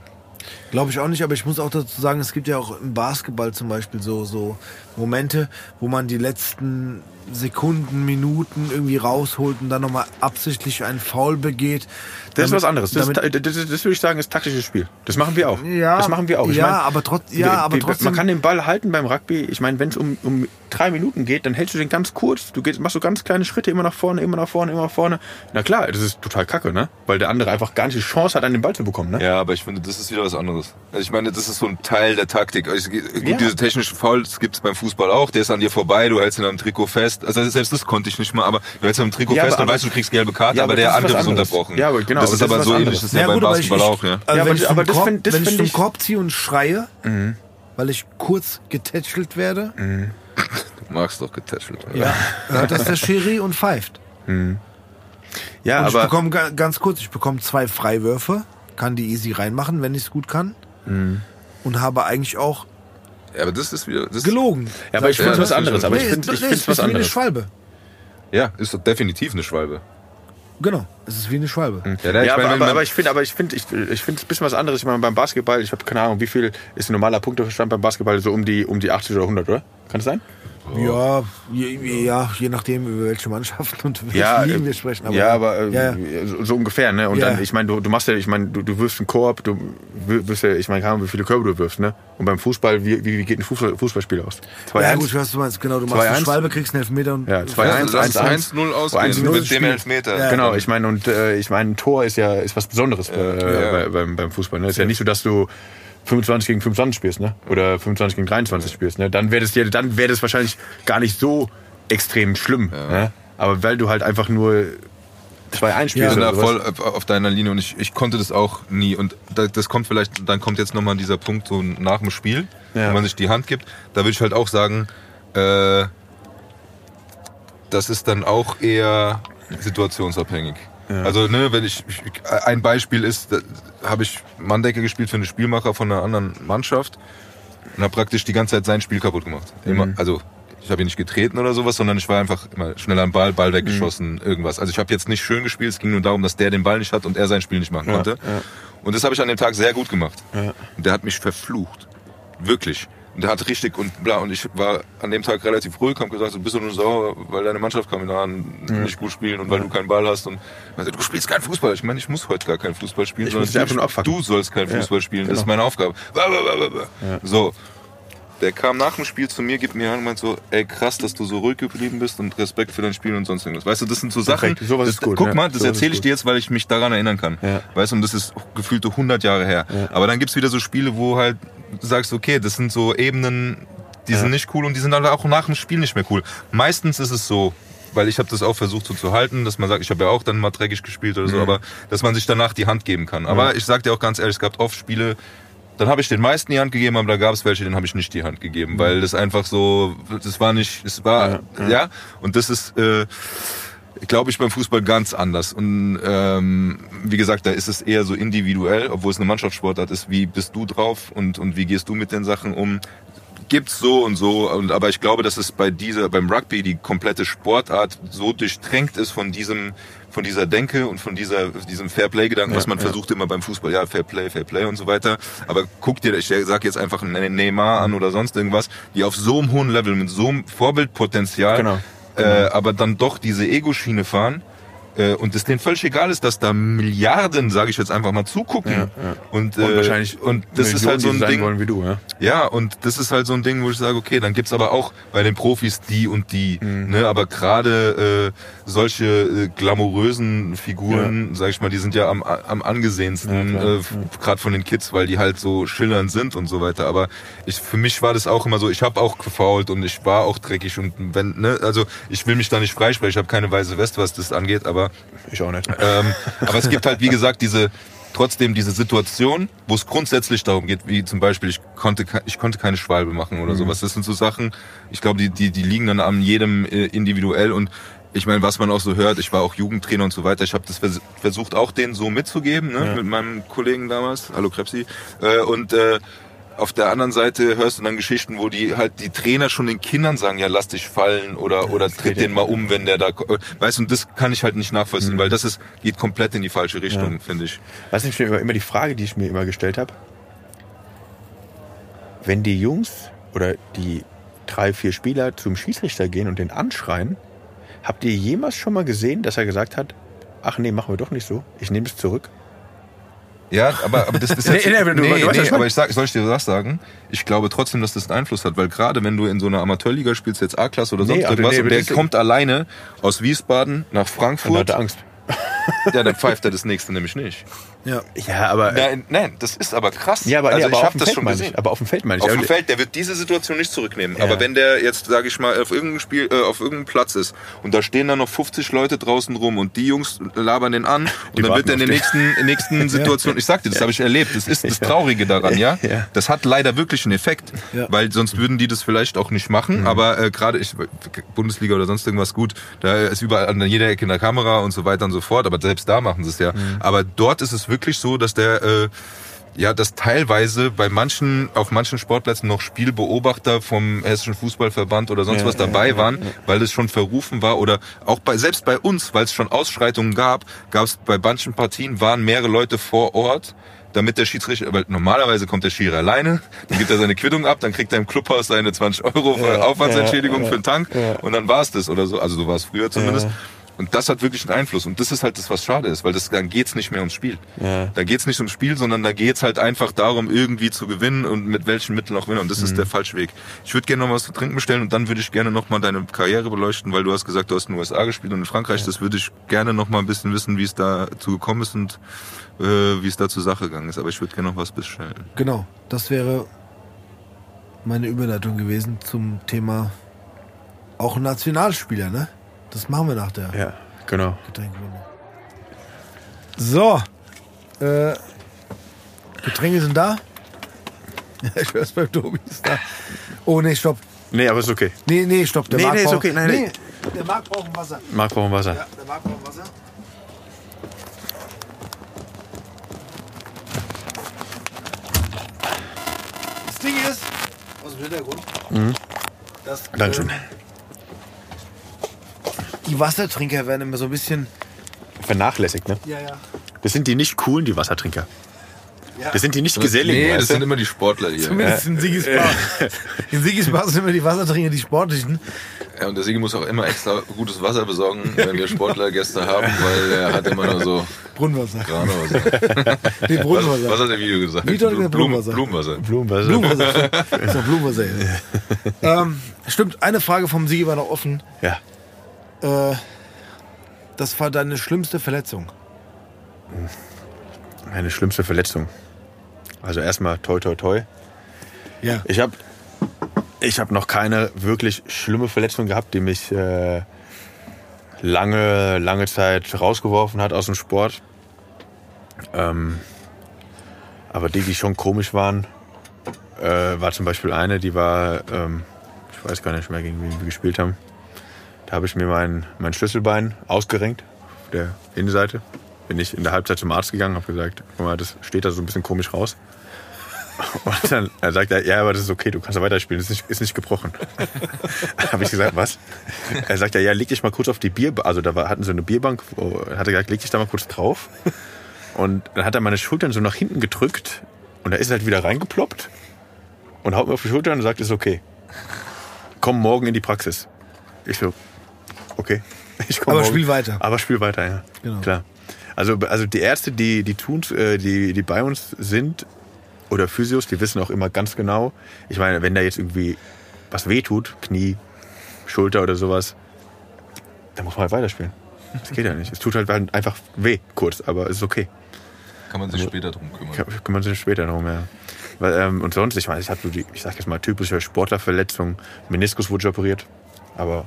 [SPEAKER 1] Glaube ich auch nicht, aber ich muss auch dazu sagen, es gibt ja auch im Basketball zum Beispiel so, so Momente, wo man die letzten Sekunden, Minuten irgendwie rausholt und dann nochmal absichtlich einen Foul begeht.
[SPEAKER 3] Das ist was anderes. Das,
[SPEAKER 1] damit-
[SPEAKER 3] ist, das, das, das würde ich sagen, ist taktisches Spiel. Das machen wir auch.
[SPEAKER 1] Ja,
[SPEAKER 3] das machen wir auch. Ich
[SPEAKER 1] ja,
[SPEAKER 3] meine,
[SPEAKER 1] aber trotz- ja, aber trotzdem-
[SPEAKER 3] Man kann den Ball halten beim Rugby. Ich meine, wenn es um, um drei Minuten geht, dann hältst du den ganz kurz, du gehst, machst so ganz kleine Schritte immer nach vorne, immer nach vorne, immer nach vorne. Na klar, das ist total kacke, ne? Weil der andere einfach gar nicht die Chance hat, an den Ball zu bekommen, ne?
[SPEAKER 2] Ja, aber ich finde, das ist wieder was anderes. Also ich meine, das ist so ein Teil der Taktik. Also, gut,
[SPEAKER 3] Ja.
[SPEAKER 2] diese technischen Fouls gibt's beim Fußball auch. Der ist an dir vorbei, du hältst ihn am Trikot fest. Also selbst das konnte ich nicht mal, aber du hältst am Trikot
[SPEAKER 3] Ja,
[SPEAKER 2] fest und weißt, du kriegst gelbe Karte,
[SPEAKER 3] Ja,
[SPEAKER 2] aber,
[SPEAKER 3] aber
[SPEAKER 2] der
[SPEAKER 3] das ist was
[SPEAKER 2] Angriff ist
[SPEAKER 3] anderes.
[SPEAKER 2] unterbrochen.
[SPEAKER 3] Ja, aber genau,
[SPEAKER 2] Das
[SPEAKER 3] aber
[SPEAKER 2] ist
[SPEAKER 3] das
[SPEAKER 2] aber
[SPEAKER 3] ist
[SPEAKER 2] so
[SPEAKER 3] was
[SPEAKER 2] ähnlich,
[SPEAKER 3] anderes.
[SPEAKER 2] das ist ja,
[SPEAKER 1] Ja,
[SPEAKER 2] beim
[SPEAKER 1] ich-
[SPEAKER 2] Basketball
[SPEAKER 1] ich-
[SPEAKER 2] auch, ja.
[SPEAKER 1] Also
[SPEAKER 3] Ja,
[SPEAKER 1] wenn
[SPEAKER 3] aber-
[SPEAKER 1] ich
[SPEAKER 3] aber das
[SPEAKER 1] Korb,
[SPEAKER 3] find- das
[SPEAKER 1] wenn ich
[SPEAKER 3] ich-
[SPEAKER 1] Korb ziehe und schreie,
[SPEAKER 3] Mhm.
[SPEAKER 1] weil ich kurz getätschelt werde,
[SPEAKER 2] Du magst doch getätschelt.
[SPEAKER 1] ja. hört das der Schiri und pfeift.
[SPEAKER 3] Ja,
[SPEAKER 1] Und ich
[SPEAKER 3] aber
[SPEAKER 1] bekomme ga- ganz kurz, ich bekomme zwei Freiwürfe, kann die easy reinmachen, wenn ich es gut kann.
[SPEAKER 3] Mhm.
[SPEAKER 1] Und habe eigentlich auch
[SPEAKER 2] aber das ist wieder... Das
[SPEAKER 1] gelogen.
[SPEAKER 3] ja, aber ich finde
[SPEAKER 2] Ja,
[SPEAKER 3] es was anderes. Aber ich
[SPEAKER 1] Nee,
[SPEAKER 3] finde
[SPEAKER 1] es-
[SPEAKER 3] ich
[SPEAKER 1] nee,
[SPEAKER 3] finde
[SPEAKER 1] es
[SPEAKER 3] was
[SPEAKER 1] ist wie eine
[SPEAKER 3] anderes.
[SPEAKER 1] Schwalbe.
[SPEAKER 2] Ja, ist doch definitiv eine Schwalbe.
[SPEAKER 1] Genau, es ist wie eine Schwalbe.
[SPEAKER 2] Ja,
[SPEAKER 3] Ja,
[SPEAKER 2] ich
[SPEAKER 3] aber,
[SPEAKER 2] meine,
[SPEAKER 3] aber, aber ich finde, aber ich finde, ich, ich finde es ein bisschen was anderes. Ich meine, beim Basketball, ich habe keine Ahnung, wie viel ist ein normaler Punktestand beim Basketball so um die um die 80 oder 100, oder? Kann es sein?
[SPEAKER 1] Ja, je, ja, je nachdem, über welche Mannschaften und welche
[SPEAKER 3] Ja,
[SPEAKER 1] Ligen
[SPEAKER 3] äh,
[SPEAKER 1] wir sprechen. Aber,
[SPEAKER 3] ja, aber äh,
[SPEAKER 1] ja,
[SPEAKER 3] So, so ungefähr, ne? Und
[SPEAKER 1] Ja.
[SPEAKER 3] dann, ich meine, du, du machst ja, ich meine, du, du wirfst einen Korb, du wir- wirfst ja, ich meine, keine Ahnung, wie viele Körbe du wirfst, ne? Und beim Fußball, wie, wie, wie geht ein Fußball, Fußballspiel aus? 2-1?
[SPEAKER 1] ja, gut, was du meinst. Genau, du machst eine
[SPEAKER 3] 2-1.
[SPEAKER 1] Schwalbe, kriegst einen Elfmeter und
[SPEAKER 3] Ja, 2-1,
[SPEAKER 2] Ja, lass es
[SPEAKER 3] 1-1.
[SPEAKER 2] 1-0 ausgehen
[SPEAKER 3] 1-0
[SPEAKER 2] mit dem. Elfmeter.
[SPEAKER 1] Ja.
[SPEAKER 3] Genau, ich meine, und äh, ich meine, ein Tor ist ja ist was Besonderes äh,
[SPEAKER 2] ja.
[SPEAKER 3] bei, beim, beim Fußball. Ne? ist ja nicht so, dass du 25 gegen 25 spielst, ne? Oder 25 gegen 23 spielst, ne? Dann wäre das dann wäre das wahrscheinlich gar nicht so extrem schlimm. Ne? Aber weil du halt einfach nur 2-1
[SPEAKER 2] Ich
[SPEAKER 3] spielst
[SPEAKER 2] bin da
[SPEAKER 3] oder
[SPEAKER 2] voll auf, deiner Linie und ich, ich konnte das auch nie. Und da, das kommt vielleicht, dann kommt jetzt nochmal dieser Punkt so nach dem Spiel,
[SPEAKER 3] Ja.
[SPEAKER 2] wo man sich die Hand gibt. Da würde ich halt auch sagen, äh, das ist dann auch eher situationsabhängig. Also, ne, wenn ich, ein Beispiel ist, da habe ich Manndecke gespielt für einen Spielmacher von einer anderen Mannschaft und habe praktisch die ganze Zeit sein Spiel kaputt gemacht. Immer, also ich habe ihn nicht getreten oder sowas, sondern ich war einfach immer schneller am Ball, Ball weggeschossen, irgendwas. Also ich habe jetzt nicht schön gespielt, es ging nur darum, dass der den Ball nicht hat und er sein Spiel nicht machen konnte. Und das habe ich an dem Tag sehr gut gemacht. Und der hat mich verflucht. Wirklich. Und der hat richtig und bla. Und ich war an dem Tag relativ ruhig, hab gesagt, so bist du nur sauer, weil deine Mannschaft kam an nicht gut spielen und weil du keinen Ball hast. Und meinte, du spielst keinen Fußball. Ich meine, ich muss heute gar keinen Fußball spielen,
[SPEAKER 3] Ich
[SPEAKER 2] sondern
[SPEAKER 3] abfacken.
[SPEAKER 2] du sollst keinen Fußball spielen. Das ist
[SPEAKER 3] genau.
[SPEAKER 2] meine Aufgabe. So. Der kam nach dem Spiel zu mir, gibt mir Hand und meint so, ey krass, dass du so ruhig geblieben bist und Respekt für dein Spiel und sonst irgendwas. Weißt du, das sind so Sachen.
[SPEAKER 3] Perfekt, sowas
[SPEAKER 2] das,
[SPEAKER 3] ist gut,
[SPEAKER 2] Guck
[SPEAKER 3] ja.
[SPEAKER 2] mal, das erzähle ich dir jetzt, weil ich mich daran erinnern kann.
[SPEAKER 3] Ja.
[SPEAKER 2] Weißt du, und das ist gefühlte 100 Jahre her. Aber dann gibt's wieder so Spiele, wo halt du sagst, okay, das sind so Ebenen, die sind nicht cool und die sind dann auch nach dem Spiel nicht mehr cool. Meistens ist es so, weil ich habe das auch versucht so zu halten, dass man sagt, ich habe ja auch dann mal dreckig gespielt oder so, aber dass man sich danach die Hand geben kann. Aber ich sag dir auch ganz ehrlich, es gab oft Spiele, dann habe ich den meisten die Hand gegeben, aber da gab es welche, denen habe ich nicht die Hand gegeben, weil das einfach so, das war nicht, es war, ja, und das ist, äh, glaube ich, beim Fußball ganz anders. Und ähm, wie gesagt, da ist es eher so individuell, obwohl es eine Mannschaftssportart ist. Wie bist du drauf und, und wie gehst du mit den Sachen um? Gibt's so und so. Und, aber ich glaube, dass es bei dieser, beim Rugby die komplette Sportart so durchtränkt ist von diesem, von dieser Denke und von dieser, diesem Fairplay-Gedanken, was man versucht immer beim Fußball. Ja, Fairplay, Fairplay und so weiter. Aber guck dir, ich sag jetzt einfach einen Neymar an oder sonst irgendwas, die auf so einem hohen Level mit so einem Vorbildpotenzial
[SPEAKER 3] Genau.
[SPEAKER 2] äh, aber dann doch diese Ego-Schiene fahren äh, und es denen völlig egal ist, dass da Milliarden, sage ich jetzt einfach mal, zugucken.
[SPEAKER 3] Ja, ja.
[SPEAKER 2] Und, äh,
[SPEAKER 3] Und wahrscheinlich
[SPEAKER 2] und das ist
[SPEAKER 3] Millionen,
[SPEAKER 2] halt so ein Ding.
[SPEAKER 3] wollen wie du, ja.
[SPEAKER 2] Ja, und das ist halt so ein Ding, wo ich sage, okay, dann gibt's aber auch bei den Profis die und die.
[SPEAKER 3] Mhm.
[SPEAKER 2] Ne? Aber gerade äh, solche äh, glamourösen Figuren, sag ich mal, die sind ja am, am angesehensten,
[SPEAKER 3] Ja,
[SPEAKER 2] äh, gerade von den Kids, weil die halt so schillernd sind und so weiter. Aber ich, für mich war das auch immer so, ich habe auch gefault und ich war auch dreckig und wenn, ne, also ich will mich da nicht freisprechen, ich habe keine weiße Weste, was das angeht, aber
[SPEAKER 3] Ich auch nicht.
[SPEAKER 2] ähm, aber es gibt halt, wie gesagt, diese trotzdem diese Situation, wo es grundsätzlich darum geht, wie zum Beispiel, ich konnte, ich konnte keine Schwalbe machen oder sowas. Das sind so Sachen, ich glaube, die, die, die liegen dann an jedem äh, individuell. Und ich meine, was man auch so hört, ich war auch Jugendtrainer und so weiter, ich habe das vers versucht auch denen so mitzugeben, ne, mit meinem Kollegen damals, hallo Krebsi, äh, und äh, auf der anderen Seite hörst du dann Geschichten, wo die halt die Trainer schon den Kindern sagen, ja lass dich fallen oder oder tritt den mal um, wenn der da weißt du, und das kann ich halt nicht nachvollziehen,
[SPEAKER 3] Mhm.
[SPEAKER 2] weil das ist geht komplett in die falsche Richtung, finde ich.
[SPEAKER 3] Was ich mir immer, immer die Frage, die ich mir immer gestellt habe, wenn die Jungs oder die drei, vier Spieler zum Schiedsrichter gehen und den anschreien, habt ihr jemals schon mal gesehen, dass er gesagt hat, ach nee, machen wir doch nicht so, ich nehme es zurück?
[SPEAKER 2] Ja, aber, aber das ist
[SPEAKER 3] Nee,
[SPEAKER 2] jetzt,
[SPEAKER 3] nee,
[SPEAKER 2] nee, nee,
[SPEAKER 3] ich
[SPEAKER 2] aber ich sag, soll ich dir was sagen? Ich glaube trotzdem, dass das einen Einfluss hat, weil gerade wenn du in so einer Amateurliga spielst, jetzt A-Klasse oder sonst
[SPEAKER 3] Nee, aber
[SPEAKER 2] irgendwas,
[SPEAKER 3] nee,
[SPEAKER 2] und der
[SPEAKER 3] das-
[SPEAKER 2] kommt alleine aus Wiesbaden nach
[SPEAKER 3] Dann hat
[SPEAKER 2] Frankfurt,
[SPEAKER 3] er Angst.
[SPEAKER 2] ja, dann pfeift er das nächste nämlich nicht.
[SPEAKER 1] Ja.
[SPEAKER 3] Ja, aber.
[SPEAKER 2] Nein, nein, das ist aber krass.
[SPEAKER 3] ja, aber, nee,
[SPEAKER 2] also
[SPEAKER 3] aber
[SPEAKER 2] ich
[SPEAKER 3] auf
[SPEAKER 2] habe
[SPEAKER 3] dem
[SPEAKER 2] das
[SPEAKER 3] Feld
[SPEAKER 2] schon
[SPEAKER 3] meine
[SPEAKER 2] gesehen.
[SPEAKER 3] ich. Aber auf dem Feld meine ich.
[SPEAKER 2] Auf dem Feld, der wird diese Situation nicht zurücknehmen.
[SPEAKER 3] Ja.
[SPEAKER 2] Aber wenn der jetzt, sage ich mal, auf irgendeinem Spiel, äh, auf irgendeinem Platz ist und da stehen dann noch 50 Leute draußen rum und die Jungs labern den an
[SPEAKER 3] Die
[SPEAKER 2] und dann wird er in den
[SPEAKER 3] auf
[SPEAKER 2] nächsten, nächsten Situationen, ich sag dir, das habe ich erlebt, das ist das Traurige daran, ja?
[SPEAKER 3] Ja.
[SPEAKER 2] Das hat leider wirklich einen Effekt,
[SPEAKER 1] Ja.
[SPEAKER 2] weil sonst würden die das vielleicht auch nicht machen, aber äh, gerade ich, Bundesliga oder sonst irgendwas gut, da ist überall an jeder Ecke in der Kamera und so weiter und so fort, aber selbst da machen sie es ja. Aber dort ist es wirklich so, dass der äh, ja, dass teilweise bei manchen, auf manchen Sportplätzen noch Spielbeobachter vom Hessischen Fußballverband oder sonst
[SPEAKER 3] Ja,
[SPEAKER 2] was dabei waren, weil es schon verrufen war oder auch bei, selbst bei uns, weil es schon Ausschreitungen gab, gab es bei manchen Partien waren mehrere Leute vor Ort, damit der Schiedsrichter, weil normalerweise kommt der Schiri alleine, dann gibt er seine Quittung ab, dann kriegt er im Clubhaus seine 20 Euro für Aufwandsentschädigung für den Tank und dann war es das oder so, also so war es früher zumindest. Und das hat wirklich einen Einfluss. Und das ist halt das, was schade ist, weil das, dann geht's nicht mehr ums Spiel.
[SPEAKER 3] Ja.
[SPEAKER 2] Da geht's nicht ums Spiel, sondern da geht's halt einfach darum, irgendwie zu gewinnen und mit welchen Mitteln auch immer. Und das ist der falsche Weg. Ich würde gerne noch was zu trinken bestellen und dann würde ich gerne noch mal deine Karriere beleuchten, weil du hast gesagt, du hast in den USA gespielt und in Frankreich. Das würde ich gerne noch mal ein bisschen wissen, wie es dazu gekommen ist und äh, wie es da zur Sache gegangen ist. Aber ich würde gerne noch was bestellen.
[SPEAKER 1] Genau, das wäre meine Überleitung gewesen zum Thema auch Nationalspieler, ne? Das machen wir nach der
[SPEAKER 3] Ja, genau.
[SPEAKER 1] Getränkerunde. So, äh, Getränke sind da. Ja, ich hör's beim Tobi ist da. Oh, nee, stopp.
[SPEAKER 3] Nee, aber ist okay.
[SPEAKER 1] Nee, nee, stopp. Der
[SPEAKER 3] Nee,
[SPEAKER 1] Marc
[SPEAKER 3] nee, ist
[SPEAKER 1] braucht-
[SPEAKER 3] okay, nein,
[SPEAKER 1] nee, der Marc braucht Wasser.
[SPEAKER 3] Marc braucht Wasser.
[SPEAKER 1] Ja, der Marc braucht Wasser. Das Ding ist, aus dem Hintergrund, dass
[SPEAKER 3] Mhm. Dankeschön.
[SPEAKER 1] ähm, die Wassertrinker werden immer so ein bisschen.
[SPEAKER 3] Vernachlässigt, ne?
[SPEAKER 1] Ja, ja.
[SPEAKER 3] Das sind die nicht coolen, die Wassertrinker.
[SPEAKER 1] ja.
[SPEAKER 3] Das sind die nicht geselligen.
[SPEAKER 2] Nee, das sind immer die Sportler hier.
[SPEAKER 1] Zumindest in Sigis Bar. In Sigis Bar sind immer die Wassertrinker, die sportlichen.
[SPEAKER 2] Ja, und der Sigi muss auch immer extra gutes Wasser besorgen, wenn wir Sportlergäste haben, weil er hat immer nur so
[SPEAKER 1] Brunnenwasser.
[SPEAKER 2] So.
[SPEAKER 1] Nee,
[SPEAKER 2] Was,
[SPEAKER 1] Brunnenwasser.
[SPEAKER 2] was hat der Video gesagt?
[SPEAKER 1] Gesagt?
[SPEAKER 2] Blumen,
[SPEAKER 1] Blumenwasser.
[SPEAKER 2] Blumenwasser.
[SPEAKER 3] Blumenwasser.
[SPEAKER 1] Blumenwasser. ist doch Blumenwasser. Ja. ähm, stimmt, eine Frage vom Sigi war noch offen.
[SPEAKER 3] Ja.
[SPEAKER 1] Äh, das war deine schlimmste Verletzung.
[SPEAKER 3] Meine schlimmste Verletzung. Also erstmal toi toi toi.
[SPEAKER 1] Ja.
[SPEAKER 3] Ich habe ich hab noch keine wirklich schlimme Verletzung gehabt, die mich äh, lange, lange Zeit rausgeworfen hat aus dem Sport. Ähm, aber die, die schon komisch waren, äh, war zum Beispiel eine, die war, ähm, ich weiß gar nicht mehr, gegen wen wir gespielt haben. Da habe ich mir mein, mein Schlüsselbein ausgerenkt, auf der Innenseite. Bin ich in der Halbzeit zum Arzt gegangen, habe gesagt, guck mal, das steht da so ein bisschen komisch raus. Und dann er sagt er, ja, aber das ist okay, du kannst weiterspielen, das ist nicht, ist nicht gebrochen. habe ich gesagt, was? Er sagt ja, ja, leg dich mal kurz auf die Bierbank, also da war, hatten sie eine Bierbank, hat er gesagt, leg dich da mal kurz drauf. Und dann hat er meine Schultern so nach hinten gedrückt und da ist er halt wieder reingeploppt und haut mir auf die Schulter und sagt, ist okay. Komm morgen in die Praxis. Ich so, okay. Ich
[SPEAKER 1] Aber
[SPEAKER 3] morgen.
[SPEAKER 1] spiel weiter.
[SPEAKER 3] Aber spiel weiter, ja.
[SPEAKER 1] Genau.
[SPEAKER 3] Klar. Also, also die Ärzte, die, die, tun's, äh, die, die bei uns sind, oder Physios, die wissen auch immer ganz genau, ich meine, wenn da jetzt irgendwie was wehtut, Knie, Schulter oder sowas, dann muss man halt weiterspielen. Das geht ja nicht. Es tut halt einfach weh, kurz, aber es ist okay.
[SPEAKER 2] Kann man sich später drum kümmern.
[SPEAKER 3] Kann- Kümmern sich später drum, ja. Weil, ähm, und sonst, ich meine, ich die, ich sag jetzt mal, typische Sportlerverletzung. Meniskus wurde operiert, aber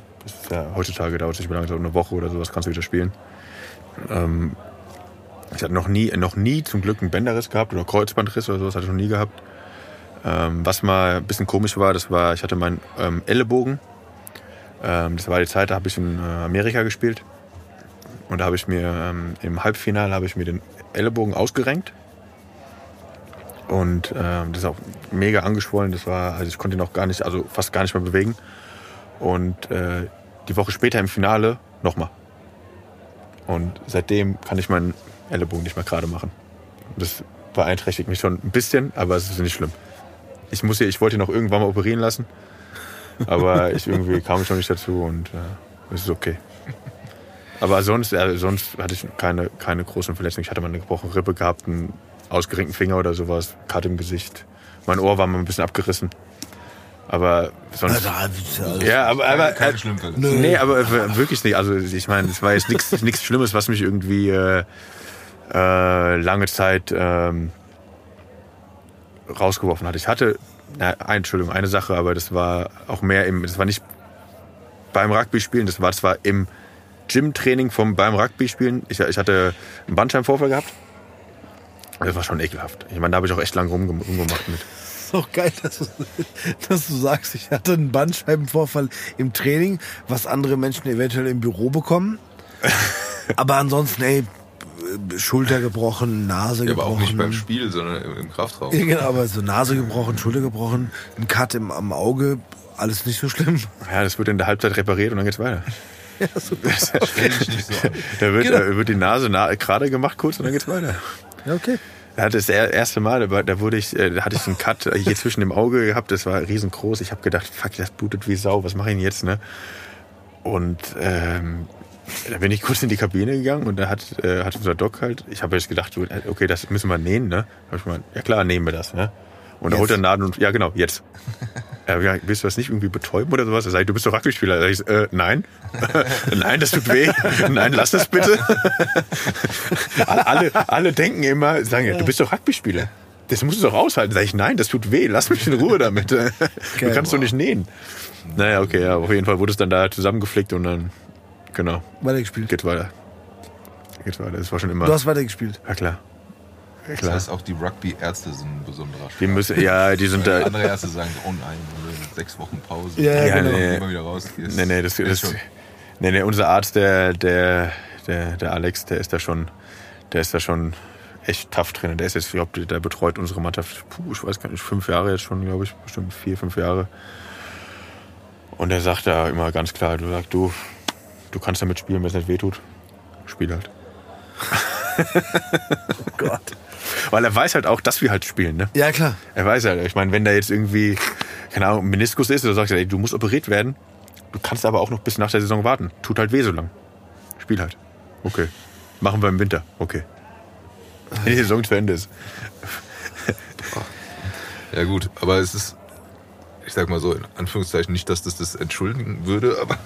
[SPEAKER 3] ja, heutzutage dauert es nicht mehr lange, so eine Woche oder sowas kannst du wieder spielen. Ähm, ich hatte noch nie, noch nie zum Glück einen Bänderriss gehabt oder Kreuzbandriss oder sowas hatte ich noch nie gehabt. Ähm, was mal ein bisschen komisch war, das war, ich hatte meinen ähm, Ellenbogen. Ähm, das war die Zeit, da habe ich in äh, Amerika gespielt. Und da habe ich mir ähm, im Halbfinale habe ich mir den Ellenbogen ausgerenkt. Und ähm, das ist auch mega angeschwollen. Das war, also ich konnte ihn auch gar nicht, also fast gar nicht mehr bewegen. Und äh, die Woche später im Finale nochmal. Und seitdem kann ich meinen Ellenbogen nicht mehr gerade machen. Das beeinträchtigt mich schon ein bisschen, aber es ist nicht schlimm. Ich muss hier, ich wollte ihn noch irgendwann mal operieren lassen, aber ich irgendwie kam schon nicht dazu und äh, es ist okay. Aber sonst, äh, sonst hatte ich keine, keine großen Verletzungen. Ich hatte mal eine gebrochene Rippe gehabt, ein ausgerenkten Finger oder sowas, Karte im Gesicht. Mein Ohr war mal ein bisschen abgerissen. Aber sonst.
[SPEAKER 1] Ja, da- ja,
[SPEAKER 3] Ja, aber, aber
[SPEAKER 2] Keine Fälle.
[SPEAKER 3] Nee, aber äh, wirklich nicht. Also ich meine, es war jetzt nichts Schlimmes, was mich irgendwie äh, äh, lange Zeit ähm, rausgeworfen hat. Ich hatte, na, Entschuldigung, eine Sache, aber das war auch mehr im, das war nicht beim Rugby-Spielen, das war zwar im Gym-Training vom beim Rugby-Spielen. Ich, ich hatte einen Bandscheibenvorfall gehabt. Das war schon ekelhaft. Ich meine, da habe ich auch echt lange rumgem- rumgemacht mit.
[SPEAKER 1] Ist doch geil, dass du, dass du sagst, ich hatte einen Bandscheibenvorfall im Training, was andere Menschen eventuell im Büro bekommen. Aber ansonsten, ey, Schulter gebrochen, Nase
[SPEAKER 2] Ja, aber
[SPEAKER 1] gebrochen.
[SPEAKER 2] auch nicht beim Spiel, sondern im, im Kraftraum.
[SPEAKER 1] Ja, genau, aber so Nase gebrochen, Schulter gebrochen, ein Cut im, am Auge, alles nicht so schlimm.
[SPEAKER 3] Ja, das wird in der Halbzeit repariert und dann geht's weiter.
[SPEAKER 1] Ja, so.
[SPEAKER 2] Stell dich nicht so an.
[SPEAKER 3] Da wird,
[SPEAKER 1] Genau.
[SPEAKER 3] äh, wird die Nase na gerade gemacht kurz und dann geht's weiter.
[SPEAKER 1] ja okay.
[SPEAKER 3] Hatte das er- erste Mal, da, wurde ich, äh, da hatte ich einen Cut äh, hier zwischen dem Auge gehabt, das war riesengroß. Ich habe gedacht, fuck, das blutet wie Sau, was mache ich denn jetzt, ne? Und ähm, da bin ich kurz in die Kabine gegangen und da hat, äh, hat unser Doc halt, ich habe jetzt gedacht, äh, okay, das müssen wir nähen, ne? Hab ich mal, ja klar, nähen wir das, ne? Und da holt er einen Laden und, ja genau, jetzt. Ja, ja, willst du das nicht irgendwie betäuben oder sowas? Er sagt, du bist doch Rugby-Spieler. Da ich, äh, nein. nein, das tut weh. nein, lass das bitte. alle, alle, denken immer, sagen, ja, du bist doch Rugby-Spieler. Das musst du doch aushalten. Sag ich, nein, das tut weh. Lass mich in Ruhe damit. du kannst doch nicht nähen. Naja, okay, ja, auf jeden Fall wurde es dann da zusammengeflickt und dann, genau,
[SPEAKER 1] Weitergespielt.
[SPEAKER 3] geht weiter. Geht weiter. Das war schon immer,
[SPEAKER 1] Du hast weitergespielt.
[SPEAKER 3] ja klar. Ja,
[SPEAKER 2] Das
[SPEAKER 3] klar.
[SPEAKER 2] heißt, auch die Rugby-Ärzte sind ein besonderer
[SPEAKER 3] Die müssen, ja, die sind da,
[SPEAKER 2] Andere Ärzte sagen, oh nein, sechs Wochen Pause.
[SPEAKER 1] Ja, ja, genau.
[SPEAKER 3] nee.
[SPEAKER 2] Immer wieder rausgehst.
[SPEAKER 3] Nee, nee, das,
[SPEAKER 2] Ist
[SPEAKER 3] das,
[SPEAKER 2] schon-
[SPEAKER 3] nee, nee, unser Arzt, der, der, der, der Alex, der ist da schon, der ist da schon echt tough drin. Der ist jetzt, ich glaube, der betreut unsere Mannschaft, puh, ich weiß gar nicht, fünf Jahre jetzt schon, glaube ich, bestimmt vier, fünf Jahre. Und der sagt da immer ganz klar, du sagst, du, du kannst damit spielen, wenn es nicht wehtut. Spiel halt.
[SPEAKER 1] Oh Gott.
[SPEAKER 3] Weil er weiß halt auch, dass wir halt spielen, ne?
[SPEAKER 1] Ja, klar.
[SPEAKER 3] Er weiß halt, ich meine, wenn da jetzt irgendwie, keine Ahnung, ein Meniskus ist, oder sagt er, ey, du musst operiert werden, du kannst aber auch noch bis nach der Saison warten. Tut halt weh so lang. Spiel halt. Okay. Machen wir im Winter. Okay. Wenn die Saison zu Ende ist.
[SPEAKER 2] Ja gut, aber es ist, ich sag mal so, in Anführungszeichen nicht, dass das das entschuldigen würde, aber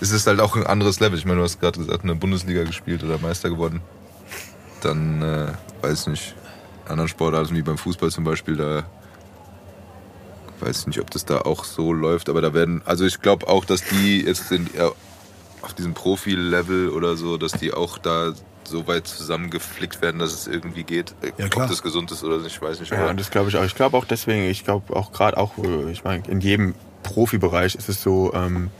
[SPEAKER 2] es ist halt auch ein anderes Level. Ich meine, du hast gerade gesagt, in der Bundesliga gespielt oder Meister geworden. Dann, äh, weiß nicht, anderen Sportarten wie beim Fußball zum Beispiel, da weiß ich nicht, ob das da auch so läuft, aber da werden, also ich glaube auch, dass die jetzt sind ja, auf diesem Profi-Level oder so, dass die auch da so weit zusammengeflickt werden, dass es irgendwie geht.
[SPEAKER 1] Ja, klar.
[SPEAKER 2] Ob das gesund ist oder nicht, ich weiß nicht.
[SPEAKER 3] Ja, und das glaube ich auch. Ich glaube auch deswegen, ich glaube auch gerade auch, äh, ich meine, in jedem Profibereich ist es so, ähm,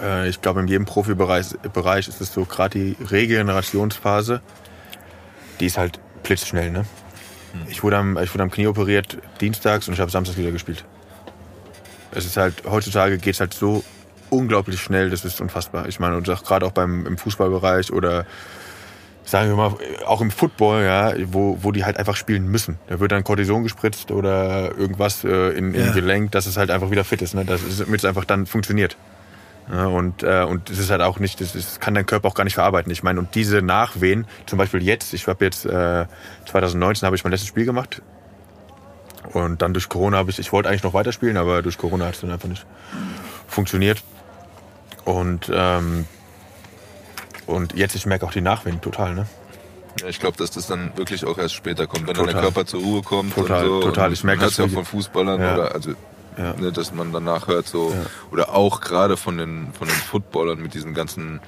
[SPEAKER 3] äh, ich glaube, in jedem Profibereich Bereich ist es so, gerade die Regenerationsphase, die ist halt blitzschnell, ne? Ich wurde, am, ich wurde am Knie operiert dienstags und ich habe samstags wieder gespielt. Es ist halt, heutzutage geht es halt so unglaublich schnell, das ist unfassbar. Ich meine, und gerade auch beim im Fußballbereich oder sagen wir mal, auch im Football, ja, wo, wo die halt einfach spielen müssen. Da wird dann Cortison gespritzt oder irgendwas äh, in, in
[SPEAKER 1] Ja.
[SPEAKER 3] Gelenk, dass es halt einfach wieder fit ist, ne? dass es einfach dann funktioniert. Ja, und, äh, und das ist halt auch nicht, das, ist, kann dein Körper auch gar nicht verarbeiten. Ich meine, und diese Nachwehen, zum Beispiel jetzt, ich habe jetzt, äh, 2019 habe ich mein letztes Spiel gemacht. Und dann durch Corona habe ich, ich wollte eigentlich noch weiterspielen, aber durch Corona hat es dann einfach nicht funktioniert. Und, ähm, und jetzt, ich merke auch die Nachwehen total, ne?
[SPEAKER 2] Ja, Ich glaube, dass das dann wirklich auch erst später kommt, wenn dann
[SPEAKER 3] Total.
[SPEAKER 2] der Körper zur Ruhe kommt.
[SPEAKER 3] Total,
[SPEAKER 2] so.
[SPEAKER 3] total.
[SPEAKER 2] Und
[SPEAKER 3] Ich merke das
[SPEAKER 2] ja auch von Fußballern
[SPEAKER 3] Ja.
[SPEAKER 2] oder also
[SPEAKER 3] Ja.
[SPEAKER 2] ne, dass man danach hört so oder auch gerade von den von den Footballern mit diesen ganzen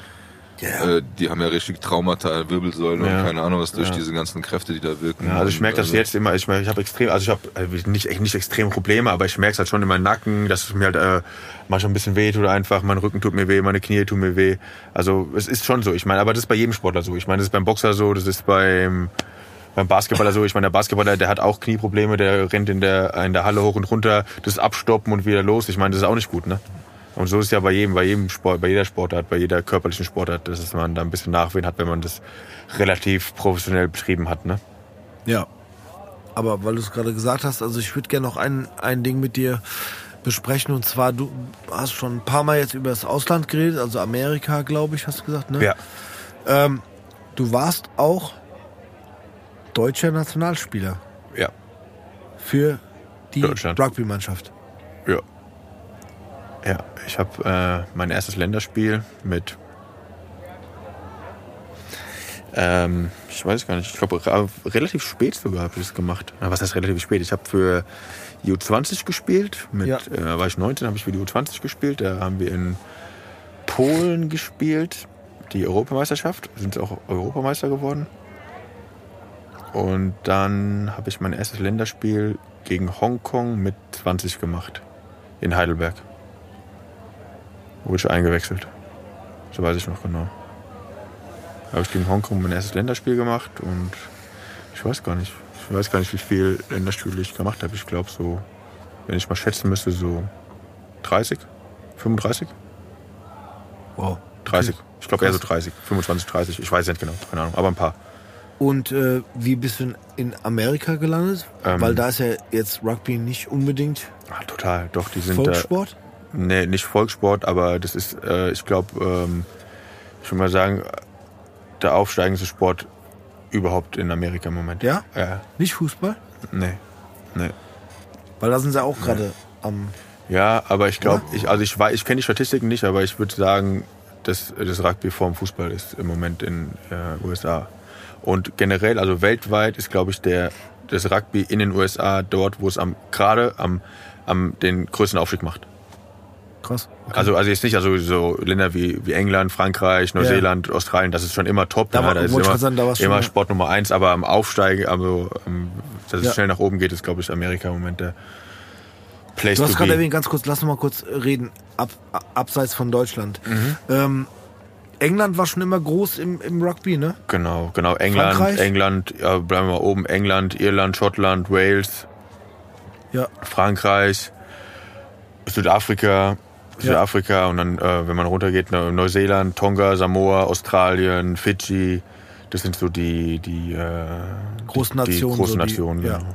[SPEAKER 1] Ja.
[SPEAKER 2] äh, die haben ja richtig Traumata, Wirbelsäule
[SPEAKER 3] Ja.
[SPEAKER 2] und keine Ahnung was durch
[SPEAKER 3] Ja.
[SPEAKER 2] diese ganzen Kräfte, die da wirken.
[SPEAKER 3] Ja, also ich merke das
[SPEAKER 2] also-
[SPEAKER 3] jetzt immer. Ich, merk, ich habe extrem, also ich habe äh, nicht, nicht extrem Probleme, aber ich merke es halt schon in meinem Nacken, dass es mir halt äh, manchmal ein bisschen weh tut einfach. Mein Rücken tut mir weh, meine Knie tun mir weh. Also es ist schon so. Ich meine, aber das ist bei jedem Sportler so. Ich meine, das ist beim Boxer so, das ist beim beim Basketballer so. Ich meine, der Basketballer, der hat auch Knieprobleme, der rennt in der in der Halle hoch und runter, das abstoppen und wieder los. Ich meine, das ist auch nicht gut, ne? Und so ist es ja bei jedem, bei jedem Sport, bei jeder Sportart, bei jeder körperlichen Sportart, dass man da ein bisschen Nachwehen hat, wenn man das relativ professionell betrieben hat, ne?
[SPEAKER 1] Ja. Aber weil du es gerade gesagt hast, also ich würde gerne noch ein, ein Ding mit dir besprechen. Und zwar, du hast schon ein paar Mal jetzt über das Ausland geredet, also Amerika, glaube ich, hast du gesagt, ne?
[SPEAKER 3] Ja.
[SPEAKER 1] Ähm, du warst auch deutscher Nationalspieler
[SPEAKER 3] Ja,
[SPEAKER 1] für die. Rugby-Mannschaft.
[SPEAKER 3] ja. Ja, ich habe äh, mein erstes Länderspiel mit. Ähm, ich weiß gar nicht, ich glaube relativ spät sogar habe ich es gemacht. Na, was heißt relativ spät? Ich habe für die U20 gespielt. Mit,
[SPEAKER 1] Ja.
[SPEAKER 3] äh, war ich 19, habe ich für die U20 gespielt. Da haben wir in Polen gespielt, die Europameisterschaft. Sind auch Europameister geworden. Und dann habe ich mein erstes Länderspiel gegen Hongkong mit 20 gemacht. In Heidelberg. Wurde ich eingewechselt. So weiß ich noch genau. Habe ich gegen Hongkong mein erstes Länderspiel gemacht und ich weiß gar nicht. Ich weiß gar nicht, wie viel Länderspiele ich gemacht habe. Ich glaube so, wenn ich mal schätzen müsste, so 30, 35,
[SPEAKER 1] Wow.
[SPEAKER 3] 30. Ich glaube eher so 30, 25, 30. Ich weiß nicht genau, keine Ahnung, aber ein paar.
[SPEAKER 1] Und äh, wie bist du in Amerika gelandet?
[SPEAKER 3] Ähm,
[SPEAKER 1] Weil da ist ja jetzt Rugby nicht unbedingt
[SPEAKER 3] Ah, total, doch, die sind da.
[SPEAKER 1] Volkssport.
[SPEAKER 3] Nee, nicht Volkssport, aber das ist, äh, ich glaube, ähm, ich würde mal sagen, der aufsteigendste Sport überhaupt in Amerika im Moment.
[SPEAKER 1] Ja?
[SPEAKER 3] Ja,
[SPEAKER 1] Nicht Fußball?
[SPEAKER 3] nee, nee.
[SPEAKER 1] Weil da sind sie auch gerade am.
[SPEAKER 3] Ja, aber ich glaube, ich, also ich, ich kenne die Statistiken nicht, aber ich würde sagen, dass das Rugby vorm Fußball ist im Moment in äh, USA. Und generell, also weltweit ist, glaube ich, der, das Rugby in den USA dort, wo es am, gerade am, am den größten Aufstieg macht.
[SPEAKER 1] Krass. Okay.
[SPEAKER 3] Also, also jetzt nicht, also so Länder wie, wie England, Frankreich, Neuseeland, Australien, das ist schon immer top.
[SPEAKER 1] Da war-
[SPEAKER 3] da ist immer,
[SPEAKER 1] sagen, da schon
[SPEAKER 3] immer
[SPEAKER 1] mal-
[SPEAKER 3] Sport Nummer eins, aber am Aufsteigen, also, ähm, dass es
[SPEAKER 1] Ja.
[SPEAKER 3] schnell nach oben geht, ist, glaube ich, Amerika im Moment der Place
[SPEAKER 1] Du hast gerade erwähnt, ganz kurz, lass uns mal kurz reden, ab, abseits von Deutschland.
[SPEAKER 3] Mhm.
[SPEAKER 1] Ähm, England war schon immer groß im, im Rugby, ne?
[SPEAKER 3] Genau, genau. England,
[SPEAKER 1] Frankreich?
[SPEAKER 3] England, ja, bleiben wir mal oben. England, Irland, Schottland, Wales,
[SPEAKER 1] Ja.
[SPEAKER 3] Frankreich, Südafrika, Südafrika und dann, äh, wenn man runtergeht, ne, Neuseeland, Tonga, Samoa, Australien, Fidschi. Das sind so die, die, äh,
[SPEAKER 1] Großen
[SPEAKER 3] die, großen
[SPEAKER 1] so die-
[SPEAKER 3] Nationen,
[SPEAKER 1] ja.
[SPEAKER 3] genau.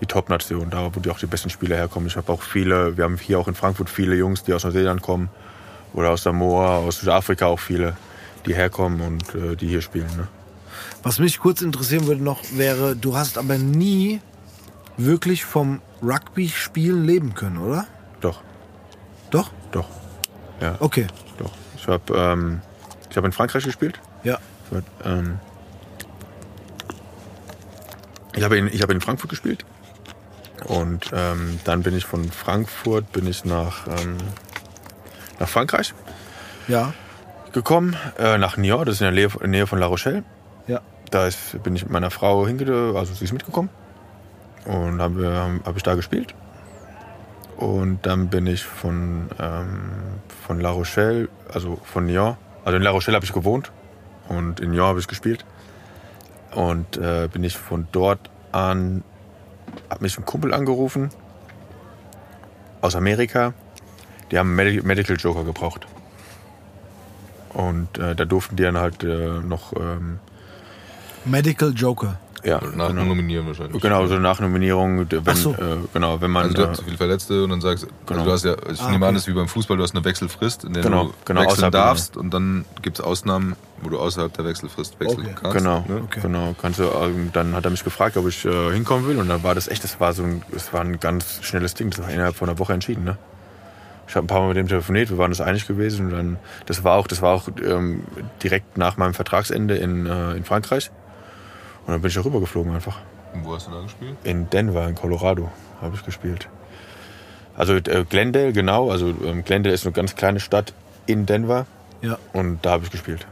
[SPEAKER 3] Die Top-Nationen, da wo die auch die besten Spieler herkommen. Ich habe auch viele, wir haben hier auch in Frankfurt viele Jungs, die aus Neuseeland kommen oder aus Samoa, aus Südafrika auch viele, die herkommen und äh, die hier spielen. Ne?
[SPEAKER 1] Was mich kurz interessieren würde noch, wäre, du hast aber nie wirklich vom Rugby-Spielen leben können, oder?
[SPEAKER 3] Doch,
[SPEAKER 1] Doch?
[SPEAKER 3] doch, ja,
[SPEAKER 1] Okay.
[SPEAKER 3] doch. Ich habe ähm, ich hab in Frankreich gespielt.
[SPEAKER 1] Ja.
[SPEAKER 3] Ich hab, ähm, ich habe in, ich hab in Frankfurt gespielt. Und ähm, dann bin ich von Frankfurt bin ich nach, ähm, nach Frankreich
[SPEAKER 1] Ja.
[SPEAKER 3] gekommen, äh, nach Niort, das ist in der Nähe, von La Rochelle.
[SPEAKER 1] Ja.
[SPEAKER 3] Da ist, bin ich mit meiner Frau hingegangen, also sie ist mitgekommen. Und habe ich da gespielt. Und dann bin ich von, ähm, von La Rochelle, also von Nyon, also in La Rochelle habe ich gewohnt und in Nyon habe ich gespielt. Und äh, bin ich von dort an, hat mich ein Kumpel angerufen aus Amerika. Die haben einen Medi- Medical Joker gebraucht. Und äh, da durften die dann halt äh, noch, ähm,
[SPEAKER 1] Medical Joker.
[SPEAKER 3] ja,
[SPEAKER 2] Nach
[SPEAKER 3] genau.
[SPEAKER 2] nominieren wahrscheinlich.
[SPEAKER 3] Genau, so Nachnominierung, wenn,
[SPEAKER 1] Ach so.
[SPEAKER 3] äh, genau, wenn man.
[SPEAKER 2] Also du
[SPEAKER 3] äh,
[SPEAKER 2] hast viele Verletzte und dann sagst
[SPEAKER 3] Genau.
[SPEAKER 2] also du hast ja, ich
[SPEAKER 1] Ah,
[SPEAKER 2] nehme an,
[SPEAKER 1] okay.
[SPEAKER 2] das ist wie beim Fußball, du hast eine Wechselfrist, in der
[SPEAKER 3] Genau,
[SPEAKER 2] du
[SPEAKER 3] genau,
[SPEAKER 2] wechseln darfst und dann gibt es Ausnahmen, wo du außerhalb der Wechselfrist wechseln
[SPEAKER 1] Okay.
[SPEAKER 2] kannst.
[SPEAKER 3] Genau,
[SPEAKER 2] Ne?
[SPEAKER 1] Okay.
[SPEAKER 3] genau. Kannst du, ähm, dann hat er mich gefragt, ob ich äh, hinkommen will und dann war das echt, das war so ein, das war ein ganz schnelles Ding. Das war innerhalb von einer Woche entschieden. Ne? Ich habe ein paar Mal mit dem telefoniert, wir waren uns einig gewesen und dann, das war auch, das war auch ähm, direkt nach meinem Vertragsende in, äh, in Frankreich und dann bin ich da rübergeflogen einfach.
[SPEAKER 2] Und wo hast du da gespielt?
[SPEAKER 3] In Denver, in Colorado, habe ich gespielt. Also äh, Glendale, genau. Also ähm, Glendale ist eine ganz kleine Stadt in Denver
[SPEAKER 1] Ja.
[SPEAKER 3] und da habe ich gespielt.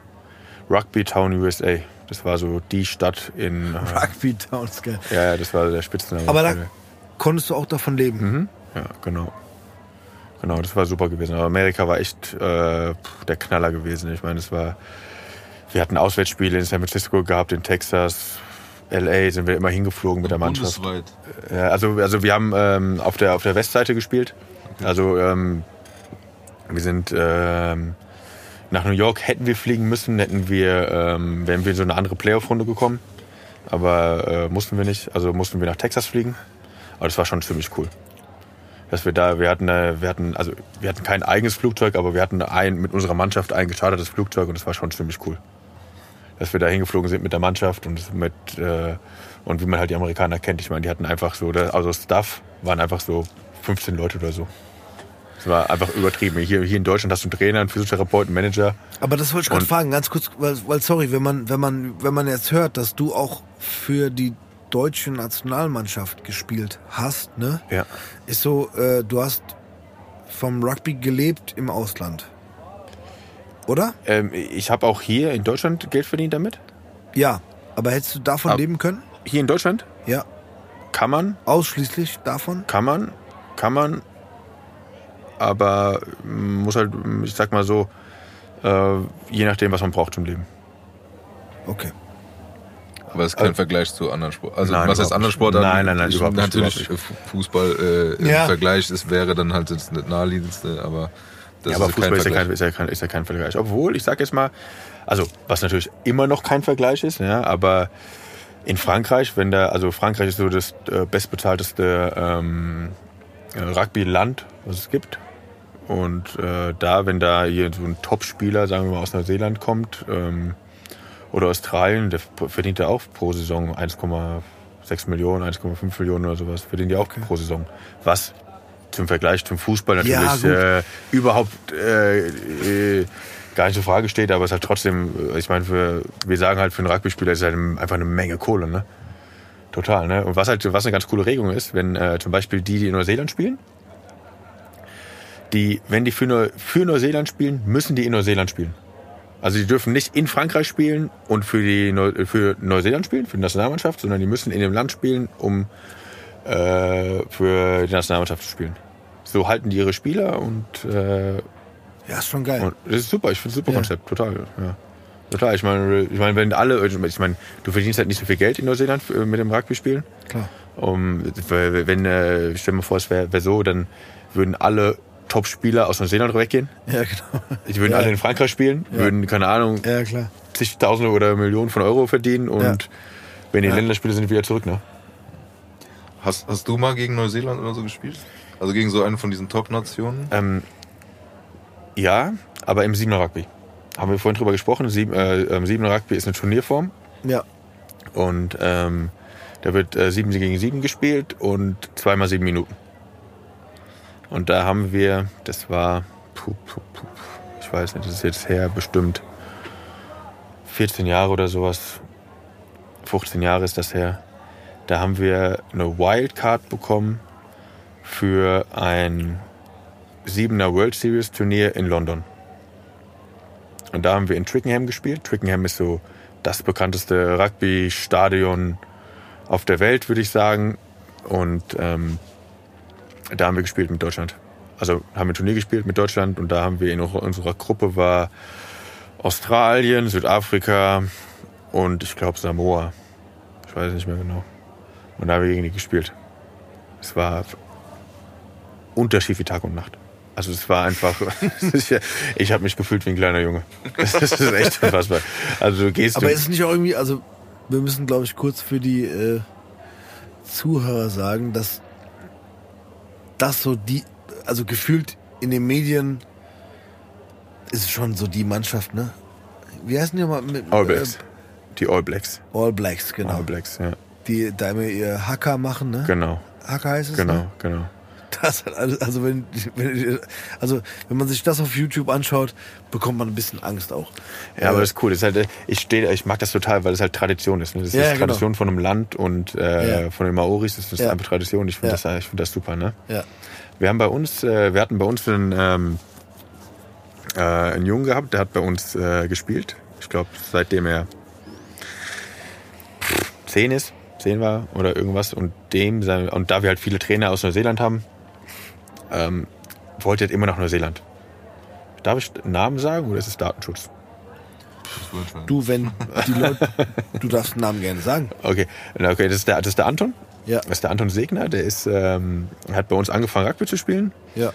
[SPEAKER 3] Rugby Town USA. Das war so die Stadt in. Äh,
[SPEAKER 1] Rugby Towns, gell.
[SPEAKER 3] ja, ja, das war der Spitzname.
[SPEAKER 1] Aber da konntest du auch davon leben.
[SPEAKER 3] Mhm. Ja, genau. Genau, das war super gewesen. Aber Amerika war echt äh, der Knaller gewesen. Ich meine, es war. Wir hatten Auswärtsspiele in San Francisco gehabt, in Texas, LA sind wir immer hingeflogen mit der Mannschaft.
[SPEAKER 2] Bundesweit.
[SPEAKER 3] Ja, also, also wir haben ähm, auf, der, auf der Westseite gespielt. Also ähm, wir sind ähm, nach New York hätten wir fliegen müssen, hätten wir, ähm, wären wir in so eine andere Playoff-Runde gekommen. Aber äh, mussten wir nicht. Also mussten wir nach Texas fliegen. Aber das war schon ziemlich cool. Dass wir da, wir hatten, äh, wir hatten, also wir hatten kein eigenes Flugzeug, aber wir hatten ein mit unserer Mannschaft ein gechartertes Flugzeug und das war schon ziemlich cool. dass wir da hingeflogen sind mit der Mannschaft und mit äh, und wie man halt die Amerikaner kennt. Ich meine, die hatten einfach so, also Staff waren einfach so 15 Leute oder so. Das war einfach übertrieben. Hier, hier in Deutschland hast du einen Trainer, einen Physiotherapeuten, einen Manager.
[SPEAKER 1] Aber das wollte ich gerade fragen, ganz kurz, weil, weil sorry, wenn man, wenn man, wenn man jetzt hört, dass du auch für die deutsche Nationalmannschaft gespielt hast, ne?
[SPEAKER 3] Ja.
[SPEAKER 1] Ist so, äh, du hast vom Rugby gelebt im Ausland. Oder?
[SPEAKER 3] Ähm, ich habe auch hier in Deutschland Geld verdient damit.
[SPEAKER 1] Ja. Aber hättest du davon
[SPEAKER 3] Ab-
[SPEAKER 1] leben können?
[SPEAKER 3] Hier in Deutschland
[SPEAKER 1] Ja.
[SPEAKER 3] kann man,
[SPEAKER 1] Ausschließlich davon?
[SPEAKER 3] kann man, kann man, aber mm, muss halt, ich sag mal so, äh, je nachdem, was man braucht zum Leben.
[SPEAKER 1] Okay.
[SPEAKER 2] Aber es ist kein Vergleich zu anderen Sportarten. Also
[SPEAKER 3] Nein,
[SPEAKER 2] was heißt anderen. Sportarten?
[SPEAKER 3] Nein, nein, nein, überhaupt
[SPEAKER 2] Natürlich
[SPEAKER 3] überhaupt
[SPEAKER 2] Fußball äh, im
[SPEAKER 1] Ja.
[SPEAKER 2] Vergleich, das wäre dann halt das naheliegendste, aber das
[SPEAKER 3] ja, aber
[SPEAKER 2] ist
[SPEAKER 3] Fußball ist ja, kein, ist, ja kein, ist ja kein Vergleich. Obwohl, ich sag jetzt mal, also was natürlich immer noch kein Vergleich ist, ja, aber in Frankreich, wenn da, also Frankreich ist so das äh, bestbezahlteste ähm, äh, Rugby-Land, was es gibt. Und äh, da, wenn da hier so ein Top-Spieler, sagen wir mal aus Neuseeland kommt ähm, oder Australien, der verdient ja auch pro Saison 1,6 Millionen, 1,5 Millionen oder sowas, verdient ja auch pro Saison. Was zum Vergleich zum Fußball
[SPEAKER 1] Ja,
[SPEAKER 3] natürlich
[SPEAKER 1] gut.
[SPEAKER 3] äh, überhaupt äh, äh, gar nicht zur Frage steht, aber es ist halt trotzdem, äh, ich meine, für, wir sagen halt für einen Rugby-Spieler ist es halt einfach eine Menge Kohle, ne? Total, ne? Und was halt, was eine ganz coole Regelung ist, wenn äh, zum Beispiel die, die in Neuseeland spielen, die, wenn die für, Neu für Neuseeland spielen, müssen die in Neuseeland spielen. Also die dürfen nicht in Frankreich spielen und für, die Neu für Neuseeland spielen, für die Nationalmannschaft, sondern die müssen in dem Land spielen, um äh, für die Nationalmannschaft zu spielen. So halten die ihre Spieler und, äh,
[SPEAKER 1] Ja, ist schon geil.
[SPEAKER 3] und das ist super. Ich finde es super
[SPEAKER 1] Ja.
[SPEAKER 3] Konzept, total. Ja. Total. Ich meine, ich meine, wenn alle, ich meine, du verdienst halt nicht so viel Geld in Neuseeland äh, mit dem Rugby spielen.
[SPEAKER 1] Klar.
[SPEAKER 3] Um, wenn, äh, stell dir mal vor, es wäre wär so, dann würden alle Top-Spieler aus Neuseeland weggehen.
[SPEAKER 1] Ja, genau.
[SPEAKER 3] Die würden
[SPEAKER 1] Ja.
[SPEAKER 3] alle in Frankreich spielen,
[SPEAKER 1] Ja.
[SPEAKER 3] würden, keine Ahnung,
[SPEAKER 1] Ja, klar.
[SPEAKER 3] zigtausende oder Millionen von Euro verdienen und
[SPEAKER 1] Ja.
[SPEAKER 3] wenn die
[SPEAKER 1] Ja.
[SPEAKER 3] Länderspiele sind, wieder zurück, ne?
[SPEAKER 2] Hast, hast du mal gegen Neuseeland oder so gespielt? Also gegen so eine von diesen Top-Nationen?
[SPEAKER 3] Ähm, ja, aber im Siebener Rugby. Haben wir vorhin drüber gesprochen. Sieben, äh, Siebener Rugby ist eine Turnierform
[SPEAKER 1] Ja.
[SPEAKER 3] und ähm, da wird äh, sieben gegen sieben gespielt und zweimal sieben Minuten. Und da haben wir, das war, ich weiß nicht, das ist jetzt her bestimmt 14 Jahre oder sowas. 15 Jahre ist das her. Da haben wir eine Wildcard bekommen für ein siebener World Series Turnier in London. Und da haben wir in Twickenham gespielt. Twickenham ist so das bekannteste Rugby-Stadion auf der Welt, würde ich sagen. Und ähm, da haben wir gespielt mit Deutschland. Also haben wir ein Turnier gespielt mit Deutschland und da haben wir in unserer Gruppe war Australien, Südafrika und ich glaube Samoa. Ich weiß nicht mehr genau. Und da haben wir gegen die gespielt. Es war Unterschied wie Tag und Nacht. Also es war einfach, ich habe mich gefühlt wie ein kleiner Junge. Das ist echt unfassbar. Also du gehst,
[SPEAKER 1] Aber ist es nicht auch irgendwie, also wir müssen, glaube ich, kurz für die äh, Zuhörer sagen, dass das so die, also gefühlt in den Medien ist es schon so die Mannschaft, ne? Wie heißen die nochmal? Mit,
[SPEAKER 3] All Blacks. Die All Blacks.
[SPEAKER 1] Äh, All Blacks, genau.
[SPEAKER 3] All Blacks, ja.
[SPEAKER 1] Die da immer ihr Hacker machen, ne?
[SPEAKER 3] Genau,
[SPEAKER 1] Hacker heißt es,
[SPEAKER 3] genau,
[SPEAKER 1] ne?
[SPEAKER 3] genau.
[SPEAKER 1] Das hat alles, also wenn, wenn, also wenn man sich das auf YouTube anschaut, bekommt man ein bisschen Angst auch.
[SPEAKER 3] Ja, aber das ist cool. Das ist halt, ich stehe, ich mag das total, weil es halt Tradition ist. Ne? Das ist
[SPEAKER 1] ja, genau.
[SPEAKER 3] Tradition von einem Land und äh,
[SPEAKER 1] Ja.
[SPEAKER 3] von den Maoris. Das ist
[SPEAKER 1] Ja.
[SPEAKER 3] einfach Tradition. Ich finde das, ich finde das super. Ne?
[SPEAKER 1] ja.
[SPEAKER 3] Wir haben bei uns, äh, wir hatten bei uns einen, ähm, äh, einen Jungen gehabt, der hat bei uns äh, gespielt. Ich glaube, seitdem er zehn ist, zehn war oder irgendwas. Und dem, und da wir halt viele Trainer aus Neuseeland haben, ähm, wollte er immer nach Neuseeland. Darf ich einen Namen sagen oder ist es Datenschutz?
[SPEAKER 1] Du, wenn die Leute, du darfst den Namen gerne sagen.
[SPEAKER 3] Okay, okay, das ist der, das ist der Anton.
[SPEAKER 1] Ja,
[SPEAKER 3] Das ist der Anton Segner. Der ist, ähm, hat bei uns angefangen Rugby zu spielen
[SPEAKER 1] ja,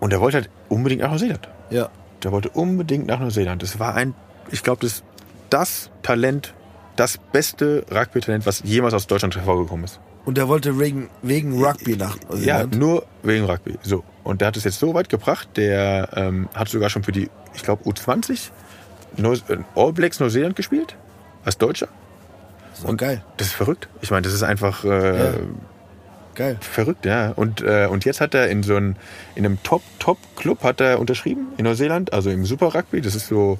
[SPEAKER 3] und der wollte halt unbedingt nach Neuseeland.
[SPEAKER 1] ja.
[SPEAKER 3] Der wollte unbedingt nach Neuseeland. Das war ein, ich glaube, das das Talent, das beste Rugby-Talent, was jemals aus Deutschland hervorgekommen ist.
[SPEAKER 1] Und der wollte wegen, wegen Rugby nach
[SPEAKER 3] Ja,
[SPEAKER 1] Neuseeland.
[SPEAKER 3] nur wegen Rugby. So. Und der hat es jetzt so weit gebracht, der ähm, hat sogar schon für die, ich glaube, U20 Neu äh, All Blacks Neuseeland gespielt, als Deutscher.
[SPEAKER 1] ist doch geil.
[SPEAKER 3] Das ist verrückt. Ich meine, das ist einfach äh,
[SPEAKER 1] Ja. Geil.
[SPEAKER 3] verrückt, ja. Und, äh, und jetzt hat er in so einem, in einem Top-Top-Club hat er unterschrieben in Neuseeland, also im Super Rugby. Das ist so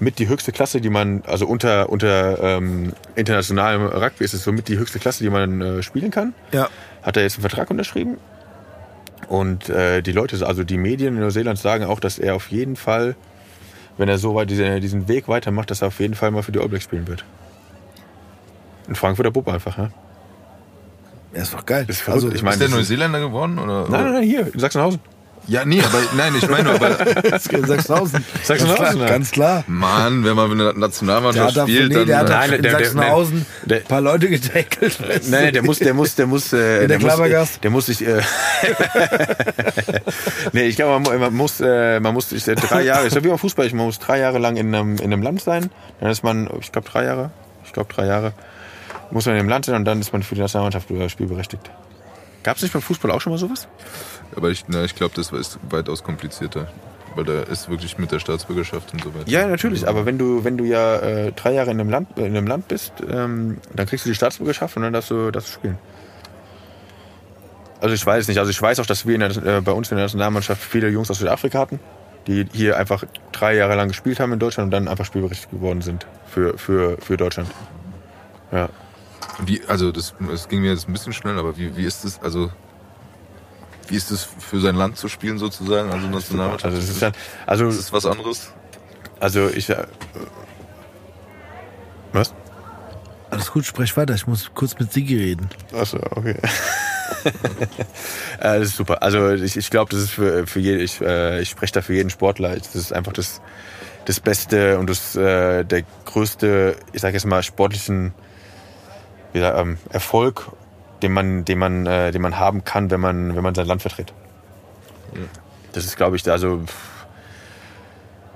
[SPEAKER 3] mit die höchste Klasse, die man, also unter, unter ähm, internationalem Rugby ist es so mit die höchste Klasse, die man äh, spielen kann.
[SPEAKER 1] Ja.
[SPEAKER 3] Hat er jetzt einen Vertrag unterschrieben. Und äh, die Leute, also die Medien in Neuseeland sagen auch, dass er auf jeden Fall, wenn er so weit diese, diesen Weg weitermacht, dass er auf jeden Fall mal für die All Blacks spielen wird. Ein Frankfurter Bub einfach, ja.
[SPEAKER 1] Ja, ist doch geil.
[SPEAKER 3] Ist.
[SPEAKER 1] Also,
[SPEAKER 3] Ich meine,
[SPEAKER 2] ist der Neuseeländer geworden? Oder?
[SPEAKER 3] Nein, nein, nein, hier, in Sachsenhausen.
[SPEAKER 2] Ja, nee, aber nein, ich meine, aber
[SPEAKER 1] Sachsenhausen.
[SPEAKER 3] Sachsenhausen,
[SPEAKER 1] Ganz
[SPEAKER 3] ja.
[SPEAKER 1] klar. Ganz klar.
[SPEAKER 2] Mann, wenn man mit einer
[SPEAKER 1] Der
[SPEAKER 2] Nationalmannschaft
[SPEAKER 1] da,
[SPEAKER 2] spielt,
[SPEAKER 1] nee,
[SPEAKER 2] dann
[SPEAKER 1] der hat da
[SPEAKER 3] Nein,
[SPEAKER 1] in
[SPEAKER 3] der- der-
[SPEAKER 1] Sachsenhausen
[SPEAKER 3] der-
[SPEAKER 1] ein paar Leute getackelt.
[SPEAKER 3] Nein, nein, der muss, der muss, der muss, äh,
[SPEAKER 1] der
[SPEAKER 3] muss,
[SPEAKER 1] Klappergast?
[SPEAKER 3] der muss sich, äh, nee, ich glaube, man, man muss, äh, man muss sich äh, drei Jahre, ist ja wie beim Fußball, man muss drei Jahre lang in einem, in einem Land sein, dann ist man, ich glaube, drei Jahre, ich glaube, drei Jahre, muss man in dem Land sein und dann ist man für die Nationalmannschaft äh, spielberechtigt. Gab es nicht beim Fußball auch schon mal sowas?
[SPEAKER 2] Aber ich, na, ich glaube, das ist weitaus komplizierter. Weil da ist wirklich mit der Staatsbürgerschaft und so weiter.
[SPEAKER 3] Ja, natürlich, aber wenn du, wenn du ja äh, drei Jahre in einem Land, in einem Land bist, ähm, dann kriegst du die Staatsbürgerschaft und dann darfst du, darfst du spielen. Also ich weiß nicht, also ich weiß auch, dass wir der, äh, bei uns in der Nationalmannschaft viele Jungs aus Südafrika hatten, die hier einfach drei Jahre lang gespielt haben in Deutschland und dann einfach spielberechtigt geworden sind für, für, für Deutschland. Ja.
[SPEAKER 2] Wie, also das, das ging mir jetzt ein bisschen schnell, aber wie, wie ist das, also wie ist es für sein Land zu spielen sozusagen, also Nationalmannschaft?
[SPEAKER 3] Also das ist dann, also,
[SPEAKER 2] das ist was anderes.
[SPEAKER 3] also ich, äh, was?
[SPEAKER 1] Alles gut, sprech weiter. Ich muss kurz mit Sigi reden.
[SPEAKER 3] Achso, okay. äh, das ist super. Also ich, ich glaube, das ist für, für jeden, ich, äh, ich spreche da für jeden Sportler. Das ist einfach das, das Beste und das, äh, der größte, ich sage jetzt mal, sportlichen wie gesagt, ähm, Erfolg, den man, den man, äh, den man haben kann, wenn man, wenn man sein Land vertritt. Das ist, glaube ich, also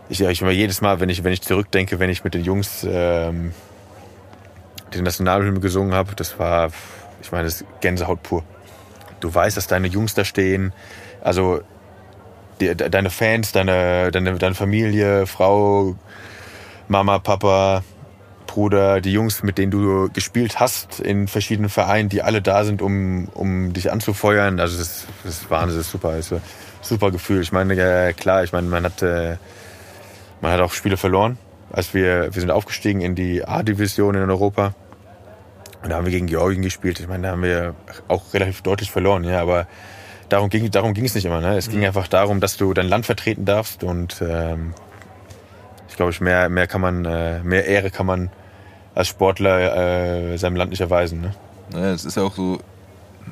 [SPEAKER 3] ich, ich immer jedes Mal, wenn ich, wenn ich zurückdenke, wenn ich mit den Jungs ähm, den Nationalhymne gesungen habe, das war, ich meine, das ist Gänsehaut pur. Du weißt, dass deine Jungs da stehen, also die, de- deine Fans, deine, deine, deine Familie, Frau, Mama, Papa, Bruder, die Jungs, mit denen du gespielt hast in verschiedenen Vereinen, die alle da sind, um, um dich anzufeuern. Also das, ist- das ist Wahnsinn, das ist super, das ist ein super Gefühl. Ich meine, ja, klar, ich meine, man hat, äh, man hat auch Spiele verloren. Als wir, wir sind aufgestiegen in die A-Division in Europa. Und da haben wir gegen Georgien gespielt. Ich meine, da haben wir auch relativ deutlich verloren, ja, aber darum ging, darum ging es nicht immer. Ne? Es ging einfach darum, dass du dein Land vertreten darfst und ähm, ich glaube, mehr, mehr kann man, äh, mehr Ehre kann man als Sportler äh, seinem Land nicht erweisen. Ne?
[SPEAKER 2] Naja, es ist ja auch so,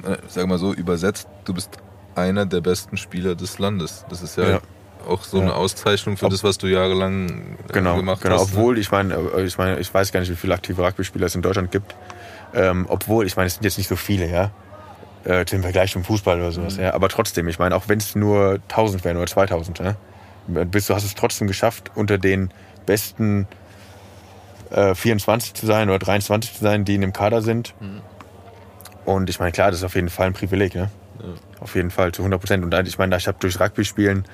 [SPEAKER 2] äh, sag mal so, übersetzt, du bist einer der besten Spieler des Landes. Das ist ja,
[SPEAKER 3] Ja.
[SPEAKER 2] auch so
[SPEAKER 3] Ja.
[SPEAKER 2] eine Auszeichnung für
[SPEAKER 3] Ob-
[SPEAKER 2] das, was du jahrelang äh,
[SPEAKER 3] Genau,
[SPEAKER 2] gemacht
[SPEAKER 3] genau.
[SPEAKER 2] hast. ne?
[SPEAKER 3] Obwohl, ich meine, äh, ich meine, ich weiß gar nicht, wie viele aktive Rugby-Spieler es in Deutschland gibt. Ähm, obwohl, ich meine, es sind jetzt nicht so viele, ja. Äh, im Vergleich zum Fußball oder sowas,
[SPEAKER 2] Mhm.
[SPEAKER 3] ja. Aber trotzdem, ich meine, auch wenn es nur 1000 wären oder 2000, ja. Bist du hast es trotzdem geschafft, unter den besten äh, 24 zu sein oder 23 zu sein, die in dem Kader sind.
[SPEAKER 2] Mhm.
[SPEAKER 3] Und ich meine, klar, das ist auf jeden Fall ein Privileg, ne? Auf jeden Fall, zu 100 Prozent. Und ich meine, ich habe durch Rugby spielen,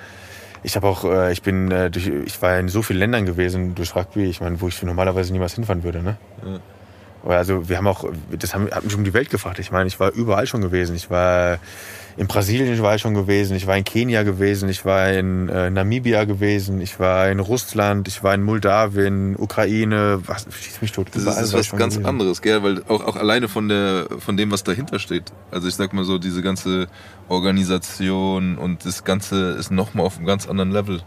[SPEAKER 3] ich habe auch, äh, ich bin, äh, durch, ich war in so vielen Ländern gewesen durch Rugby, ich meine, wo ich normalerweise niemals hinfahren würde, ne? Aber Also wir haben auch, das haben, hat mich um die Welt gefragt. Ich meine, ich war überall schon gewesen. Ich war in Brasilien war ich schon gewesen, ich war in Kenia gewesen, ich war in äh, Namibia gewesen, ich war in Russland, ich war in Moldawien, Ukraine, was schieß mich tot.
[SPEAKER 2] Das ist
[SPEAKER 3] ich
[SPEAKER 2] was ganz
[SPEAKER 3] gewesen.
[SPEAKER 2] anderes, gell? Weil auch, auch alleine von der von dem, was dahinter steht. Also ich sag mal so, diese ganze Organisation und das Ganze ist nochmal auf einem ganz anderen Level.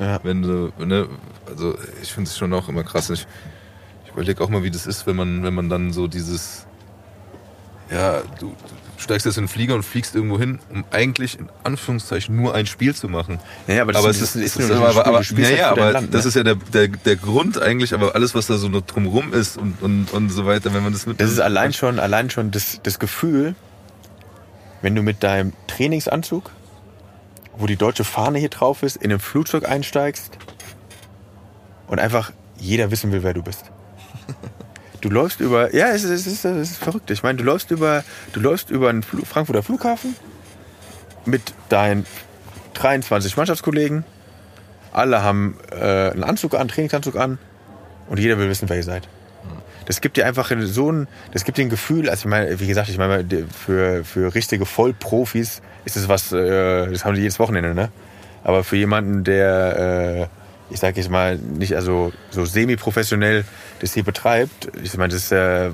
[SPEAKER 3] Ja.
[SPEAKER 2] Wenn du, ne, also ich finde es schon auch immer krass. Ich, ich überlege auch mal, wie das ist, wenn man, wenn man dann so dieses, ja, du steigst jetzt in den Flieger und fliegst irgendwo hin, um eigentlich in Anführungszeichen nur ein Spiel zu machen.
[SPEAKER 3] Ja, aber das
[SPEAKER 2] aber
[SPEAKER 3] ist-
[SPEAKER 2] es ist,
[SPEAKER 3] ist
[SPEAKER 2] aber, aber,
[SPEAKER 3] du spielst
[SPEAKER 2] ja,
[SPEAKER 3] halt
[SPEAKER 2] aber
[SPEAKER 3] Land,
[SPEAKER 2] das
[SPEAKER 3] ne?
[SPEAKER 2] ist ja der, der, der Grund eigentlich, aber alles, was da so drumrum ist und, und, und so weiter, wenn man das mit
[SPEAKER 3] Das ist allein schon, allein schon das, das Gefühl, wenn du mit deinem Trainingsanzug, wo die deutsche Fahne hier drauf ist, in ein Flugzeug einsteigst und einfach jeder wissen will, wer du bist. Du läufst über, ja, es ist, es ist, es ist verrückt. Ich meine, du läufst über, du läufst über einen Fl Frankfurter Flughafen mit deinen 23 Mannschaftskollegen. Alle haben äh, einen Anzug an, Trainingsanzug an und jeder will wissen, wer ihr seid. Das gibt dir einfach so ein, das gibt dir ein Gefühl, also ich meine, wie gesagt, ich meine, für, für richtige Vollprofis ist es was, äh, das haben die jedes Wochenende, ne? Aber für jemanden, der, äh, ich sage jetzt mal, nicht also so semi-professionell das hier betreibt, ich meine, das ist äh,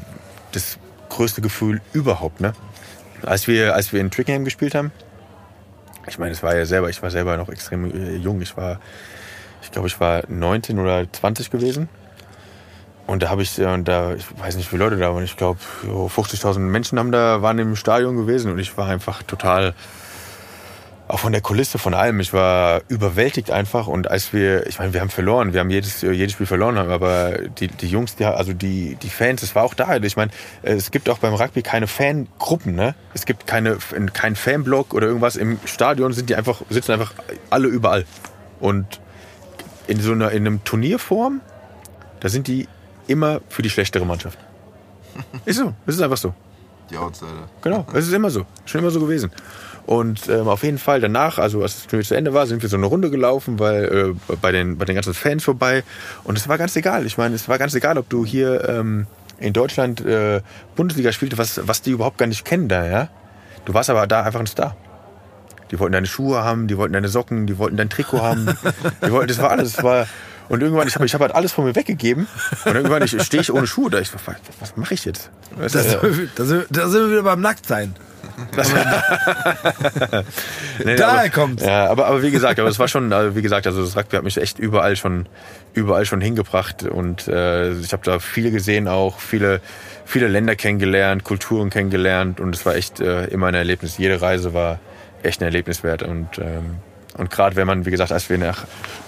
[SPEAKER 3] das größte Gefühl überhaupt, ne? Als wir, als wir in Twickenham gespielt haben, ich meine, es war ja selber, ich war selber noch extrem äh, jung, ich war, ich glaube, ich war 19 oder 20 gewesen. Und da habe ich, und da, ich weiß nicht, wie viele Leute da waren, ich glaube, 50.000 Menschen haben da, waren im Stadion gewesen und ich war einfach total, auch von der Kulisse, von allem, ich war überwältigt einfach und als wir, ich meine, wir haben verloren, wir haben jedes, jedes Spiel verloren, aber die, die Jungs, die, also die, die Fans, es war auch da, ich meine, es gibt auch beim Rugby keine Fangruppen, ne? Es gibt keine, kein Fanblock oder irgendwas, im Stadion sind die einfach, sitzen einfach alle überall und in so einer, in einem Turnierform, da sind die immer für die schlechtere Mannschaft. Ist so, es ist einfach so.
[SPEAKER 2] Die Outsider.
[SPEAKER 3] Genau, es ist immer so. Schon immer so gewesen. Und ähm, auf jeden Fall danach, also als das Turnier zu Ende war, sind wir so eine Runde gelaufen, weil äh, bei, den, bei den ganzen Fans vorbei. Und es war ganz egal. Ich meine, es war ganz egal, ob du hier ähm, in Deutschland äh, Bundesliga spielte, was, was die überhaupt gar nicht kennen da, ja. Du warst aber da einfach ein Star. Die wollten deine Schuhe haben, die wollten deine Socken, die wollten dein Trikot haben. Die wollten, das war alles. Das war, und irgendwann, ich habe ich hab halt alles von mir weggegeben. Und irgendwann stehe ich ohne Schuhe da. Ich was, was mache ich jetzt?
[SPEAKER 1] Da sind, sind, da sind wir wieder beim Nacktsein.
[SPEAKER 3] nee,
[SPEAKER 1] Daher
[SPEAKER 3] aber,
[SPEAKER 1] kommt's.
[SPEAKER 3] Ja, aber, aber wie gesagt, aber es war schon, also wie gesagt, also das Rugby hat mich echt überall schon, überall schon hingebracht und äh, ich habe da viel gesehen auch, viele, viele Länder kennengelernt, Kulturen kennengelernt und es war echt äh, immer ein Erlebnis. Jede Reise war echt ein Erlebnis wert und ähm, und gerade wenn man, wie gesagt, als wir, nach,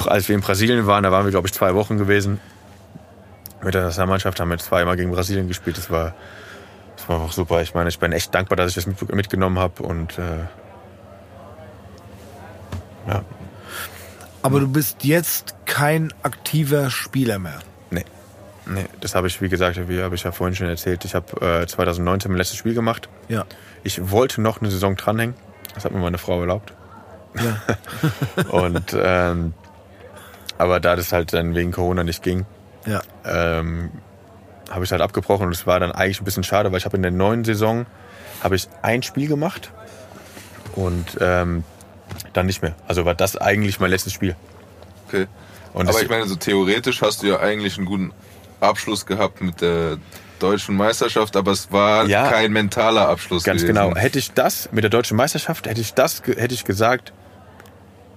[SPEAKER 3] als wir in Brasilien waren, da waren wir, glaube ich, zwei Wochen gewesen. Mit der Nationalmannschaft haben wir zweimal gegen Brasilien gespielt. Das war, das war einfach super. Ich meine, ich bin echt dankbar, dass ich das mit, mitgenommen habe. Und äh, ja,
[SPEAKER 1] Aber du bist jetzt kein aktiver Spieler mehr.
[SPEAKER 3] nee. Nee, das habe ich, wie gesagt, wie habe ich ja vorhin schon erzählt. Ich habe äh, 2019 mein letztes Spiel gemacht.
[SPEAKER 1] Ja.
[SPEAKER 3] Ich wollte noch eine Saison dranhängen. Das hat mir meine Frau erlaubt.
[SPEAKER 1] Ja.
[SPEAKER 3] Und ähm, aber da das halt dann wegen Corona nicht ging,
[SPEAKER 1] Ja.
[SPEAKER 3] ähm, habe ich halt abgebrochen und es war dann eigentlich ein bisschen schade, weil ich habe in der neuen Saison habe ich ein Spiel gemacht und ähm, dann nicht mehr. Also war das eigentlich mein letztes Spiel.
[SPEAKER 2] Okay.
[SPEAKER 3] Und
[SPEAKER 2] Aber ich meine, so theoretisch hast du ja eigentlich einen guten Abschluss gehabt mit der deutschen Meisterschaft, aber es war
[SPEAKER 3] Ja.
[SPEAKER 2] kein mentaler Abschluss
[SPEAKER 3] Ganz
[SPEAKER 2] gewesen.
[SPEAKER 3] genau. Hätte ich das mit der deutschen Meisterschaft, hätte ich das, hätte ich gesagt.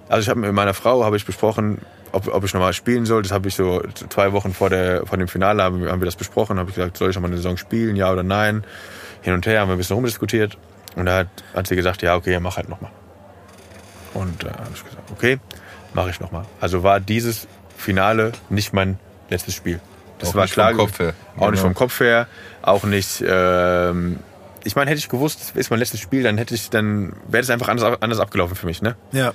[SPEAKER 3] Also ich habe mit meiner Frau habe ich besprochen, ob, ob ich nochmal spielen soll. Das habe ich so zwei Wochen vor der vor dem Finale haben, wir- haben wir das besprochen. Habe ich gesagt, soll ich nochmal eine Saison spielen, ja oder nein? Hin und her haben wir ein bisschen rumdiskutiert und da hat, hat sie gesagt, ja okay, mach halt nochmal. Und da habe ich gesagt, okay, mache ich nochmal. Also war dieses Finale nicht mein letztes Spiel. Das
[SPEAKER 2] Auch
[SPEAKER 3] war
[SPEAKER 2] nicht
[SPEAKER 3] klar.
[SPEAKER 2] vom Kopf her.
[SPEAKER 3] Auch nicht
[SPEAKER 2] Genau.
[SPEAKER 3] vom Kopf her, auch nicht. Ähm, ich meine, hätte ich gewusst, das ist mein letztes Spiel, dann hätte ich, dann wäre das einfach anders, anders abgelaufen für mich, ne?
[SPEAKER 1] Ja.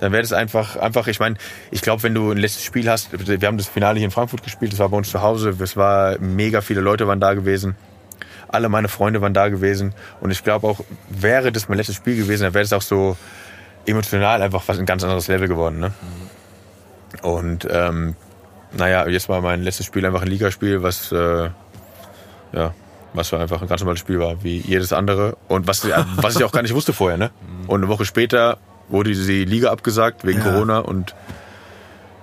[SPEAKER 3] Dann wäre das einfach, einfach. Ich meine, ich glaube, wenn du ein letztes Spiel hast, wir haben das Finale hier in Frankfurt gespielt, das war bei uns zu Hause, es war mega viele Leute waren da gewesen. Alle meine Freunde waren da gewesen und ich glaube auch, wäre das mein letztes Spiel gewesen, dann wäre es auch so emotional einfach was ein ganz anderes Level geworden. Ne? Und ähm, naja, jetzt war mein letztes Spiel einfach ein Ligaspiel, was äh, ja, was so einfach ein ganz normales Spiel war, wie jedes andere. Und was, was ich auch gar nicht wusste vorher, ne? Und eine Woche später wurde die Liga abgesagt wegen
[SPEAKER 1] Ja.
[SPEAKER 3] Corona und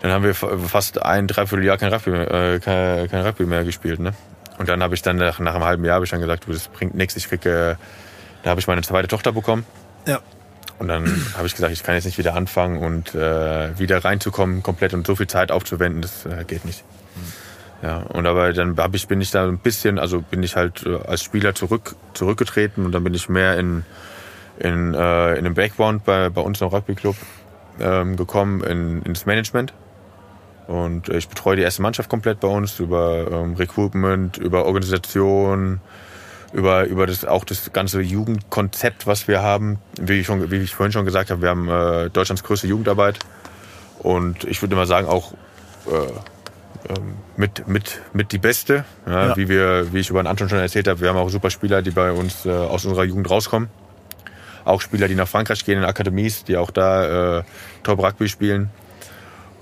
[SPEAKER 3] dann haben wir fa- fast ein, dreiviertel Jahr kein Rugby, mehr- äh, kein, kein Rugby mehr gespielt, ne? Und dann habe ich dann nach, nach einem halben Jahr habe ich dann gesagt, das bringt nichts, ich kriege, da habe ich meine zweite Tochter bekommen.
[SPEAKER 1] Ja.
[SPEAKER 3] Und dann habe ich gesagt, ich kann jetzt nicht wieder anfangen und äh, wieder reinzukommen komplett und so viel Zeit aufzuwenden, das äh, geht nicht. Ja, und aber dann hab ich, bin ich da ein bisschen, also bin ich halt äh, als Spieler zurück, zurückgetreten und dann bin ich mehr in, in, äh, in den Background bei, bei uns im Rugby Club ähm, gekommen, in, ins Management. Und äh, ich betreue die erste Mannschaft komplett bei uns über ähm, Recruitment, über Organisation, über, über das, auch das ganze Jugendkonzept, was wir haben. Wie ich, schon, wie ich vorhin schon gesagt habe, wir haben äh, Deutschlands größte Jugendarbeit. Und ich würde mal sagen, auch äh, mit, mit, mit die beste. Ja,
[SPEAKER 1] Ja.
[SPEAKER 3] Wie, wir, wie ich über den Anton schon erzählt habe, wir haben auch super Spieler, die bei uns äh, aus unserer Jugend rauskommen. Auch Spieler, die nach Frankreich gehen in Akademies, die auch da äh, Top Rugby spielen.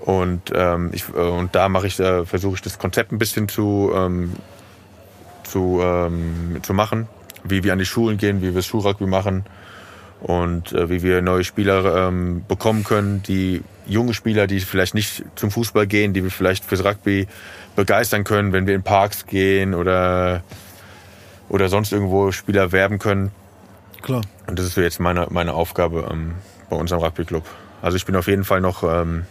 [SPEAKER 3] Und, ähm, ich, äh, und da mache ich, äh, versuche ich das Konzept ein bisschen zu, ähm, zu, ähm, zu machen, wie wir an die Schulen gehen, wie wir das Schulrugby machen und äh, wie wir neue Spieler ähm, bekommen können, die junge Spieler, die vielleicht nicht zum Fußball gehen, die wir vielleicht fürs Rugby begeistern können, wenn wir in Parks gehen oder, oder sonst irgendwo Spieler werben können.
[SPEAKER 1] Klar.
[SPEAKER 3] Und das ist so jetzt meine, meine Aufgabe ähm, bei unserem Rugby-Club. Also ich bin auf jeden Fall noch ähm,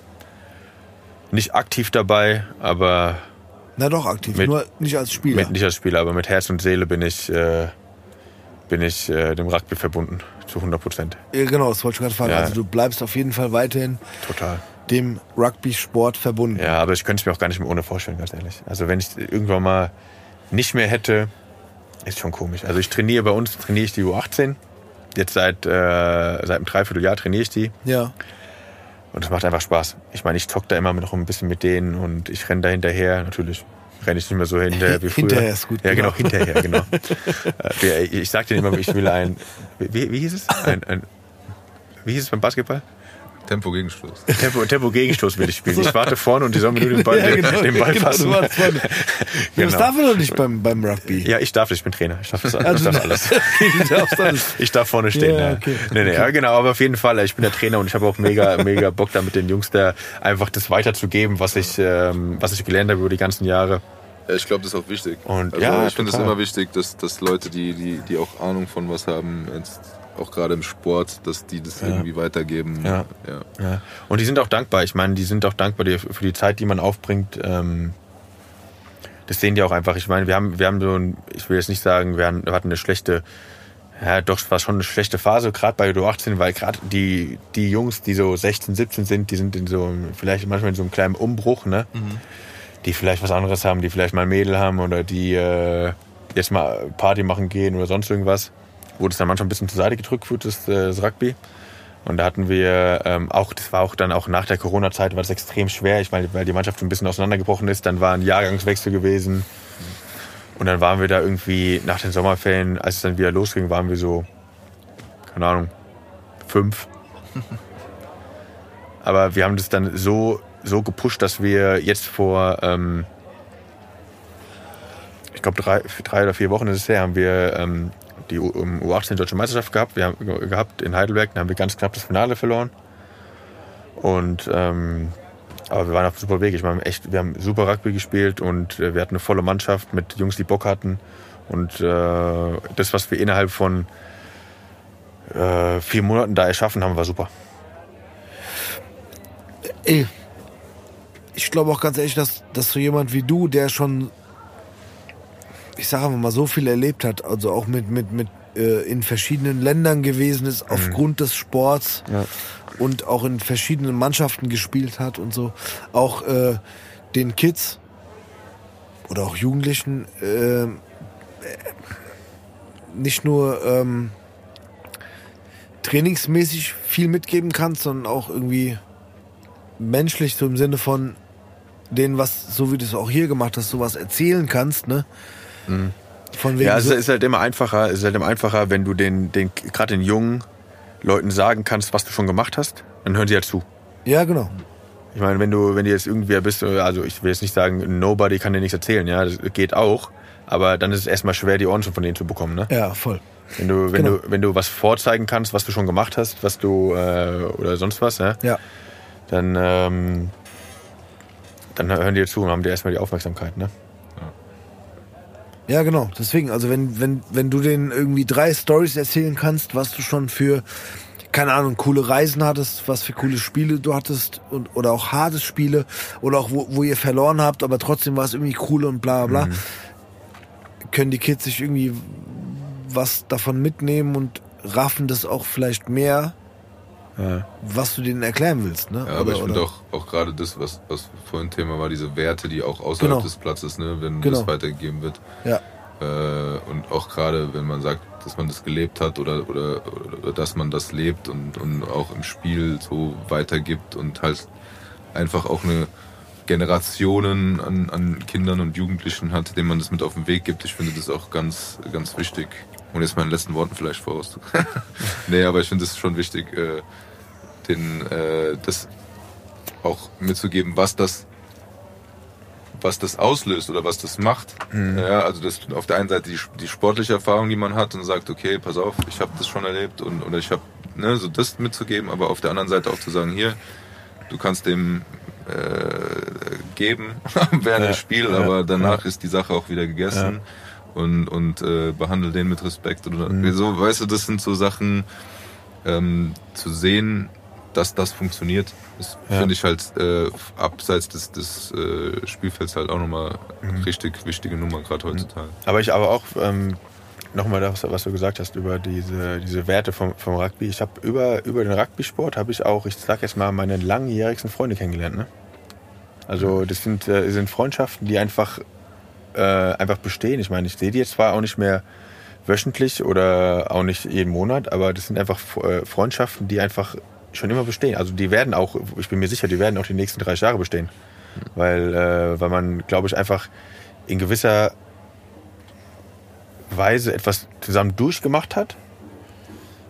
[SPEAKER 3] nicht aktiv dabei, aber
[SPEAKER 1] Na doch, aktiv.
[SPEAKER 3] Mit-
[SPEAKER 1] Nur nicht als Spieler.
[SPEAKER 3] mit, nicht als Spieler, aber mit Herz und Seele bin ich, äh, bin ich äh, dem Rugby verbunden. Zu 100 Prozent.
[SPEAKER 1] Ja, genau, das wollte ich gerade fragen.
[SPEAKER 3] Ja.
[SPEAKER 1] Also du bleibst auf jeden Fall weiterhin
[SPEAKER 3] Total.
[SPEAKER 1] dem Rugby-Sport verbunden.
[SPEAKER 3] Ja, aber ich könnte es mir auch gar nicht mehr ohne vorstellen, ganz ehrlich. Also wenn ich irgendwann mal nicht mehr hätte, ist schon komisch. Also ich trainiere bei uns, trainiere ich die U18. Jetzt seit, äh, seit einem Dreivierteljahr trainiere ich die.
[SPEAKER 1] Ja.
[SPEAKER 3] Und es macht einfach Spaß. Ich meine, ich zock da immer noch ein bisschen mit denen und ich renne da hinterher. Natürlich renne ich nicht mehr so hinterher wie früher.
[SPEAKER 1] Hinterher ist gut,
[SPEAKER 3] Ja, genau,
[SPEAKER 1] genau.
[SPEAKER 3] hinterher, genau. Äh, ich sag denen immer, ich will ein, wie, wie hieß es? Ein, ein, wie hieß es beim Basketball?
[SPEAKER 2] Tempo-Gegenstoß.
[SPEAKER 3] Tempo, Tempo Gegenstoß will ich spielen. Ich warte vorne und die sollen mir nur den Ball, den, den Ball
[SPEAKER 1] genau,
[SPEAKER 3] fassen.
[SPEAKER 1] du warst vorne. Ja, Das
[SPEAKER 3] Genau.
[SPEAKER 1] darf man doch nicht beim, beim Rugby.
[SPEAKER 3] Ja, ich darf, ich bin Trainer. Ich darf, das, ich
[SPEAKER 1] Also,
[SPEAKER 3] darf alles.
[SPEAKER 1] du darfst alles.
[SPEAKER 3] Ich darf vorne stehen.
[SPEAKER 1] Ja,
[SPEAKER 3] Ja,
[SPEAKER 1] okay.
[SPEAKER 3] Nee, nee, ja, genau, aber auf jeden Fall, ich bin der Trainer und ich habe auch mega, mega Bock da mit den Jungs da einfach das weiterzugeben, was ich, ähm, was ich gelernt habe über die ganzen Jahre.
[SPEAKER 2] Ja, ich glaube, das ist auch wichtig.
[SPEAKER 3] Und
[SPEAKER 2] also
[SPEAKER 3] ja,
[SPEAKER 2] ich finde es immer wichtig, dass, dass Leute, die, die, die auch Ahnung von was haben, jetzt auch gerade im Sport, dass die das irgendwie weitergeben.
[SPEAKER 3] Ja.
[SPEAKER 2] ja.
[SPEAKER 3] Ja. Und die sind auch dankbar. Ich meine, die sind auch dankbar für die Zeit, die man aufbringt. Ähm, das sehen die auch einfach. Ich meine, wir haben, wir haben so ein, ich will jetzt nicht sagen, wir hatten eine schlechte, ja, doch, es war schon eine schlechte Phase, gerade bei U18, weil gerade die, die Jungs, die so 16, 17 sind, die sind in so, einem- vielleicht manchmal in so einem kleinen Umbruch, ne? Die vielleicht was anderes haben, die vielleicht mal ein Mädel haben oder die äh, jetzt mal Party machen gehen oder sonst irgendwas. Wurde es dann manchmal ein bisschen zur Seite gedrückt für das, äh, das Rugby. Und da hatten wir ähm, auch, das war auch dann auch nach der Corona-Zeit, war das extrem schwer, ich meine, weil die Mannschaft ein bisschen auseinandergebrochen ist. Dann war ein Jahrgangswechsel gewesen. Und dann waren wir da irgendwie nach den Sommerferien, als es dann wieder losging, waren wir so, keine Ahnung, fünf. Aber wir haben das dann so, so gepusht, dass wir jetzt vor, ähm, ich glaube, drei, drei oder vier Wochen ist es her, haben wir ähm, die U- um, U18 Deutsche Meisterschaft gehabt. Wir haben ge- gehabt in Heidelberg, da haben wir ganz knapp das Finale verloren. Und ähm, aber wir waren auf super Weg. Ich meine, echt, wir haben super Rugby gespielt und äh, wir hatten eine volle Mannschaft mit Jungs, die Bock hatten. Und äh, das, was wir innerhalb von äh, vier Monaten da erschaffen haben, war super.
[SPEAKER 1] Ich glaube auch ganz ehrlich, dass, dass so jemand wie du, der schon, ich sage mal, so viel erlebt hat, also auch mit, mit, mit äh, in verschiedenen Ländern gewesen ist, aufgrund des Sports
[SPEAKER 3] Ja.
[SPEAKER 1] und auch in verschiedenen Mannschaften gespielt hat und so, auch äh, den Kids oder auch Jugendlichen äh, nicht nur ähm, trainingsmäßig viel mitgeben kannst, sondern auch irgendwie menschlich, so im Sinne von denen, was, so wie du es auch hier gemacht hast, sowas erzählen kannst, ne? Von wegen
[SPEAKER 3] Ja, es
[SPEAKER 1] so,
[SPEAKER 3] ist halt immer einfacher, es ist halt immer einfacher, wenn du den, den gerade den jungen Leuten sagen kannst, was du schon gemacht hast, dann hören sie halt zu.
[SPEAKER 1] ja, genau.
[SPEAKER 3] Ich meine, wenn du, wenn du jetzt irgendwer bist, also ich will jetzt nicht sagen, nobody kann dir nichts erzählen, ja, das geht auch, aber dann ist es erstmal schwer, die Ohren von denen zu bekommen, ne?
[SPEAKER 1] Ja, voll.
[SPEAKER 3] Wenn du, wenn
[SPEAKER 1] Genau.
[SPEAKER 3] du, wenn du was vorzeigen kannst, was du schon gemacht hast, was du äh, oder sonst was, ja,
[SPEAKER 1] Ja.
[SPEAKER 3] dann, ähm, dann hören die zu und haben dir erstmal die Aufmerksamkeit, ne?
[SPEAKER 1] Ja, genau. Deswegen, also wenn, wenn, wenn du denen irgendwie drei Stories erzählen kannst, was du schon für, keine Ahnung, coole Reisen hattest, was für coole Spiele du hattest und, oder auch harte Spiele oder auch wo, wo ihr verloren habt, aber trotzdem war es irgendwie cool und bla bla bla, können die Kids sich irgendwie was davon mitnehmen und raffen das auch vielleicht mehr,
[SPEAKER 3] Ja.
[SPEAKER 1] was du denen erklären willst. Ne?
[SPEAKER 2] Ja, aber
[SPEAKER 1] Oder-
[SPEAKER 2] ich finde auch, auch gerade das, was, was vorhin Thema war, diese Werte, die auch außerhalb
[SPEAKER 1] Genau.
[SPEAKER 2] des Platzes, ne, wenn
[SPEAKER 1] Genau.
[SPEAKER 2] das weitergegeben wird.
[SPEAKER 1] Ja.
[SPEAKER 2] Äh, und auch gerade, wenn man sagt, dass man das gelebt hat oder, oder, oder dass man das lebt und, und auch im Spiel so weitergibt und halt einfach auch eine Generationen an, an Kindern und Jugendlichen hat, denen man das mit auf den Weg gibt. Ich finde das auch ganz, ganz wichtig. Und jetzt meinen letzten Worten vielleicht voraus. nee, aber ich finde es schon wichtig, äh, den, äh, das auch mitzugeben, was das was das auslöst oder was das macht. Ja, also das auf der einen Seite die, die sportliche Erfahrung, die man hat und sagt, okay, pass auf, ich habe das schon erlebt und oder ich habe ne, so das mitzugeben, aber auf der anderen Seite auch zu sagen, hier, du kannst dem äh, geben während
[SPEAKER 3] Ja,
[SPEAKER 2] des Spiels,
[SPEAKER 3] ja,
[SPEAKER 2] aber danach
[SPEAKER 3] ja.
[SPEAKER 2] ist die Sache auch wieder gegessen und und äh, behandle den mit Respekt oder so, weißt du, das sind so Sachen ähm, zu sehen, dass das funktioniert, ist
[SPEAKER 3] Ja.
[SPEAKER 2] finde ich halt äh, abseits des, des äh, Spielfelds halt auch nochmal richtig wichtige Nummer gerade heutzutage.
[SPEAKER 3] Aber ich aber auch ähm, nochmal das, was du gesagt hast über diese, diese Werte vom, vom Rugby. Ich habe über, über den Rugby-Sport habe ich auch, ich sag jetzt mal, meine langjährigsten Freunde kennengelernt. Ne? Also das sind, äh, sind Freundschaften, die einfach, äh, einfach bestehen. Ich meine, ich sehe die jetzt zwar auch nicht mehr wöchentlich oder auch nicht jeden Monat, aber das sind einfach äh, Freundschaften, die einfach schon immer bestehen. Also die werden auch, ich bin mir sicher, die werden auch die nächsten 30 Jahre bestehen. Weil, äh, weil man, glaube ich, einfach in gewisser Weise etwas zusammen durchgemacht hat.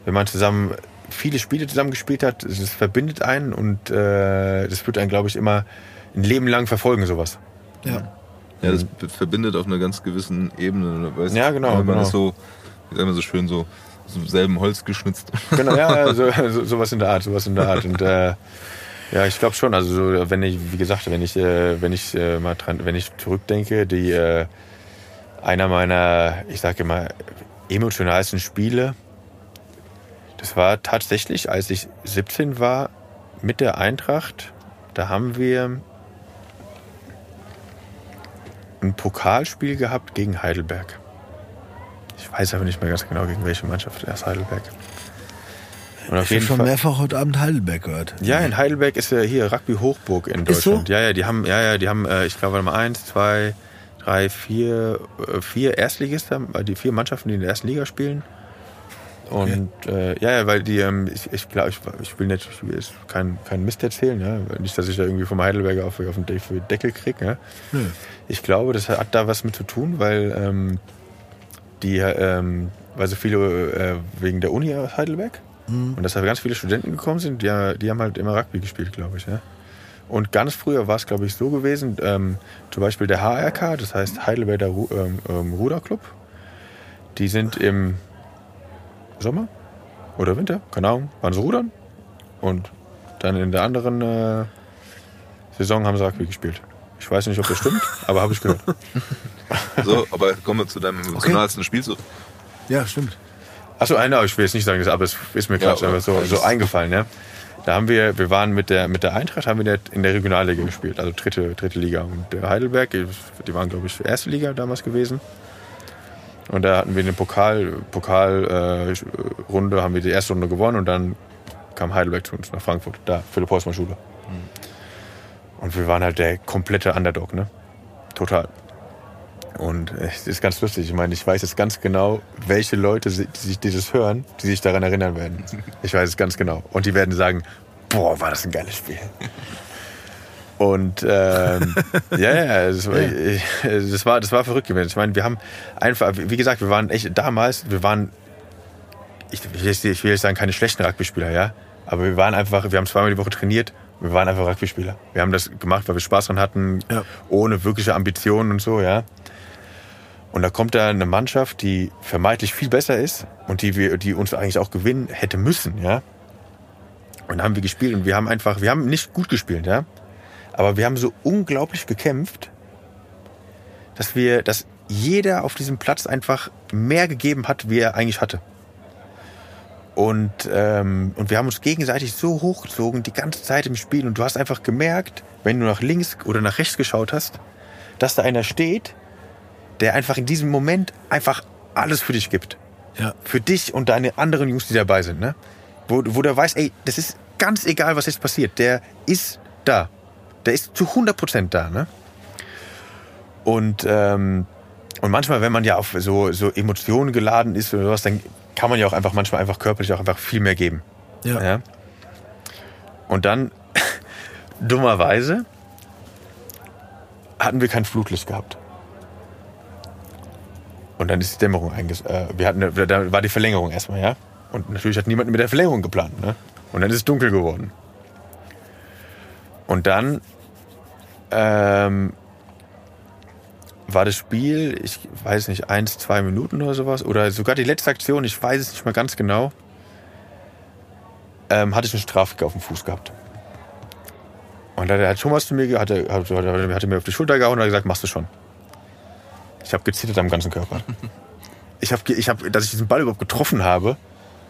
[SPEAKER 3] Wenn man zusammen viele Spiele zusammen gespielt hat, das verbindet einen und äh, das wird einen, glaube ich, immer ein Leben lang verfolgen, sowas.
[SPEAKER 1] Ja.
[SPEAKER 2] Ja, das verbindet auf einer ganz gewissen Ebene. Weißt,
[SPEAKER 3] Ja, genau,
[SPEAKER 2] Man
[SPEAKER 3] genau.
[SPEAKER 2] ist so, wie sagen wir so schön, so selben Holz geschnitzt.
[SPEAKER 3] Genau, ja, so, so, sowas in der Art, sowas in der Art. Und äh, ja, ich glaube schon. Also so, wenn ich, wie gesagt, wenn ich, äh, wenn ich äh, mal dran, wenn ich zurückdenke, die äh, einer meiner, ich sage immer, emotionalsten Spiele, das war tatsächlich, als ich 17 war, mit der Eintracht. Da haben wir ein Pokalspiel gehabt gegen Heidelberg. Ich weiß aber nicht mehr ganz genau, gegen welche Mannschaft erst Heidelberg. Und auf
[SPEAKER 1] Ich habe
[SPEAKER 3] jeden
[SPEAKER 1] schon
[SPEAKER 3] Fall.
[SPEAKER 1] mehrfach heute Abend Heidelberg gehört.
[SPEAKER 3] Ja, in Heidelberg ist ja hier Rugby Hochburg in
[SPEAKER 1] Ist so?
[SPEAKER 3] Deutschland. Ja, ja, die haben, ja, ja, die haben, äh, ich glaube, warte mal eins, zwei, drei, vier, äh, vier Erstligisten, die vier Mannschaften, die in der ersten Liga spielen. Und äh, ja, ja, weil die, ähm, ich, ich glaube, ich, ich will nicht, ich will jetzt kein, Mist erzählen, ja. Nicht, dass ich da irgendwie vom Heidelberger auf, auf den Deckel kriege. Ja.
[SPEAKER 1] Nö.
[SPEAKER 3] Ich glaube, das hat da was mit zu tun, weil ähm, die, ähm, weil so viele äh, wegen der Uni aus Heidelberg und dass da ganz viele Studenten gekommen sind, die, die haben halt immer Rugby gespielt, glaube ich. Ja. Und ganz früher war es, glaube ich, so gewesen, ähm, zum Beispiel der HRK, das heißt Heidelberger Ru ähm, ähm, Ruderclub, die sind im Sommer oder Winter, keine Ahnung, waren sie rudern und dann in der anderen äh, Saison haben sie Rugby gespielt. Ich weiß nicht, ob das stimmt, aber habe ich gehört.
[SPEAKER 2] So, aber kommen wir zu deinem emotionalsten Spiel. So.
[SPEAKER 1] Ja, stimmt.
[SPEAKER 3] Achso, nein, ich will jetzt nicht sagen, das, aber es ist mir gerade
[SPEAKER 2] Ja,
[SPEAKER 3] so, so eingefallen, ja. Da haben wir, wir waren mit der, mit der Eintracht, haben wir in der, in der Regionalliga gespielt, also dritte, dritte Liga. Und der Heidelberg, die waren, glaube ich, erste Liga damals gewesen. Und da hatten wir eine Pokal, Pokalrunde, äh, haben wir die erste Runde gewonnen und dann kam Heidelberg zu uns nach Frankfurt, da, Philipp Horstmann Schule. Und wir waren halt der komplette Underdog, ne? Total. Und es ist ganz lustig. Ich meine, ich weiß jetzt ganz genau, welche Leute, die sich dieses hören, die sich daran erinnern werden. Ich weiß es ganz genau. Und die werden sagen, boah, war das ein geiles Spiel. Und ähm, ja, ja, das war, ich- das, war, das war verrückt gewesen. Ich meine, wir haben einfach, wie gesagt, wir waren echt damals, wir waren, ich, ich will jetzt sagen, keine schlechten Rugby-Spieler, ja. Aber wir waren einfach, wir haben zweimal die Woche trainiert, wir waren einfach Rugby-Spieler. Wir haben das gemacht, weil wir Spaß dran hatten,
[SPEAKER 1] Ja.
[SPEAKER 3] ohne wirkliche Ambitionen und so, ja. Und da kommt da eine Mannschaft, die vermeintlich viel besser ist und die, wir, die uns eigentlich auch gewinnen hätte müssen, ja. Und dann haben wir gespielt und wir haben einfach, wir haben nicht gut gespielt, ja. Aber wir haben so unglaublich gekämpft, dass wir, dass jeder auf diesem Platz einfach mehr gegeben hat, wie er eigentlich hatte. Und, ähm, und wir haben uns gegenseitig so hochgezogen die ganze Zeit im Spiel. Und du hast einfach gemerkt, wenn du nach links oder nach rechts geschaut hast, dass da einer steht, der einfach in diesem Moment einfach alles für dich gibt.
[SPEAKER 1] Ja.
[SPEAKER 3] Für dich und deine anderen Jungs, die dabei sind. Ne? Wo, wo der weiß, ey, das ist ganz egal, was jetzt passiert. Der ist da. Der ist zu 100% da. Ne? Und, ähm, und manchmal, wenn man ja auf so, so Emotionen geladen ist oder sowas, dann kann man ja auch einfach manchmal einfach körperlich auch einfach viel mehr geben.
[SPEAKER 1] Ja.
[SPEAKER 3] Ja. Und dann, dummerweise, hatten wir kein Flutlicht gehabt. Und dann ist die Dämmerung einges... Äh, wir hatten, eine- da war die Verlängerung erstmal, ja. Und natürlich hat niemand mit der Verlängerung geplant, ne? Und dann ist es dunkel geworden. Und dann ähm, war das Spiel, ich weiß nicht, eins, zwei Minuten oder sowas, oder sogar die letzte Aktion, ich weiß es nicht mehr ganz genau, ähm, hatte ich einen Strafkick auf dem Fuß gehabt. Und dann hat Thomas zu mir, hatte, hatte, hatte, hatte mir auf die Schulter gehauen und hat gesagt, machst du schon. Ich habe gezittert am ganzen Körper. Ich habe, ich hab, dass ich diesen Ball überhaupt getroffen habe,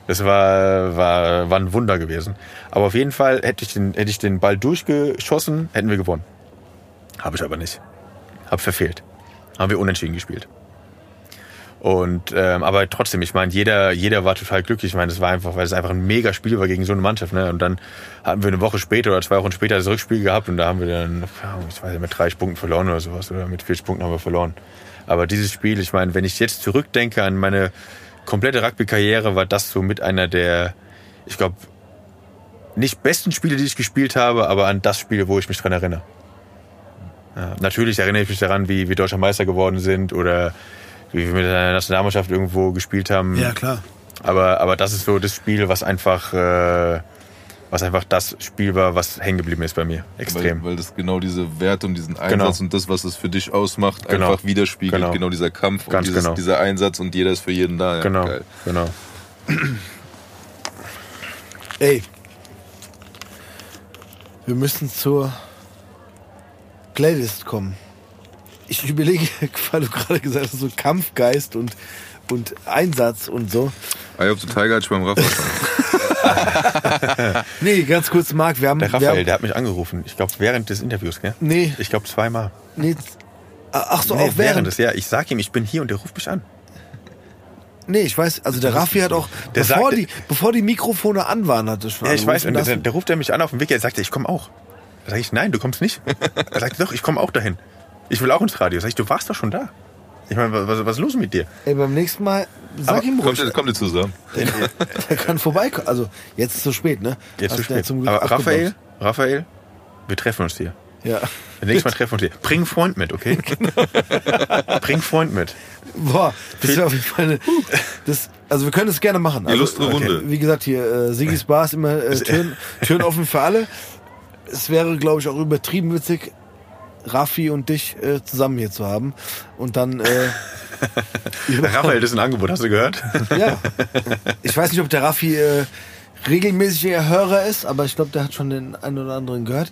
[SPEAKER 3] das war, war, war ein Wunder gewesen. Aber auf jeden Fall hätte ich den, hätte ich den Ball durchgeschossen, hätten wir gewonnen. Habe ich aber nicht. Hab verfehlt. Haben wir unentschieden gespielt. Und ähm, aber trotzdem, ich meine, jeder, jeder war total glücklich. Ich meine, das war einfach, weil es einfach ein mega Spiel war gegen so eine Mannschaft. Ne? Und dann haben wir eine Woche später oder zwei Wochen später das Rückspiel gehabt und da haben wir dann, ich weiß nicht, mit 30 Punkten verloren oder sowas oder mit 40 Punkten haben wir verloren. Aber dieses Spiel, ich meine, wenn ich jetzt zurückdenke an meine komplette Rugby-Karriere, war das so mit einer der, ich glaube, nicht besten Spiele, die ich gespielt habe, aber an das Spiel, wo ich mich dran erinnere. Ja, natürlich erinnere ich mich daran, wie wir deutscher Meister geworden sind oder wie wir mit der Nationalmannschaft irgendwo gespielt haben.
[SPEAKER 1] Ja, klar.
[SPEAKER 3] Aber, aber das ist so das Spiel, was einfach, äh, was einfach das Spiel war, was hängen geblieben ist bei mir. Extrem.
[SPEAKER 2] Weil, weil das genau diese Werte und diesen Einsatz
[SPEAKER 3] Genau.
[SPEAKER 2] und das, was es für dich ausmacht,
[SPEAKER 3] Genau.
[SPEAKER 2] einfach widerspiegelt.
[SPEAKER 3] Genau.
[SPEAKER 2] Genau, dieser Kampf
[SPEAKER 3] Ganz
[SPEAKER 2] und dieses,
[SPEAKER 3] genau.
[SPEAKER 2] dieser Einsatz und jeder ist für jeden da. Ja,
[SPEAKER 3] genau,
[SPEAKER 2] Geil.
[SPEAKER 3] genau.
[SPEAKER 1] Ey. Wir müssen zur Playlist kommen. Ich überlege, weil du gerade gesagt hast, so Kampfgeist und, und Einsatz und so.
[SPEAKER 2] Eye of the Tiger hatte ich beim Rafa schon.
[SPEAKER 1] Nee, ganz kurz, Marc, wir haben.
[SPEAKER 3] Der Raphael,
[SPEAKER 1] haben,
[SPEAKER 3] der hat mich angerufen. Ich glaube, während des Interviews, gell?
[SPEAKER 1] Nee,
[SPEAKER 3] Ich glaube, zweimal.
[SPEAKER 1] nee. Ach so,
[SPEAKER 3] Nee,
[SPEAKER 1] auch während.
[SPEAKER 3] des, ja. Ich sag ihm, ich bin hier und der ruft mich an.
[SPEAKER 1] Nee, ich weiß, also der Raffi hat auch,
[SPEAKER 3] Der
[SPEAKER 1] bevor,
[SPEAKER 3] sagte-
[SPEAKER 1] die, bevor die Mikrofone an waren, hat er schon
[SPEAKER 3] Ja, ich weiß. Und der, der ruft er mich an auf dem Weg. Er sagte, ich komme auch. Da sag ich, nein, du kommst nicht. Er sagte, doch, ich komme auch dahin. Ich will auch ins Radio. Sag ich, du warst doch schon da. Ich meine, was, was ist los mit dir?
[SPEAKER 1] Ey, beim nächsten Mal, sag
[SPEAKER 3] Aber
[SPEAKER 1] ihm ruhig,
[SPEAKER 2] Kommt kommt ihr zusammen?
[SPEAKER 1] der kann vorbeikommen. Also, jetzt ist es zu spät, ne?
[SPEAKER 3] Jetzt zu
[SPEAKER 1] Hast du ja
[SPEAKER 3] spät.
[SPEAKER 1] zum Glück
[SPEAKER 3] Aber. Raphael, Raphael, wir treffen uns hier.
[SPEAKER 1] Ja.
[SPEAKER 3] Nächstes Mal treffen wir uns hier. Bring Freund mit, okay? Bring einen Freund mit.
[SPEAKER 1] Boah, das wäre auf jeden Fall eine, das, also wir können es gerne machen. Also,
[SPEAKER 2] Illustre Runde.
[SPEAKER 1] Wie gesagt, hier, äh, Sigis Bar ist immer äh, Türen, Türen offen für alle. Es wäre, glaube ich, auch übertrieben witzig, Raffi und dich äh, zusammen hier zu haben. Und dann, äh,
[SPEAKER 3] Raphael, das ist ein Angebot, hast du gehört?
[SPEAKER 1] ja. Ich weiß nicht, ob der Raffi äh, regelmäßiger Hörer ist, aber ich glaube, der hat schon den einen oder anderen gehört.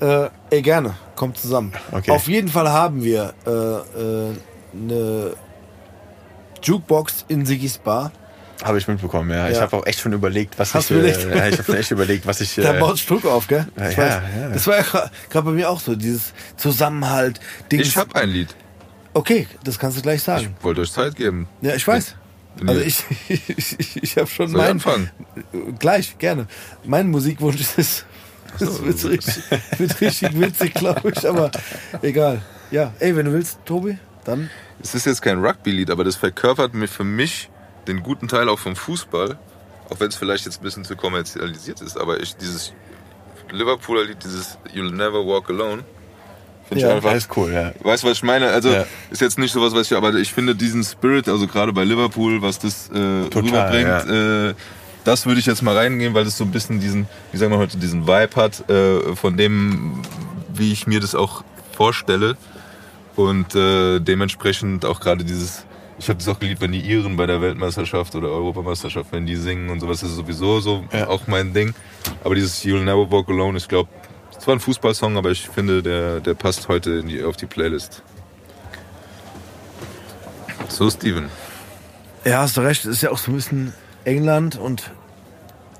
[SPEAKER 1] Äh, ey, gerne, kommt zusammen.
[SPEAKER 3] Okay.
[SPEAKER 1] Auf jeden Fall haben wir äh, äh, eine Jukebox in Sigis Bar.
[SPEAKER 3] Habe ich mitbekommen, ja. Ich
[SPEAKER 1] Ja.
[SPEAKER 3] habe auch echt schon überlegt, was
[SPEAKER 1] Hast
[SPEAKER 3] ich.
[SPEAKER 1] du überlegt?
[SPEAKER 3] Äh, ja, ich habe echt überlegt, was ich.
[SPEAKER 1] Da
[SPEAKER 3] Äh,
[SPEAKER 1] baut Druck auf, gell?
[SPEAKER 3] Ja,
[SPEAKER 1] Ich
[SPEAKER 3] ja,
[SPEAKER 1] weiß.
[SPEAKER 3] ja.
[SPEAKER 1] Das war ja gerade bei mir auch so, dieses Zusammenhalt. Dings.
[SPEAKER 2] Ich habe ein Lied.
[SPEAKER 1] okay, das kannst du gleich sagen.
[SPEAKER 2] Wollte euch Zeit geben.
[SPEAKER 1] ja, ich weiß.
[SPEAKER 2] Wenn
[SPEAKER 1] Also ich, ich, ich, ich habe schon
[SPEAKER 2] Soll ich
[SPEAKER 1] meinen.
[SPEAKER 2] anfangen?
[SPEAKER 1] Gleich, gerne. Mein Musikwunsch ist. Das wird richtig, wird richtig witzig, glaube ich, aber egal. Ja, ey, wenn du willst, Tobi, dann.
[SPEAKER 2] Es ist jetzt kein Rugby-Lied, aber das verkörpert mir für mich den guten Teil auch vom Fußball. Auch wenn es vielleicht jetzt ein bisschen zu kommerzialisiert ist, aber ich dieses Liverpooler Lied, dieses You'll Never Walk Alone, finde
[SPEAKER 1] Ja.
[SPEAKER 2] ich einfach
[SPEAKER 3] alles cool, ja.
[SPEAKER 2] Weißt du, was ich meine? Also
[SPEAKER 3] Ja.
[SPEAKER 2] ist jetzt nicht sowas, was ich, aber ich finde diesen Spirit, also gerade bei Liverpool, was das äh,
[SPEAKER 3] Total,
[SPEAKER 2] rüberbringt, äh, das würde ich jetzt mal reingehen, weil das so ein bisschen diesen, wie sagen wir heute, diesen Vibe hat, äh, von dem, wie ich mir das auch vorstelle. Und äh, dementsprechend auch gerade dieses, ich habe das auch geliebt, wenn die Iren bei der Weltmeisterschaft oder Europameisterschaft, wenn die singen und sowas, das ist sowieso so
[SPEAKER 3] Ja.
[SPEAKER 2] auch mein Ding. Aber dieses You'll Never Walk Alone, ich glaube, es war ein Fußballsong, aber ich finde, der, der passt heute in die, auf die Playlist. So, Steven.
[SPEAKER 1] Ja, hast du recht, es ist ja auch so ein bisschen England und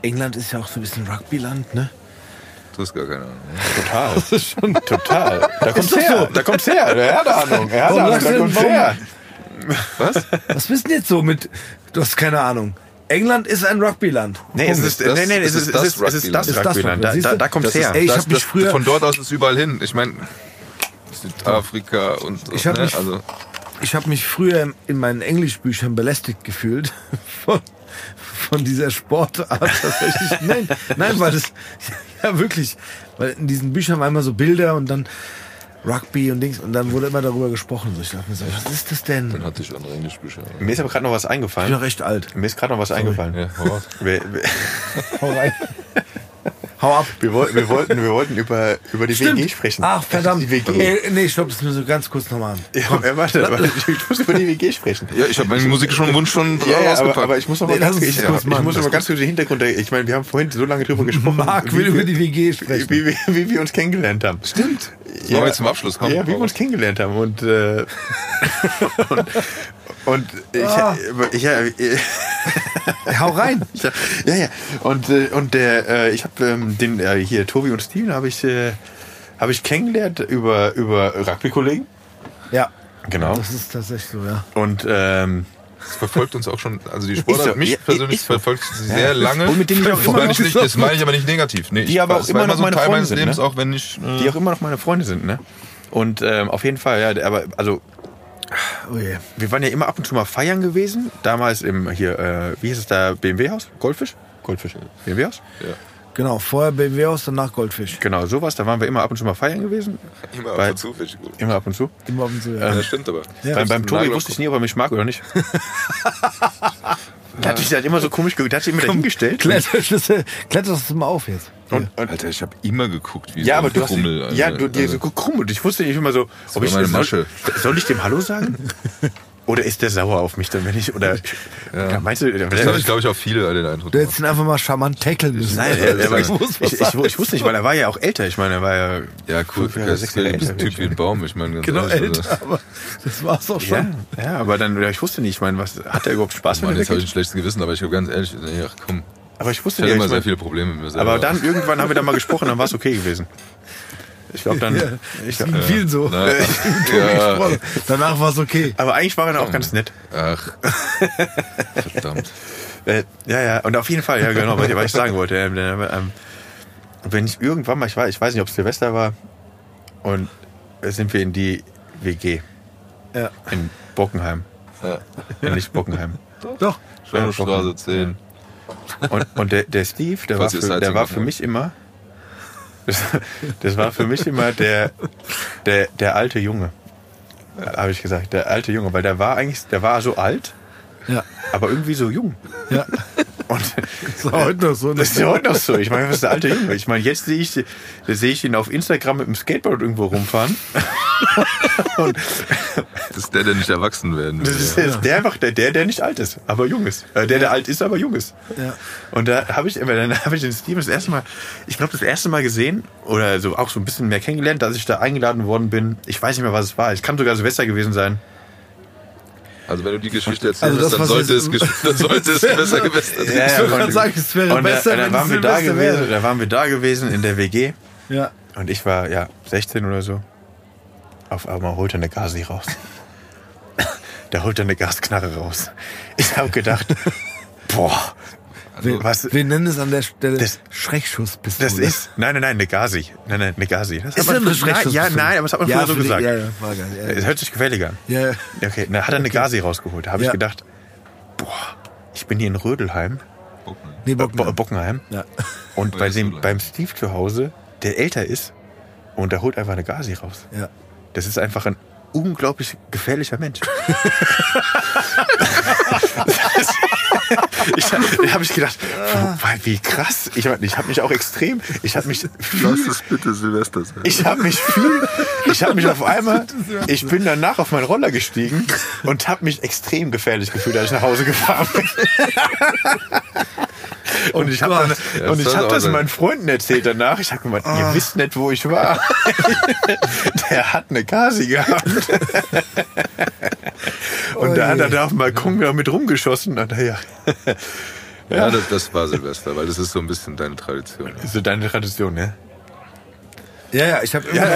[SPEAKER 1] England ist ja auch so ein bisschen Rugbyland, ne?
[SPEAKER 2] Du hast gar keine Ahnung.
[SPEAKER 3] Total. Total. Da kommt's her.
[SPEAKER 1] so.
[SPEAKER 3] Da kommt's her. Er hat Ahnung. Er hat Ahnung. Da kommt's her.
[SPEAKER 2] Was?
[SPEAKER 1] Was bist denn jetzt so mit. Du hast keine Ahnung. England ist ein Rugbyland.
[SPEAKER 3] Nee, es ist,
[SPEAKER 2] Das-
[SPEAKER 3] nee, nee, es
[SPEAKER 2] das
[SPEAKER 3] ist,
[SPEAKER 2] ist
[SPEAKER 3] es
[SPEAKER 2] das
[SPEAKER 3] ist, es ist das
[SPEAKER 1] Ist das
[SPEAKER 3] Rugbyland. Da,
[SPEAKER 1] Rugbyland,
[SPEAKER 3] da, da
[SPEAKER 1] du?
[SPEAKER 3] kommt's
[SPEAKER 2] Das ist,
[SPEAKER 3] her.
[SPEAKER 1] Ey, ich
[SPEAKER 2] das,
[SPEAKER 1] hab mich
[SPEAKER 2] das,
[SPEAKER 1] früher-
[SPEAKER 2] Von dort aus ist überall hin. Ich meine, Südafrika und.
[SPEAKER 1] Ich hab
[SPEAKER 2] ne,
[SPEAKER 1] mich-
[SPEAKER 2] also,
[SPEAKER 1] Ich habe mich früher in meinen Englischbüchern belästigt gefühlt von, von dieser Sportart tatsächlich. Nein, nein, weil das ja wirklich, weil in diesen Büchern war immer so Bilder und dann Rugby und Dings und dann wurde immer darüber gesprochen. So, ich dachte mir so, was ist das denn?
[SPEAKER 2] dann hatte ich andere Englischbücher.
[SPEAKER 3] Mir ist aber gerade noch was
[SPEAKER 1] Ich bin
[SPEAKER 3] eingefallen.
[SPEAKER 1] noch recht alt.
[SPEAKER 3] Mir ist gerade noch was eingefallen.
[SPEAKER 2] Ja, hau raus.
[SPEAKER 1] Hau rein. Hau ab.
[SPEAKER 3] Wir wollten, wir wollten, wir wollten über, über die
[SPEAKER 1] Stimmt.
[SPEAKER 3] WG sprechen.
[SPEAKER 1] Ach, verdammt.
[SPEAKER 3] Die WG.
[SPEAKER 1] Ey, nee, stopp, das müssen wir ganz kurz nochmal an.
[SPEAKER 3] Ja, warte, warte, ich muss über die WG sprechen.
[SPEAKER 2] Ja, ich habe meinen Musikwunsch schon
[SPEAKER 3] Ja, ja aber,
[SPEAKER 2] rausgepackt.
[SPEAKER 3] aber ich muss noch mal
[SPEAKER 1] Nee,
[SPEAKER 3] ganz, ich, ich muss noch mal ganz kurz den Hintergrund. Ich meine, wir haben vorhin so lange drüber gesprochen,
[SPEAKER 1] Marc
[SPEAKER 3] wie,
[SPEAKER 1] will über die WG sprechen.
[SPEAKER 3] wie, wie, wie wir uns kennengelernt haben.
[SPEAKER 2] Stimmt. Ja. Machen wir jetzt zum Abschluss, komm.
[SPEAKER 3] Ja, wie wir uns kennengelernt haben. Und, äh, und, und ich,
[SPEAKER 1] Ah.
[SPEAKER 3] ich, ja,
[SPEAKER 1] Hau rein.
[SPEAKER 3] ich, ja, ja. Und, äh, und der, äh, ich habe ähm, den äh, hier, Tobi und Steven, habe ich, äh, hab ich kennengelernt über, über Rugby-Kollegen.
[SPEAKER 1] Ja,
[SPEAKER 3] Genau.
[SPEAKER 1] das ist tatsächlich so, ja.
[SPEAKER 3] Und ähm,
[SPEAKER 2] Das verfolgt uns auch schon, also die Sportart,
[SPEAKER 3] so,
[SPEAKER 2] mich
[SPEAKER 3] ja,
[SPEAKER 2] persönlich
[SPEAKER 3] so.
[SPEAKER 2] verfolgt sie sehr lange.
[SPEAKER 3] Und mit denen ich auch immer
[SPEAKER 2] Meine
[SPEAKER 3] noch
[SPEAKER 2] ich nicht, das meine ich aber nicht negativ. Nee,
[SPEAKER 3] Die
[SPEAKER 2] ich,
[SPEAKER 3] aber auch immer noch
[SPEAKER 2] so ein
[SPEAKER 3] meine
[SPEAKER 2] Teil
[SPEAKER 3] Freunde
[SPEAKER 2] meines
[SPEAKER 3] sind,
[SPEAKER 2] Lebens,
[SPEAKER 3] ne?
[SPEAKER 2] auch wenn ich... Äh,
[SPEAKER 3] die auch immer noch meine Freunde sind, ne? Und ähm, auf jeden Fall, ja, aber also
[SPEAKER 1] Oh je.
[SPEAKER 3] wir waren ja immer ab und zu mal feiern gewesen. Damals im hier, äh, wie hieß es da, BMW-Haus? Goldfisch? Goldfisch. BMW-Haus?
[SPEAKER 1] Genau, vorher BMW-Haus, danach Goldfisch.
[SPEAKER 3] Genau, sowas. Da waren wir immer ab und zu mal feiern gewesen.
[SPEAKER 2] immer ab und zu, finde ich gut.
[SPEAKER 3] Immer ab und zu.
[SPEAKER 1] Immer auf und zu,
[SPEAKER 2] Ja,
[SPEAKER 1] ja.
[SPEAKER 2] das stimmt aber.
[SPEAKER 1] Ja.
[SPEAKER 3] beim beim Tobi wusste ich nie, ob er mich mag oder nicht. Der hat sich halt immer so komisch ge- der hat sich immer dahingestellt.
[SPEAKER 1] Kletterschlüssel, kletter das mal auf jetzt.
[SPEAKER 3] Und, und,
[SPEAKER 2] Alter, ich habe immer geguckt, wie
[SPEAKER 3] ja,
[SPEAKER 2] so
[SPEAKER 3] aber
[SPEAKER 2] ein
[SPEAKER 3] du hast
[SPEAKER 2] Krummel.
[SPEAKER 3] ja, du dir so
[SPEAKER 2] Also,
[SPEAKER 3] krumm und ich wusste nicht immer so, ob ich
[SPEAKER 2] meine
[SPEAKER 3] soll, soll ich dem Hallo sagen? Oder ist der sauer auf mich dann, wenn ich oder ja. meinst du,
[SPEAKER 2] das habe ich, glaube ich, auch viele den Eindruck.
[SPEAKER 1] Du hättest ihn einfach mal charmant tackeln müssen.
[SPEAKER 3] Nein, er, er,
[SPEAKER 2] Ich
[SPEAKER 3] ich, ich, ich, ich wusste nicht, weil er war ja auch älter. Ich meine, er war ja
[SPEAKER 2] Ja, cool.
[SPEAKER 3] fünf Jahre,
[SPEAKER 2] Der
[SPEAKER 3] sechs
[SPEAKER 2] ist
[SPEAKER 3] Jahre
[SPEAKER 2] ein. Typ wie ein Baum, ich meine ganz
[SPEAKER 1] Genau,
[SPEAKER 2] ehrlich.
[SPEAKER 1] älter, aber das war's auch
[SPEAKER 3] Ja,
[SPEAKER 1] schon.
[SPEAKER 3] ja, aber dann, ja, ich wusste nicht, ich meine, was, hat er überhaupt Spaß,
[SPEAKER 2] Also,
[SPEAKER 3] wenn er
[SPEAKER 2] jetzt habe ich ein schlechtes Gewissen, aber ich habe ganz ehrlich, nee, ach komm.
[SPEAKER 3] Aber ich
[SPEAKER 2] Ich
[SPEAKER 3] wusste
[SPEAKER 2] hatte
[SPEAKER 3] nicht,
[SPEAKER 2] immer
[SPEAKER 3] ich
[SPEAKER 2] sehr
[SPEAKER 3] mein,
[SPEAKER 2] viele Probleme mit mir selber.
[SPEAKER 3] aber dann irgendwann haben wir dann mal gesprochen, dann war es okay gewesen. Ich glaube dann,
[SPEAKER 1] Ja,
[SPEAKER 3] ich,
[SPEAKER 1] ging vielen so.
[SPEAKER 2] Na, ja,
[SPEAKER 1] Danach war es okay.
[SPEAKER 3] aber eigentlich war er dann auch ganz nett.
[SPEAKER 2] ach. Verdammt.
[SPEAKER 3] Äh, ja, ja, und auf jeden Fall, ja genau, was ich, was ich sagen wollte. Ähm, ähm, wenn ich irgendwann mal, ich weiß, ich weiß nicht, ob es Silvester war, und sind wir in die WG
[SPEAKER 1] Ja.
[SPEAKER 3] in Bockenheim.
[SPEAKER 2] Ja.
[SPEAKER 3] Ja, nicht Bockenheim.
[SPEAKER 1] Doch.
[SPEAKER 2] Schweinestraße 10.
[SPEAKER 3] Und, und der, der Steve, der war,
[SPEAKER 2] Falls ihr
[SPEAKER 3] für, der war für mich immer, das, war für mich immer der, der, der alte Junge. Habe ich gesagt, der alte Junge, weil der war eigentlich, der war so alt,
[SPEAKER 1] Ja.
[SPEAKER 3] aber irgendwie so jung.
[SPEAKER 1] Ja.
[SPEAKER 3] Und
[SPEAKER 1] Das war heute noch so. ne?
[SPEAKER 3] das ist ja heute noch so. Ich meine, was ist der alte Junge? Ich meine, jetzt sehe ich, sehe ich ihn auf Instagram mit dem Skateboard irgendwo rumfahren.
[SPEAKER 2] Das ist der, der nicht erwachsen werden will.
[SPEAKER 3] Das ist jetzt der einfach, der, der, der nicht alt ist, aber jung ist. Äh, der, der alt ist, aber jung ist.
[SPEAKER 1] Ja.
[SPEAKER 3] Und da habe ich, immer- dann habe ich den Steven das erste Mal, ich glaube, das erste Mal gesehen oder so auch so ein bisschen mehr kennengelernt, dass ich da eingeladen worden bin. Ich weiß nicht mehr, was es war. Es kann sogar Silvester gewesen sein.
[SPEAKER 2] Also wenn du die Geschichte erzählst,
[SPEAKER 1] Also
[SPEAKER 2] dann,
[SPEAKER 1] was
[SPEAKER 2] sollte es, dann sollte es besser gewässert
[SPEAKER 3] Ja,
[SPEAKER 1] Ich wollte
[SPEAKER 3] und-
[SPEAKER 1] gerade sagen, es wäre
[SPEAKER 3] Und
[SPEAKER 1] besser,
[SPEAKER 3] da, da
[SPEAKER 1] wenn
[SPEAKER 3] waren
[SPEAKER 1] es
[SPEAKER 3] wir da gewesen,
[SPEAKER 1] wäre.
[SPEAKER 3] da waren wir da gewesen in der WG
[SPEAKER 1] Ja.
[SPEAKER 3] und ich war ja 16 oder so. Auf einmal holt er eine Gasi raus. Der holt eine Gasknarre raus. Ich habe gedacht, boah,
[SPEAKER 1] Wir,
[SPEAKER 3] was-
[SPEAKER 1] wir nennen es an der Stelle
[SPEAKER 3] Das-
[SPEAKER 1] Schreckschusspistole.
[SPEAKER 3] das ist, nein, nein, nein, eine Gasi. Nein, nein, eine Gasi. Das
[SPEAKER 1] Ist eine
[SPEAKER 3] nein, Ja,
[SPEAKER 1] Schreckschusspistole?
[SPEAKER 3] nein, aber das hat man
[SPEAKER 1] ja,
[SPEAKER 3] früher so
[SPEAKER 1] die-
[SPEAKER 3] gesagt.
[SPEAKER 1] Ja, ja, war geil. Ja,
[SPEAKER 3] Es hört sich gefälliger an.
[SPEAKER 1] Ja, ja.
[SPEAKER 3] Okay, dann hat er eine Gasi rausgeholt. Da habe
[SPEAKER 1] Ja.
[SPEAKER 3] ich gedacht, boah, ich bin hier in Rödelheim,
[SPEAKER 1] Nee,
[SPEAKER 3] äh,
[SPEAKER 1] Bock
[SPEAKER 3] Bo Bockenheim.
[SPEAKER 1] Ja.
[SPEAKER 3] Und bei dem, beim Steve zu Hause, der älter ist, und der holt einfach eine Gasi raus.
[SPEAKER 1] Ja.
[SPEAKER 3] Das ist einfach ein unglaublich gefährlicher Mensch. ich da habe ich gedacht, wie, wie krass. Ich, hab- ich habe mich auch extrem, ich habe mich
[SPEAKER 2] Lass es bitte Silvester sein.
[SPEAKER 3] ich habe mich viel, ich habe mich auf einmal, ich bin danach auf meinen Roller gestiegen und habe mich extrem gefährlich gefühlt, als ich nach Hause gefahren bin. Und ich habe
[SPEAKER 1] Gott.
[SPEAKER 3] dann,
[SPEAKER 2] Ja,
[SPEAKER 3] und
[SPEAKER 2] das
[SPEAKER 3] ich
[SPEAKER 2] auch
[SPEAKER 3] das meinen Freunden erzählt danach. Ich habe gemeint, ihr wisst nicht, wo ich war. Der hat eine Kasi gehabt. Und da hat er da auf dem Balkon mit rumgeschossen. Und ja,
[SPEAKER 2] Ja, das, das war Silvester, weil das ist so ein bisschen deine Tradition.
[SPEAKER 3] das ist so deine Tradition, ne?
[SPEAKER 1] Ja, ja, ich habe immer.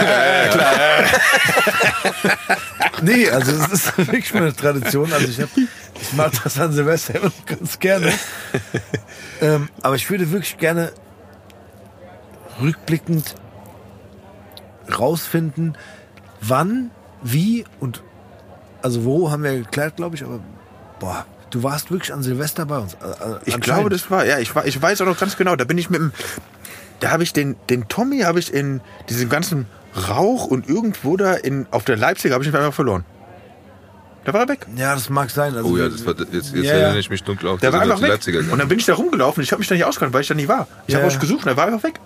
[SPEAKER 1] nee, also das ist wirklich meine Tradition. Also ich, hab, ich mag das an Silvester immer noch ganz gerne. ähm, aber ich würde wirklich gerne rückblickend rausfinden, wann, wie und also wo haben wir geklärt, glaube ich, aber boah, du warst wirklich an Silvester bei uns. Äh, äh,
[SPEAKER 3] Ich glaube, das war, ja, ich, war, ich weiß auch noch ganz genau, da bin ich mit dem, da habe ich den, den Tommy habe ich in diesem ganzen Rauch und irgendwo da in, auf der Leipzig habe ich ihn einfach verloren. Da war er weg.
[SPEAKER 1] Ja, das mag sein. Also,
[SPEAKER 2] Oh ja, das war, jetzt, jetzt
[SPEAKER 1] Ja, ja.
[SPEAKER 2] erinnere ich mich dunkel auf.
[SPEAKER 3] Der
[SPEAKER 2] Da
[SPEAKER 3] war einfach weg.
[SPEAKER 2] Leipziger
[SPEAKER 3] Und dann bin ich da rumgelaufen. Ich habe mich da nicht ausgekannt, weil ich da nicht war. Ich
[SPEAKER 1] Ja,
[SPEAKER 3] habe euch gesucht und er war einfach weg.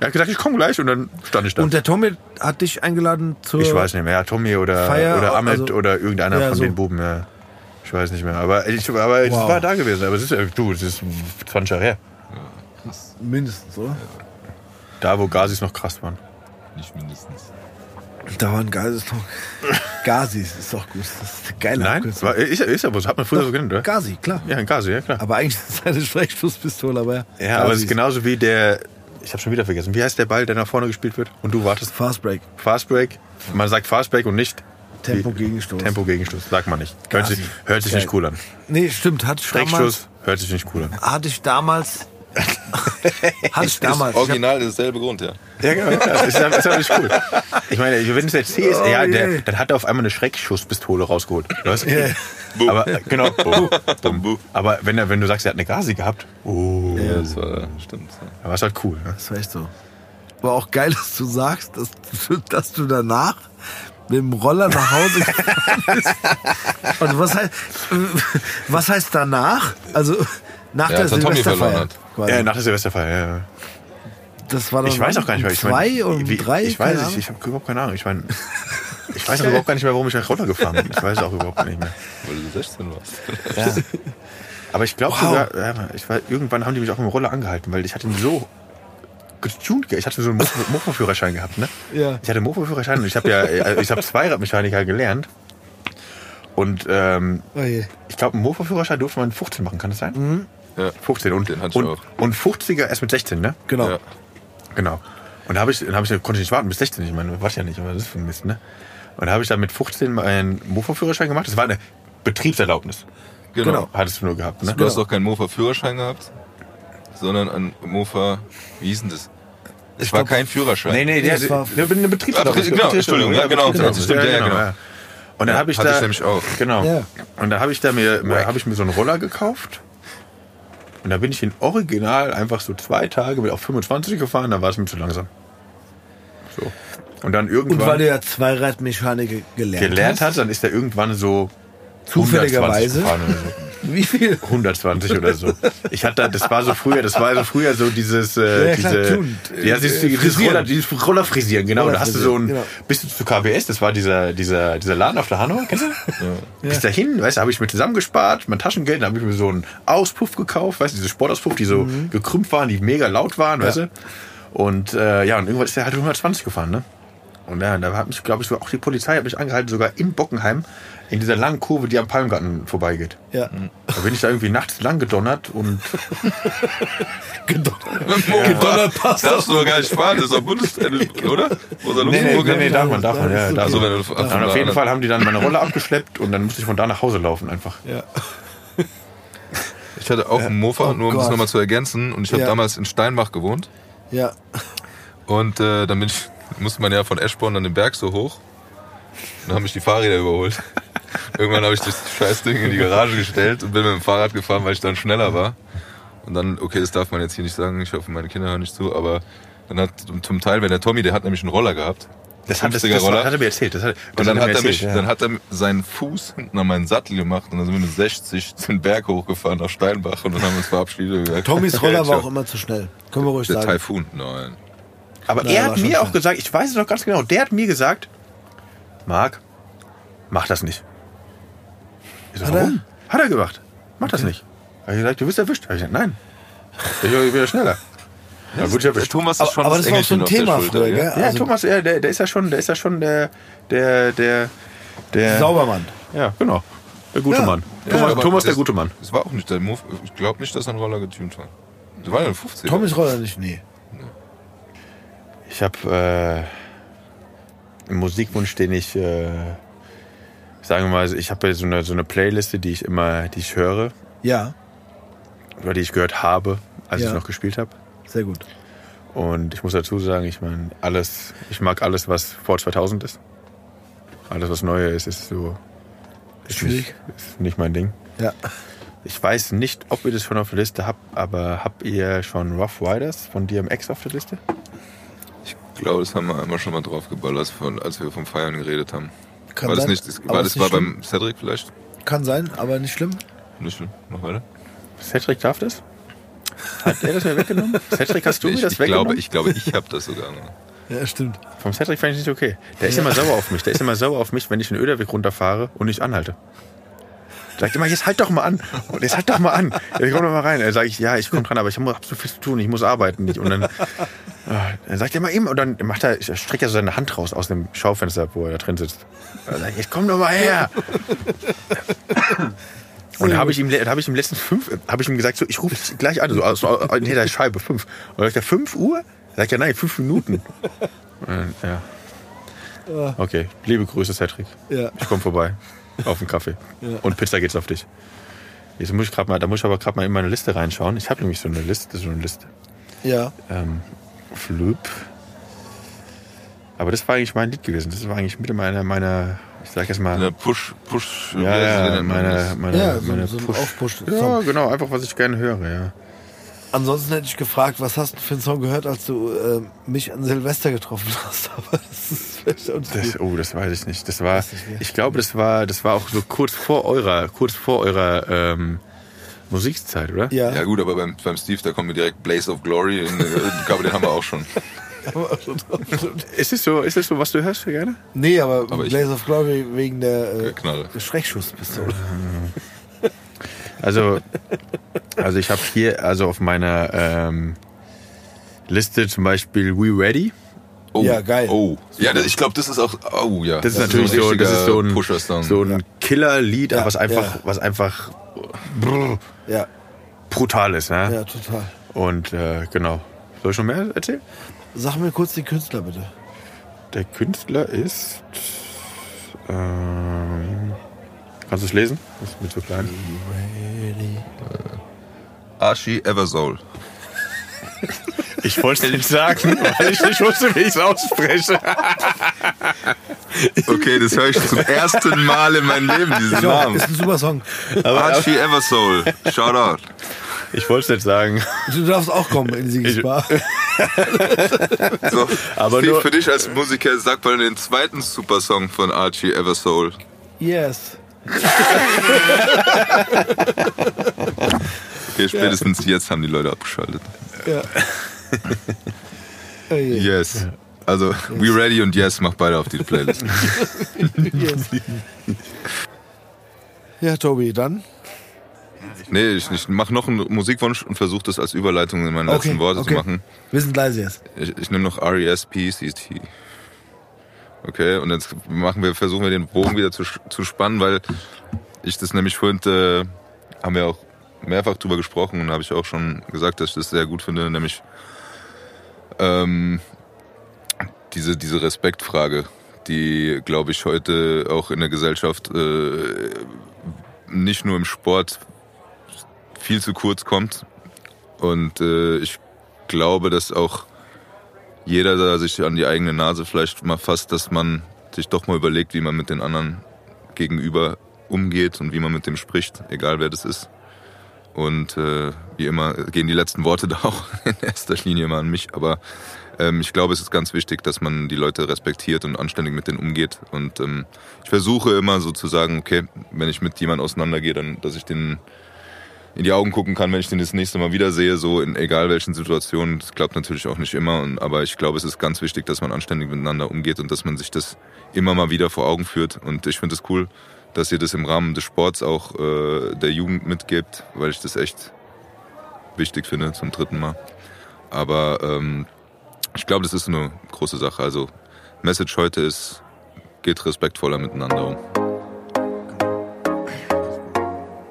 [SPEAKER 3] Er hat gesagt, ich komme gleich und dann stand ich da.
[SPEAKER 1] Und der Tommy hat dich eingeladen zur.
[SPEAKER 3] ich weiß nicht mehr, ja, Tommy oder,
[SPEAKER 1] Feier,
[SPEAKER 3] oder Ahmed
[SPEAKER 1] also-
[SPEAKER 3] oder irgendeiner
[SPEAKER 1] Ja,
[SPEAKER 3] von
[SPEAKER 1] so.
[SPEAKER 3] den Buben, ja. Ich weiß nicht mehr. Aber ich, aber ich
[SPEAKER 1] Wow.
[SPEAKER 3] war da gewesen. Aber es ist, ja- du, es ist 20 Jahre her.
[SPEAKER 1] Mindestens, oder?
[SPEAKER 3] Da, wo Gazis noch krass waren.
[SPEAKER 2] Nicht mindestens.
[SPEAKER 1] Da waren Gazis noch. Gazis ist doch gut. Das ist eine geile
[SPEAKER 3] Nein?
[SPEAKER 1] Abkürzung.
[SPEAKER 3] War, ist, ist aber so. Hat man früher so genannt, oder?
[SPEAKER 1] Gazi, klar.
[SPEAKER 3] Ja, ein Gazi, ja klar.
[SPEAKER 1] Aber eigentlich ist es eine Sprechschusspistole, aber ja.
[SPEAKER 3] Ja, aber es ist
[SPEAKER 1] Gazis.
[SPEAKER 3] genauso wie der. Ich habe schon wieder vergessen. Wie heißt der Ball, der nach vorne gespielt wird? Und du wartest.
[SPEAKER 1] Fast Break.
[SPEAKER 3] Fast Break. Man sagt Fast Break und nicht
[SPEAKER 1] Tempo
[SPEAKER 3] wie-
[SPEAKER 1] Gegenstoß.
[SPEAKER 3] Tempo Gegenstoß. Sagt man nicht. Hört sich, hört sich nicht cool an.
[SPEAKER 1] Nee, stimmt. Damals.
[SPEAKER 3] Schrägschuss hört sich nicht cool an.
[SPEAKER 1] Hatte ich damals. hatte ich damals.
[SPEAKER 2] Ist original dasselbe Grund, ja.
[SPEAKER 3] Ja, genau. Das ist, das ist aber nicht cool. Ich meine, wenn du es erzählst,
[SPEAKER 1] Oh,
[SPEAKER 3] ja, der, dann hat er auf einmal eine Schreckschusspistole rausgeholt. Weißt?
[SPEAKER 1] Ja.
[SPEAKER 3] Aber, genau.
[SPEAKER 2] Dumm, buh.
[SPEAKER 3] Aber wenn, er, wenn du sagst, er hat eine Gazi gehabt, oh,
[SPEAKER 2] Ja, das war, stimmt. ja.
[SPEAKER 3] dann war es halt cool. Ne?
[SPEAKER 1] Das war echt so. Aber auch geil, dass du sagst, dass, du- dass du danach mit dem Roller nach Hause gefahren bist. Und was heißt, was heißt danach? Also nach
[SPEAKER 2] Ja,
[SPEAKER 1] der
[SPEAKER 2] er
[SPEAKER 1] Silvesterfeier.
[SPEAKER 3] Ja, nach der Silvesterfeier, ja,
[SPEAKER 1] das war dann
[SPEAKER 3] Ich weiß auch gar nicht mehr. Ich
[SPEAKER 1] zwei
[SPEAKER 3] mein,
[SPEAKER 1] und
[SPEAKER 3] wie-
[SPEAKER 1] drei.
[SPEAKER 3] Ich weiß nicht, ich habe überhaupt keine Ahnung. Ich meine, ich weiß auch überhaupt gar nicht mehr, warum ich nach Roller gefahren bin. Ich weiß auch überhaupt nicht mehr.
[SPEAKER 2] Weil du 16 warst.
[SPEAKER 3] Ja. Aber ich glaube
[SPEAKER 1] Wow.
[SPEAKER 3] sogar, ja, ich war, irgendwann haben die mich auch mit dem Roller angehalten, weil ich hatte ihn so getuned. Ich hatte so einen Mofa- Mofa-Führerschein gehabt, ne?
[SPEAKER 1] Ja.
[SPEAKER 3] Ich hatte einen Mofa-Führerschein und ich habe ja, äh, ich habe Zweiradmechaniker gelernt. Und ähm,
[SPEAKER 1] Oh
[SPEAKER 3] ich glaube, einen Mofa-Führerschein durfte man 15 machen, kann das sein?
[SPEAKER 2] Ja.
[SPEAKER 3] 15 und,
[SPEAKER 2] Den hatte ich
[SPEAKER 3] und,
[SPEAKER 2] auch.
[SPEAKER 3] und 50er erst mit 16, ne?
[SPEAKER 1] Genau.
[SPEAKER 2] Ja.
[SPEAKER 3] Genau. Und da habe ich, dann habe ich, konnte ich nicht warten bis 16. Ich meine, warte ja nicht, aber das ist für ein Mist, ne? Und da habe ich dann mit 15 meinen Mofa-Führerschein gemacht. Das war eine Betriebserlaubnis.
[SPEAKER 2] Genau.
[SPEAKER 1] Genau.
[SPEAKER 3] Hattest du nur gehabt, ne?
[SPEAKER 2] Du hast doch keinen Mofa-Führerschein gehabt, sondern ein Mofa, wie hieß denn das? Es war kein Führerschein.
[SPEAKER 3] Nee, nee, der,
[SPEAKER 1] das war-
[SPEAKER 3] eine Betriebserlaubnis.
[SPEAKER 2] Genau, Entschuldigung, ja, genau,
[SPEAKER 3] Betriebserlaubnis,
[SPEAKER 2] stimmt, ja, genau.
[SPEAKER 3] ja. Und dann
[SPEAKER 2] Ja,
[SPEAKER 3] habe ich
[SPEAKER 2] hatte
[SPEAKER 3] da,
[SPEAKER 2] ich nämlich auch.
[SPEAKER 3] Genau.
[SPEAKER 1] Ja.
[SPEAKER 3] Und da habe ich da mir, habe ich mir so einen Roller gekauft. Und da bin ich in Original einfach so zwei Tage mit auf 25 gefahren, da war es mir zu langsam. So. Und dann
[SPEAKER 1] Und
[SPEAKER 3] irgendwann
[SPEAKER 1] weil du ja Zweiradmechaniker gelernt,
[SPEAKER 3] gelernt
[SPEAKER 1] hast,
[SPEAKER 3] hat, dann ist er irgendwann so
[SPEAKER 1] Zufälligerweise?
[SPEAKER 3] 120 gefahren oder so.
[SPEAKER 1] Wie viel?
[SPEAKER 3] 120 oder so. Ich hatte, das war so früher, das war so früher so dieses, äh,
[SPEAKER 1] Ja, klar,
[SPEAKER 3] diese,
[SPEAKER 1] tuned.
[SPEAKER 3] ja, dieses,
[SPEAKER 1] Äh,
[SPEAKER 3] dieses. Roller, dieses Roller frisieren, genau. Da hast du so ein,
[SPEAKER 1] Genau.
[SPEAKER 3] bist du zu KBS, das war dieser, dieser, dieser Laden auf der Hanau, kennst du? Bis dahin, weißt du, habe ich mir zusammengespart, mein Taschengeld, dann habe ich mir so einen Auspuff gekauft, weißt du, diese Sportauspuff, die so
[SPEAKER 1] Mhm.
[SPEAKER 3] gekrümmt waren, die mega laut waren, weißt du? Und, äh, ja, und irgendwann ist der halt 120 gefahren, ne? Und ja, da hat mich, glaube ich, auch die Polizei hat mich angehalten, sogar in Bockenheim, in dieser langen Kurve, die am Palmgarten vorbeigeht.
[SPEAKER 1] Ja.
[SPEAKER 3] Da bin ich da irgendwie nachts lang gedonnert und
[SPEAKER 1] Gedonnert passt
[SPEAKER 2] Darfst du doch gar nicht fahren, das ist doch Bundes... äh, oder? Oder
[SPEAKER 3] Nee, nee,
[SPEAKER 2] Luxemburg?
[SPEAKER 3] nee, nee, darf man, darf man, ja, darf man. auf jeden Fall haben die dann meine Rolle abgeschleppt und dann musste ich von da nach Hause laufen einfach.
[SPEAKER 1] Ja.
[SPEAKER 2] Ich hatte auch einen Mofa,
[SPEAKER 1] Oh
[SPEAKER 2] nur um das nochmal zu ergänzen. Und ich habe
[SPEAKER 1] Ja.
[SPEAKER 2] damals in Steinbach gewohnt.
[SPEAKER 1] Ja.
[SPEAKER 2] Und äh, dann bin ich, musste man ja von Eschborn dann den Berg so hoch. Dann haben mich die Fahrräder überholt. Irgendwann habe ich das Scheißding in die Garage gestellt und bin mit dem Fahrrad gefahren, weil ich dann schneller war. Und dann, okay, das darf man jetzt hier nicht sagen, ich hoffe, meine Kinder hören nicht zu, aber dann hat zum Teil, wenn der Tommy, der hat nämlich einen Roller gehabt.
[SPEAKER 3] Das hat, das,
[SPEAKER 2] 50er
[SPEAKER 3] das
[SPEAKER 2] Roller.
[SPEAKER 3] hat er mir erzählt. Das hat, das
[SPEAKER 2] Und dann
[SPEAKER 3] er
[SPEAKER 2] hat er mich,
[SPEAKER 3] erzählt, ja.
[SPEAKER 2] dann hat er seinen Fuß hinten an meinen Sattel gemacht und dann sind wir mit 60 den Berg hochgefahren nach Steinbach und dann haben wir uns verabschiedet. gesagt,
[SPEAKER 1] Tommys Roller war auch immer zu schnell. Können wir ruhig
[SPEAKER 2] Der
[SPEAKER 1] sagen.
[SPEAKER 2] Taifun, nein.
[SPEAKER 3] Aber
[SPEAKER 1] Na,
[SPEAKER 3] er hat mir auch
[SPEAKER 1] klar.
[SPEAKER 3] gesagt, ich weiß es noch ganz genau, der hat mir gesagt, Marc, mach das nicht. Ich so,
[SPEAKER 1] Hat er?
[SPEAKER 3] warum? Hat er gemacht. Mach das nicht. Hab ich gesagt, du bist erwischt. Hab ich gesagt, nein. Ich bin wieder schneller. Ja, gut,
[SPEAKER 2] Der. Thomas ist
[SPEAKER 1] Aber,
[SPEAKER 2] schon
[SPEAKER 1] aber das war auch so ein
[SPEAKER 2] der
[SPEAKER 1] Thema
[SPEAKER 2] Schulter,
[SPEAKER 1] früher,
[SPEAKER 2] gell?
[SPEAKER 3] Ja,
[SPEAKER 1] Also,
[SPEAKER 3] Thomas, ja, der, der ist ja schon, der ist ja schon der, der, der, der.
[SPEAKER 1] Saubermann.
[SPEAKER 3] Ja, genau. Der gute
[SPEAKER 1] Ja.
[SPEAKER 3] Mann.
[SPEAKER 2] Ja,
[SPEAKER 3] Thomas,
[SPEAKER 2] aber
[SPEAKER 3] Thomas der
[SPEAKER 2] das-
[SPEAKER 3] gute Mann.
[SPEAKER 2] Das war auch nicht der Move. Ich glaube nicht, dass ein Roller getunt war. Das war ja ein 50.
[SPEAKER 1] Tommys Roller nicht, nee.
[SPEAKER 3] Ich habe äh, einen Musikwunsch, den ich, äh, sagen wir mal, ich habe ja so eine, so eine Playliste, die ich immer, die ich höre
[SPEAKER 1] Ja,
[SPEAKER 3] oder die ich gehört habe, als
[SPEAKER 1] Ja.
[SPEAKER 3] ich noch gespielt habe.
[SPEAKER 1] sehr gut.
[SPEAKER 3] Und ich muss dazu sagen, ich meine, alles, ich mag alles, was vor 2000 ist. Alles, was neuer ist, ist so, ist
[SPEAKER 1] Schwierig.
[SPEAKER 3] nicht, ist nicht mein Ding.
[SPEAKER 1] Ja.
[SPEAKER 3] Ich weiß nicht, ob ihr das schon auf der Liste habt, aber habt ihr schon Rough Riders von DMX auf der Liste?
[SPEAKER 2] Ich glaube, das haben wir einmal schon mal drauf geballert, als wir vom Feiern geredet haben.
[SPEAKER 1] Kann
[SPEAKER 2] war das
[SPEAKER 1] sein,
[SPEAKER 2] nicht, das,
[SPEAKER 1] aber
[SPEAKER 2] war das
[SPEAKER 1] nicht
[SPEAKER 2] war
[SPEAKER 1] schlimm.
[SPEAKER 2] beim Cedric vielleicht?
[SPEAKER 1] Kann sein, aber nicht schlimm.
[SPEAKER 2] Nicht schlimm. Noch weiter?
[SPEAKER 3] Cedric darf das? Hat er das mir weggenommen? Cedric, hast du mir
[SPEAKER 2] Ich,
[SPEAKER 3] das
[SPEAKER 2] ich, glaube,
[SPEAKER 3] weggenommen?
[SPEAKER 2] ich glaube, ich habe das sogar. noch.
[SPEAKER 1] Ja, stimmt.
[SPEAKER 3] Vom Cedric fand ich nicht okay. Der ist immer sauer auf mich. Der ist immer sauer auf mich, wenn ich den Öderweg runterfahre und nicht anhalte. Sagt immer, jetzt halt doch mal an. Und jetzt halt doch mal an. Jetzt komm doch mal rein. Dann sage ich, ja, ich komme dran, aber ich habe so viel zu tun, ich muss arbeiten. Nicht. Und dann, dann sagt er immer eben, und dann macht er, streckt er so seine Hand raus aus dem Schaufenster, wo er da drin sitzt. Dann sag ich, jetzt komm doch mal her. Und da habe ich ihm, habe ich ihm letztens fünf, habe ich ihm gesagt, so, ich rufe dich gleich an, so, also, hinter der Scheibe, fünf. Und dann sagt er, fünf Uhr? Sagt er, nein, fünf Minuten. Und dann, ja. Okay, liebe Grüße, Cedric.
[SPEAKER 1] Ja.
[SPEAKER 3] Ich komme vorbei. Auf den Kaffee. Und Pizza geht's auf dich. Jetzt muss ich mal, da muss ich aber gerade mal in meine Liste reinschauen. Ich habe nämlich so eine Liste, so eine Liste.
[SPEAKER 1] Ja.
[SPEAKER 3] Ähm, Flöp. Aber das war eigentlich mein Lied gewesen. Das war eigentlich mit meiner, meiner, ich sag jetzt mal,
[SPEAKER 2] Eine Push, Push.
[SPEAKER 3] ja, ja, meine, meine,
[SPEAKER 1] Ja, so,
[SPEAKER 3] meine
[SPEAKER 1] so
[SPEAKER 3] Push.
[SPEAKER 1] Aufpush.
[SPEAKER 3] Ja, genau, einfach was ich gerne höre, ja.
[SPEAKER 1] Ansonsten hätte ich gefragt, was hast du für einen Song gehört, als du äh, mich an Silvester getroffen hast? Aber das ist vielleicht
[SPEAKER 3] Das, oh, das weiß ich nicht. Das war, ich glaube, das war, das war auch so kurz vor eurer, kurz vor eurer ähm, Musikzeit, oder?
[SPEAKER 1] Ja,
[SPEAKER 2] Ja gut, aber beim, beim Steve, da kommen wir direkt Blaze of Glory. In, äh, ich glaube, den haben wir auch schon.
[SPEAKER 3] Ist es so, ist es so, was du hörst gerne?
[SPEAKER 1] Nee, aber,
[SPEAKER 2] Aber
[SPEAKER 1] Blaze of Glory wegen der äh. Schreckschusspistole.
[SPEAKER 3] Also, also ich habe hier also auf meiner ähm, Liste zum Beispiel We Ready.
[SPEAKER 2] Oh,
[SPEAKER 1] Ja, geil.
[SPEAKER 2] Oh. Ja, das, ich glaube, das ist auch. Oh ja.
[SPEAKER 3] Das ist natürlich so,
[SPEAKER 2] ein
[SPEAKER 3] das ist so ein,
[SPEAKER 2] Pusher-Song.
[SPEAKER 3] so ein Killer-Lied,
[SPEAKER 1] Ja,
[SPEAKER 3] was einfach,
[SPEAKER 1] ja.
[SPEAKER 3] was einfach brr,
[SPEAKER 1] Ja,
[SPEAKER 3] brutal ist. Ne?
[SPEAKER 1] ja, total.
[SPEAKER 3] Und äh, genau. Soll ich noch mehr erzählen?
[SPEAKER 1] Sag mir kurz den Künstler bitte.
[SPEAKER 3] Der Künstler ist. Ähm, kannst du es lesen? Das ist mit so klein.
[SPEAKER 2] Archie Eversoul.
[SPEAKER 3] Ich wollte es dir nicht sagen, weil ich nicht wusste, wie ich es ausspreche.
[SPEAKER 2] Okay, das höre ich zum ersten Mal in meinem Leben, diesen
[SPEAKER 1] Ja,
[SPEAKER 2] Namen.
[SPEAKER 1] ist ein super Song.
[SPEAKER 2] Archie Eversoul. Shout out.
[SPEAKER 3] Ich wollte es nicht sagen.
[SPEAKER 1] Du darfst auch kommen in die Siegesbar.
[SPEAKER 2] So,
[SPEAKER 3] Aber
[SPEAKER 2] Steve,
[SPEAKER 3] nur-
[SPEAKER 2] für dich als Musiker, sag mal den zweiten Supersong von Archie Eversoul.
[SPEAKER 1] Yes.
[SPEAKER 2] Okay, spätestens jetzt haben die Leute abgeschaltet.
[SPEAKER 1] Ja. Oh.
[SPEAKER 2] Yes. Also, We Ready und Yes, mach beide auf die Playlist.
[SPEAKER 1] yes. Ja, Tobi, dann.
[SPEAKER 2] Nee, ich, ich mach noch einen Musikwunsch und versuche das als Überleitung in meine
[SPEAKER 1] Okay,
[SPEAKER 2] letzten Worte
[SPEAKER 1] okay.
[SPEAKER 2] zu machen.
[SPEAKER 1] Wir sind leise jetzt.
[SPEAKER 2] Ich, ich nehme noch E R.E.S.P.C.T. Okay, und jetzt machen wir, versuchen wir den Bogen wieder zu, zu spannen, weil ich das nämlich vorhin, äh, haben wir auch mehrfach drüber gesprochen und habe ich auch schon gesagt, dass ich das sehr gut finde, nämlich ähm, diese, diese Respektfrage, die, glaube ich, heute auch in der Gesellschaft äh, nicht nur im Sport viel zu kurz kommt. Und äh, ich glaube, dass auch jeder da sich an die eigene Nase vielleicht mal fasst, dass man sich doch mal überlegt, wie man mit den anderen gegenüber umgeht und wie man mit dem spricht, egal wer das ist. Und äh, wie immer gehen die letzten Worte da auch in erster Linie mal an mich. Aber ähm, ich glaube, es ist ganz wichtig, dass man die Leute respektiert und anständig mit denen umgeht. Und ähm, ich versuche immer so zu sagen, okay, wenn ich mit jemandem auseinandergehe, dann, dass ich den in die Augen gucken kann, wenn ich den das nächste Mal wiedersehe, so in egal welchen Situationen. Das klappt natürlich auch nicht immer, und, aber ich glaube, es ist ganz wichtig, dass man anständig miteinander umgeht und dass man sich das immer mal wieder vor Augen führt. Und ich finde es cool, dass ihr das im Rahmen des Sports auch äh, der Jugend mitgebt, weil ich das echt wichtig finde zum dritten Mal. Aber ähm, ich glaube, das ist eine große Sache. Also Message heute ist, geht respektvoller miteinander um.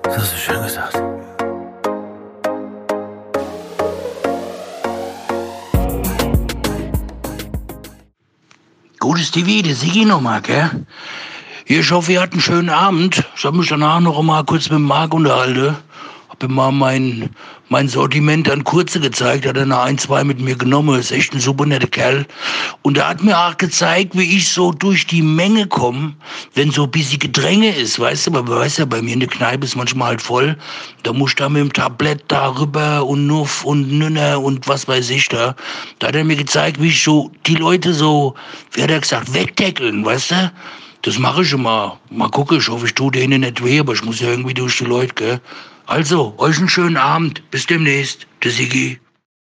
[SPEAKER 1] Das hast du schön gesagt.
[SPEAKER 4] Gutes TV, der Sigi nochmal, gell? Hier, ich hoffe, ihr hattet einen schönen Abend. Ich habe mich danach noch mal kurz mit Marc unterhalten. Hab ihm mal mein, mein Sortiment an Kurze gezeigt. Hat er eine ein, zwei mit mir genommen. Ist echt ein super netter Kerl. Und er hat mir auch gezeigt, wie ich so durch die Menge komme, wenn so ein bisschen Gedränge ist. Weißt du, man weiß ja, bei mir in der Kneipe ist manchmal halt voll. Da muss ich da mit dem Tablett da rüber und Nuff und Nünner und was weiß ich da. Da hat er mir gezeigt, wie ich so die Leute so, wie hat er gesagt, wegdeckeln, weißt du? Das mache ich immer. Mal gucken, ich hoffe, ich tue denen nicht weh, aber ich muss ja irgendwie durch die Leute, gell? Also, euch einen schönen Abend. Bis demnächst. Der Sigi.